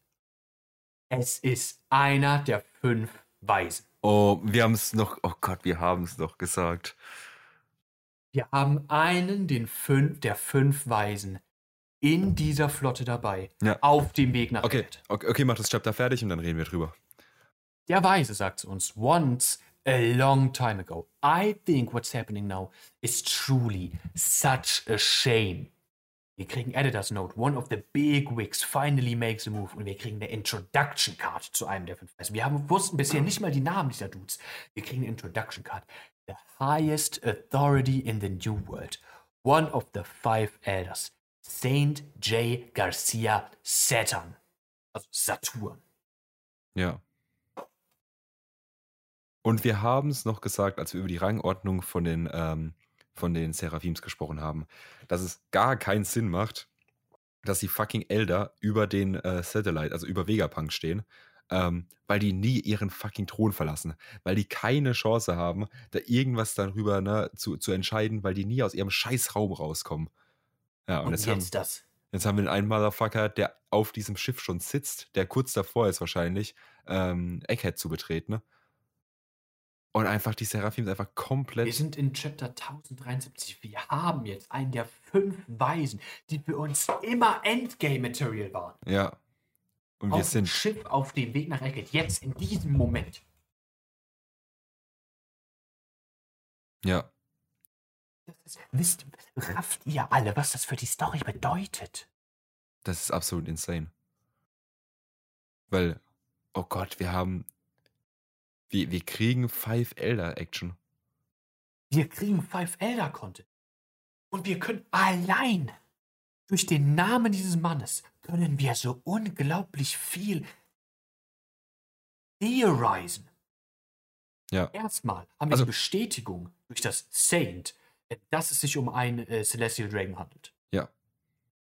Es ist einer der fünf Weisen. Oh, wir haben es noch. Oh Gott, wir haben es noch gesagt. Wir haben einen den fünf, der fünf Weisen in dieser Flotte dabei. Ja. Auf dem Weg nach Okay, okay, okay, mach das Chapter fertig und dann reden wir drüber. Der Weise sagt zu uns, once a long time ago, I think what's happening now is truly such a shame. Wir kriegen Editor's Note, one of the big wigs finally makes a move und wir kriegen eine Introduction Card zu einem der fünf Weisen. Wir haben, wussten bisher nicht mal die Namen dieser Dudes. Wir kriegen eine Introduction Card. The highest authority in the New World. One of the five elders. Saint J. Garcia Saturn. Also Saturn. Ja. Und wir haben es noch gesagt, als wir über die Rangordnung von den, ähm, von den Seraphims gesprochen haben, dass es gar keinen Sinn macht, dass die fucking Elder über den äh, Satellite, also über Vegapunk stehen, ähm, weil die nie ihren fucking Thron verlassen, weil die keine Chance haben, da irgendwas darüber ne, zu, zu entscheiden, weil die nie aus ihrem Scheißraum rauskommen. Ja, und, Und jetzt, jetzt, haben, das. jetzt haben wir einen Motherfucker, der auf diesem Schiff schon sitzt, der kurz davor ist wahrscheinlich, ähm, Egghead zu betreten. ne? Und einfach die Seraphims einfach Wir komplett. sind in Chapter 1073. Wir haben jetzt einen der fünf Weisen, die für uns immer Endgame-Material waren. Ja. Und wir auf dem sind. Schiff auf dem Weg nach Eckert. Jetzt in diesem Moment. Ja. Ist, wisst, rafft ihr alle, was das für die Story bedeutet? Das ist absolut insane. Weil, oh Gott, wir haben. Wir, wir kriegen Five Elder Action. Wir kriegen Five Elder Content. Und wir können allein durch den Namen dieses Mannes können wir so unglaublich viel theorisen. Ja. Erstmal haben wir Also- die Bestätigung durch das Saint, dass es sich um einen äh, Celestial Dragon handelt.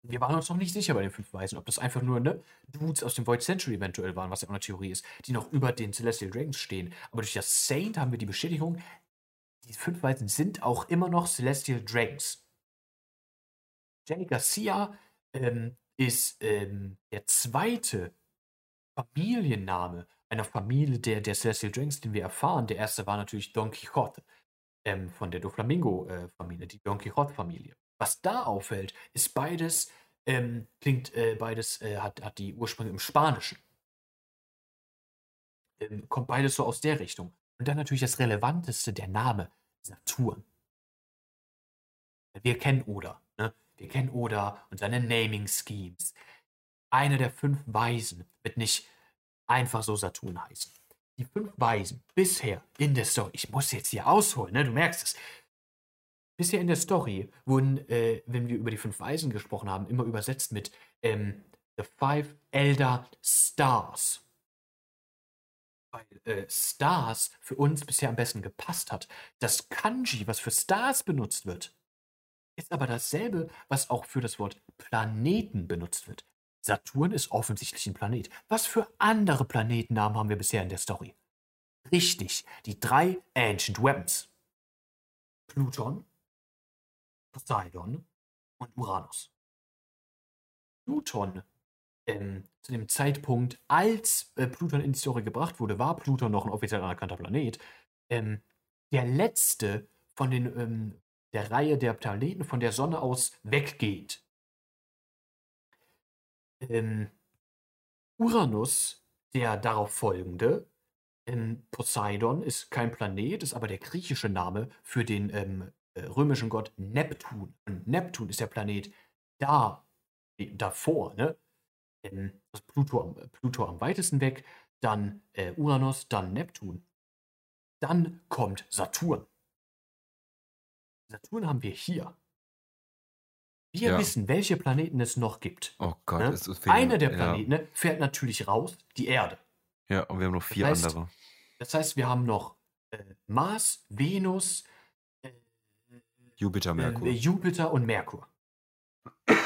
Wir waren uns noch nicht sicher bei den fünf Weisen, ob das einfach nur ne, Dudes aus dem Void Century eventuell waren, was ja auch eine Theorie ist, die noch über den Celestial Dragons stehen. Aber durch das Saint haben wir die Bestätigung, die fünf Weisen sind auch immer noch Celestial Dragons. Jenny Garcia ähm, ist ähm, der zweite Familienname einer Familie der, der Celestial Dragons, den wir erfahren. Der erste war natürlich Don Quixote ähm, von der Doflamingo-Familie, die Don Quixote-Familie. Was da auffällt, ist beides, ähm, klingt äh, beides, äh, hat, hat die Ursprünge im Spanischen. Ähm, kommt beides so aus der Richtung. Und dann natürlich das Relevanteste, der Name Saturn. Wir kennen Oda, ne? Wir kennen Oda und seine Naming Schemes. Einer der fünf Weisen wird nicht einfach so Saturn heißen. Die fünf Weisen bisher in der Story, ich muss jetzt hier ausholen, ne? Du merkst es. Bisher in der Story wurden, äh, wenn wir über die fünf Weisen gesprochen haben, immer übersetzt mit ähm, The Five Elder Stars. Weil äh, Stars für uns bisher am besten gepasst hat. Das Kanji, was für Stars benutzt wird, ist aber dasselbe, was auch für das Wort Planeten benutzt wird. Saturn ist offensichtlich ein Planet. Was für andere Planetennamen haben wir bisher in der Story? Richtig, die drei Ancient Weapons. Pluton, Poseidon und Uranus. Pluton, ähm, zu dem Zeitpunkt, als äh, Pluton in die Story gebracht wurde, war Pluton noch ein offiziell anerkannter Planet. Ähm, der letzte von den, ähm, der Reihe der Planeten von der Sonne aus weggeht. Ähm, Uranus, der darauf folgende, ähm, Poseidon ist kein Planet, ist aber der griechische Name für den ähm, äh, römischen Gott Neptun. Und Neptun ist der Planet da, davor, ne? Also Pluto, Pluto am weitesten weg, dann äh, Uranus, dann Neptun. Dann kommt Saturn. Saturn haben wir hier. Wir Ja. wissen, welche Planeten es noch gibt. Oh Gott, Ne? es, fehlen- Einer der ja. Planeten ne, fährt natürlich raus, die Erde. Ja, und wir haben noch vier heißt, andere. Das heißt, wir haben noch äh, Mars, Venus, äh, Jupiter, Merkur. äh, Jupiter und Merkur. [coughs]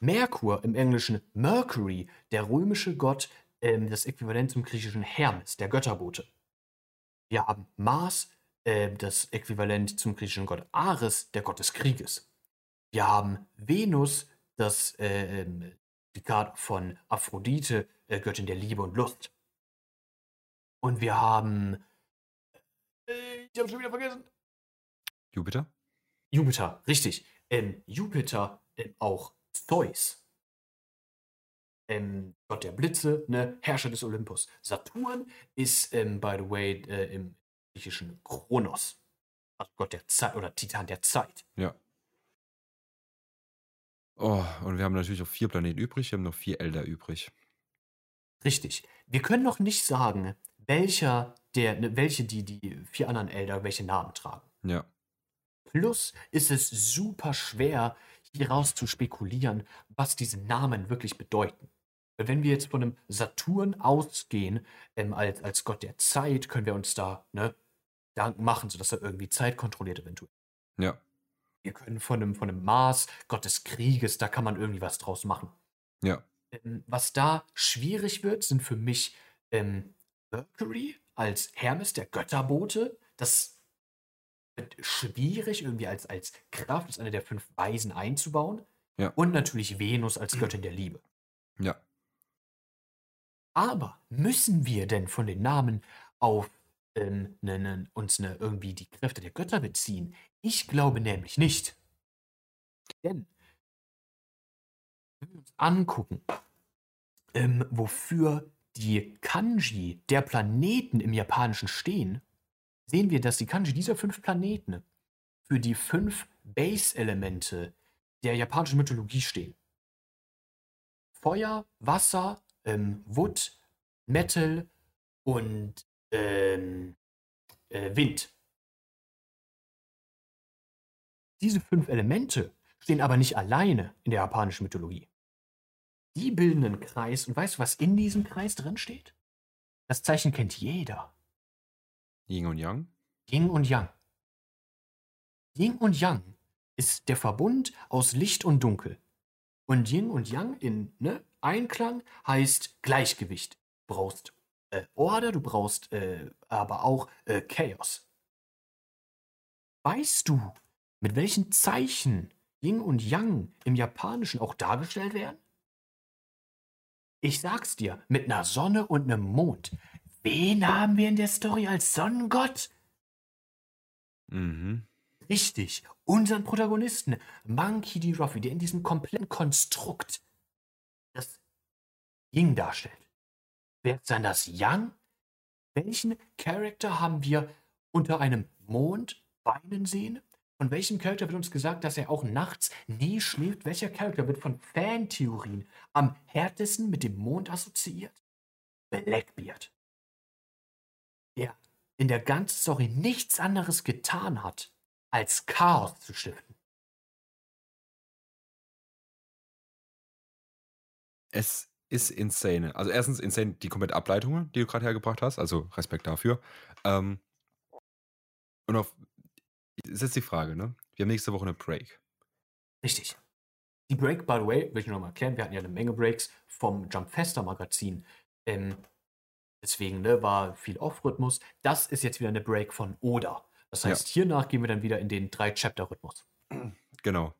Merkur im Englischen Mercury, der römische Gott, ähm, das Äquivalent zum griechischen Hermes, der Götterbote. Wir haben Mars, äh, das Äquivalent zum griechischen Gott Ares, der Gott des Krieges. Wir haben Venus, das äh, ähm, Duplikat von Aphrodite, äh, Göttin der Liebe und Lust. Und wir haben. Äh, ich habe schon wieder vergessen. Jupiter? Jupiter, richtig. Ähm, Jupiter, ähm, auch Zeus. Ähm, Gott der Blitze, ne? Herrscher des Olympus. Saturn ist, ähm, by the way, äh, im griechischen Kronos. Also Gott der Zeit oder Titan der Zeit. Ja. Oh, und wir haben natürlich noch vier Planeten übrig. Wir haben noch vier Elder übrig. Richtig. Wir können noch nicht sagen, welcher der, ne, welche die, die vier anderen Elder welche Namen tragen. Ja. Plus ist es super schwer, hieraus zu spekulieren, was diese Namen wirklich bedeuten. Wenn wir jetzt von einem Saturn ausgehen, ähm, als, als Gott der Zeit, können wir uns da ne, Gedanken machen, sodass er irgendwie Zeit kontrolliert eventuell. Ja. Wir können von einem, von einem Mars, Gott des Krieges, da kann man irgendwie was draus machen. Ja. Ähm, was da schwierig wird, sind für mich ähm, Mercury als Hermes, der Götterbote. Das schwierig, irgendwie als, als Kraft, als eine der fünf Weisen einzubauen. Ja. Und natürlich Venus als [clears throat] Göttin der Liebe. Ja. Aber müssen wir denn von den Namen auf ähm, ne, ne, uns ne, irgendwie die Kräfte der Götter beziehen? Ich glaube nämlich nicht. Denn, wenn wir uns angucken, ähm, wofür die Kanji der Planeten im Japanischen stehen, sehen wir, dass die Kanji dieser fünf Planeten für die fünf Base-Elemente der japanischen Mythologie stehen. Feuer, Wasser, ähm, Wood, Metal und ähm, äh, Wind. Diese fünf Elemente stehen aber nicht alleine in der japanischen Mythologie. Die bilden einen Kreis und weißt du, was in diesem Kreis drin steht? Das Zeichen kennt jeder. Yin und Yang? Yin und Yang. Yin und Yang ist der Verbund aus Licht und Dunkel. Und Yin und Yang in ne, Einklang heißt Gleichgewicht. Du brauchst äh, Order, du brauchst äh, aber auch äh, Chaos. Weißt du, mit welchen Zeichen Yin und Yang im Japanischen auch dargestellt werden? Ich sag's dir, mit einer Sonne und einem Mond. Wen haben wir in der Story als Sonnengott? Mhm. Richtig, unseren Protagonisten, Monkey D. Ruffy, der in diesem kompletten Konstrukt das Ying darstellt. Wer ist dann das Yang? Welchen Charakter haben wir unter einem Mond weinen sehen? Von welchem Charakter wird uns gesagt, dass er auch nachts nie schläft? Welcher Charakter wird von Fantheorien am härtesten mit dem Mond assoziiert? Blackbeard. Der in der ganzen Story nichts anderes getan hat, als Chaos zu stiften. Es ist insane. Also erstens insane die komplette Ableitung, die du gerade hergebracht hast. Also Respekt dafür. Ähm, und auf ist jetzt die Frage, ne? Wir haben nächste Woche eine Break. Richtig. Die Break, by the way, will ich noch mal erklären, wir hatten ja eine Menge Breaks vom Jump Fester Magazin. Ähm, deswegen ne, war viel Off-Rhythmus. Das ist jetzt wieder eine Break von Oda. Das Ja. heißt, hiernach gehen wir dann wieder in den Drei-Chapter-Rhythmus. Genau.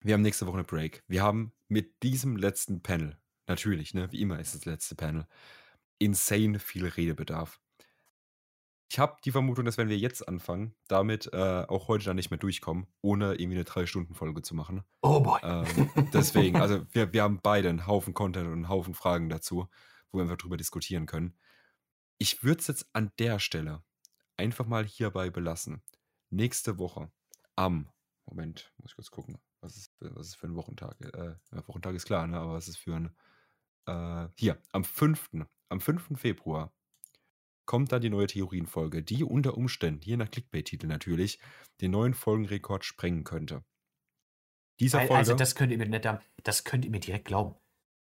Wir haben nächste Woche eine Break. Wir haben mit diesem letzten Panel, natürlich, ne, wie immer ist das letzte Panel, insane viel Redebedarf. Ich habe die Vermutung, dass wenn wir jetzt anfangen, damit äh, auch heute dann nicht mehr durchkommen, ohne irgendwie eine Drei-Stunden-Folge zu machen. Oh boy. Ähm, deswegen, [laughs] also wir, wir haben beide einen Haufen Content und einen Haufen Fragen dazu, wo wir einfach drüber diskutieren können. Ich würde es jetzt an der Stelle einfach mal hierbei belassen. Nächste Woche am, Moment, muss ich kurz gucken, was ist, was ist für ein Wochentag? Äh, ja, Wochentag ist klar, ne? aber was ist für ein, äh, hier, am 5. Am 5. Februar kommt dann die neue Theorienfolge, die unter Umständen, je nach Clickbait-Titel natürlich, den neuen Folgenrekord sprengen könnte. Dieser Weil, Folge, also das könnt ihr mir nicht, das könnt ihr mir direkt glauben.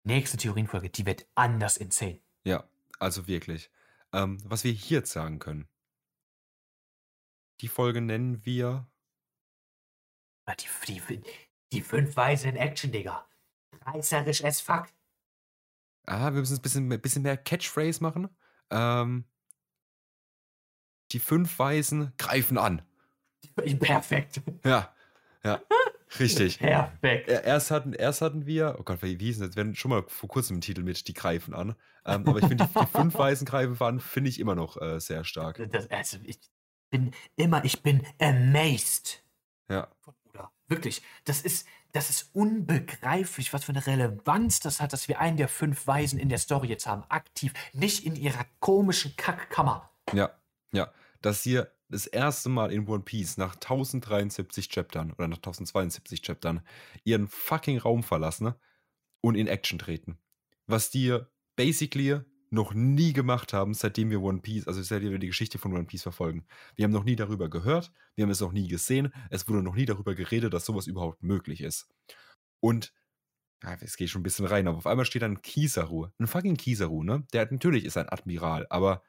Nächste Theorienfolge, die wird anders insane. ja, also wirklich. Ähm, was wir hier jetzt sagen können, die Folge nennen wir, Ah, Die, die, die fünf Weise in Action, Digga. Reißerisch as fuck. ah, wir müssen ein bisschen, ein bisschen mehr Catchphrase machen. Ähm, die fünf Weisen greifen an. [laughs] Perfekt. Ja, ja, richtig. [laughs] Perfekt. Er- Erst hatten, erst hatten wir, oh Gott, wie hieß das? Wir hatten schon mal vor kurzem einen Titel mit Die greifen an. Ähm, aber ich finde, die, die fünf Weisen greifen an, finde ich immer noch äh, sehr stark. Das, also ich bin immer, ich bin amazed Ja, Oda. Wirklich. Das ist, das ist unbegreiflich, was für eine Relevanz das hat, dass wir einen der fünf Weisen in der Story jetzt haben. Aktiv. Nicht in ihrer komischen Kackkammer. ja, ja. Dass hier das erste Mal in One Piece nach 1073 Chaptern oder nach 1072 Chaptern ihren fucking Raum verlassen und in Action treten. Was die basically noch nie gemacht haben, seitdem wir One Piece, also seitdem wir die Geschichte von One Piece verfolgen. Wir haben noch nie darüber gehört, wir haben es noch nie gesehen, es wurde noch nie darüber geredet, dass sowas überhaupt möglich ist. Und, ja, es geht schon ein bisschen rein, aber auf einmal steht dann Kizaru, ein fucking Kizaru, ne? Der natürlich ist ein Admiral, aber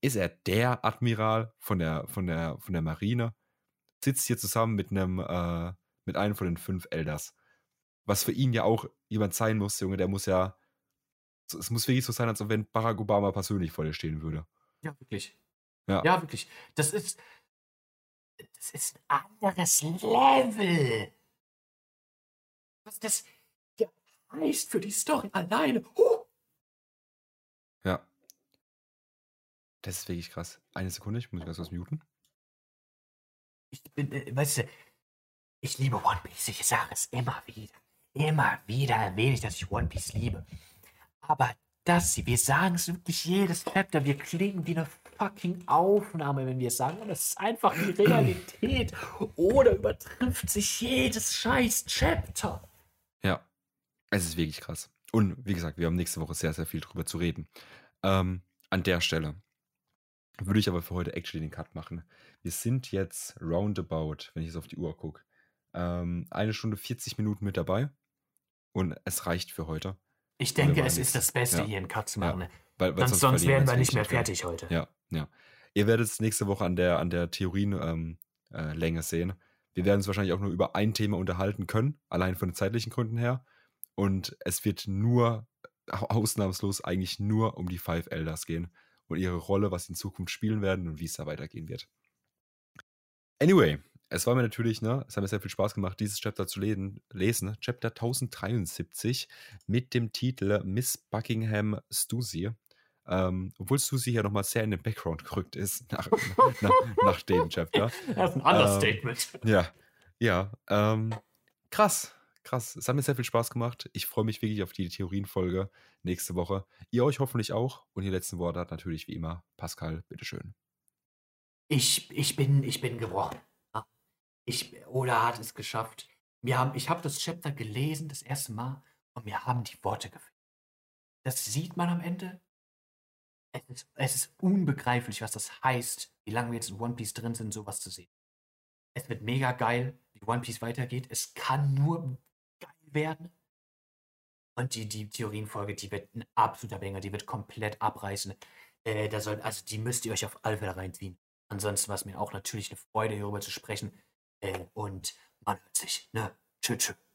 ist er der Admiral von der, von der, von der Marine? Sitzt hier zusammen mit einem, äh, mit einem von den fünf Elders. Was für ihn ja auch jemand sein muss, Junge, der muss ja, es muss wirklich so sein, als wenn Barack Obama persönlich vor dir stehen würde. Ja, wirklich. Ja. Ja, wirklich. Das ist. Das ist ein anderes Level. Was das heißt für die Story alleine. Huh. Ja. Das ist wirklich krass. Eine Sekunde, ich muss ganz kurz muten. Ich bin, äh, weißt du, ich liebe One Piece. Ich sage es immer wieder. Immer wieder erwähne ich, dass ich One Piece liebe. Aber das hier, wir sagen es wirklich jedes Chapter. Wir klingen wie eine fucking Aufnahme, wenn wir es sagen. Und es ist einfach die Realität. Oder übertrifft sich jedes scheiß Chapter. Ja, es ist wirklich krass. Und wie gesagt, wir haben nächste Woche sehr, sehr viel drüber zu reden. Ähm, an der Stelle würde ich aber für heute actually den Cut machen. Wir sind jetzt roundabout, wenn ich jetzt auf die Uhr gucke, ähm, eine Stunde 40 Minuten mit dabei. Und es reicht für heute. Ich denke, es ist das Beste, Ja. hier einen Cut zu Ja. machen. ne? Weil, weil Sonst, sonst wären wir nicht mehr fertig heute. Ja, ja. Ihr werdet es nächste Woche an der, an der Theorienlänge ähm, äh, sehen. Wir werden uns wahrscheinlich auch nur über ein Thema unterhalten können, allein von den zeitlichen Gründen her. Und es wird nur, au- ausnahmslos eigentlich nur um die Five Elders gehen und ihre Rolle, was sie in Zukunft spielen werden und wie es da weitergehen wird. Anyway, es war mir natürlich, ne, es hat mir sehr viel Spaß gemacht, dieses Chapter zu lesen, lesen Chapter 1073 mit dem Titel Miss Buckingham Stussy. Ähm, obwohl Susi ja nochmal sehr in den Background gerückt ist [laughs] nach, nach, nach dem Chapter. [laughs] Das ist ein Understatement. Ja, ja. Ähm, krass, krass. Es hat mir sehr viel Spaß gemacht. Ich freue mich wirklich auf die Theorienfolge nächste Woche. Ihr euch hoffentlich auch. Und die letzten Worte hat natürlich wie immer Pascal, bitteschön. Ich, ich, bin, ich bin gebrochen. Ich, Oda hat es geschafft. Wir haben, ich habe das Chapter gelesen, das erste Mal, und mir haben die Worte gefehlt. Das sieht man am Ende. Es ist, es ist unbegreiflich, was das heißt, wie lange wir jetzt in One Piece drin sind, sowas zu sehen. Es wird mega geil, wie One Piece weitergeht. Es kann nur werden. Und die, die Theorienfolge, die wird ein absoluter Banger, die wird komplett abreißen. Äh, da soll, also die müsst ihr euch auf alle Fälle reinziehen. Ansonsten war es mir auch natürlich eine Freude, hierüber zu sprechen. Äh, und man hört sich. Ne? Tschüss, tschüss.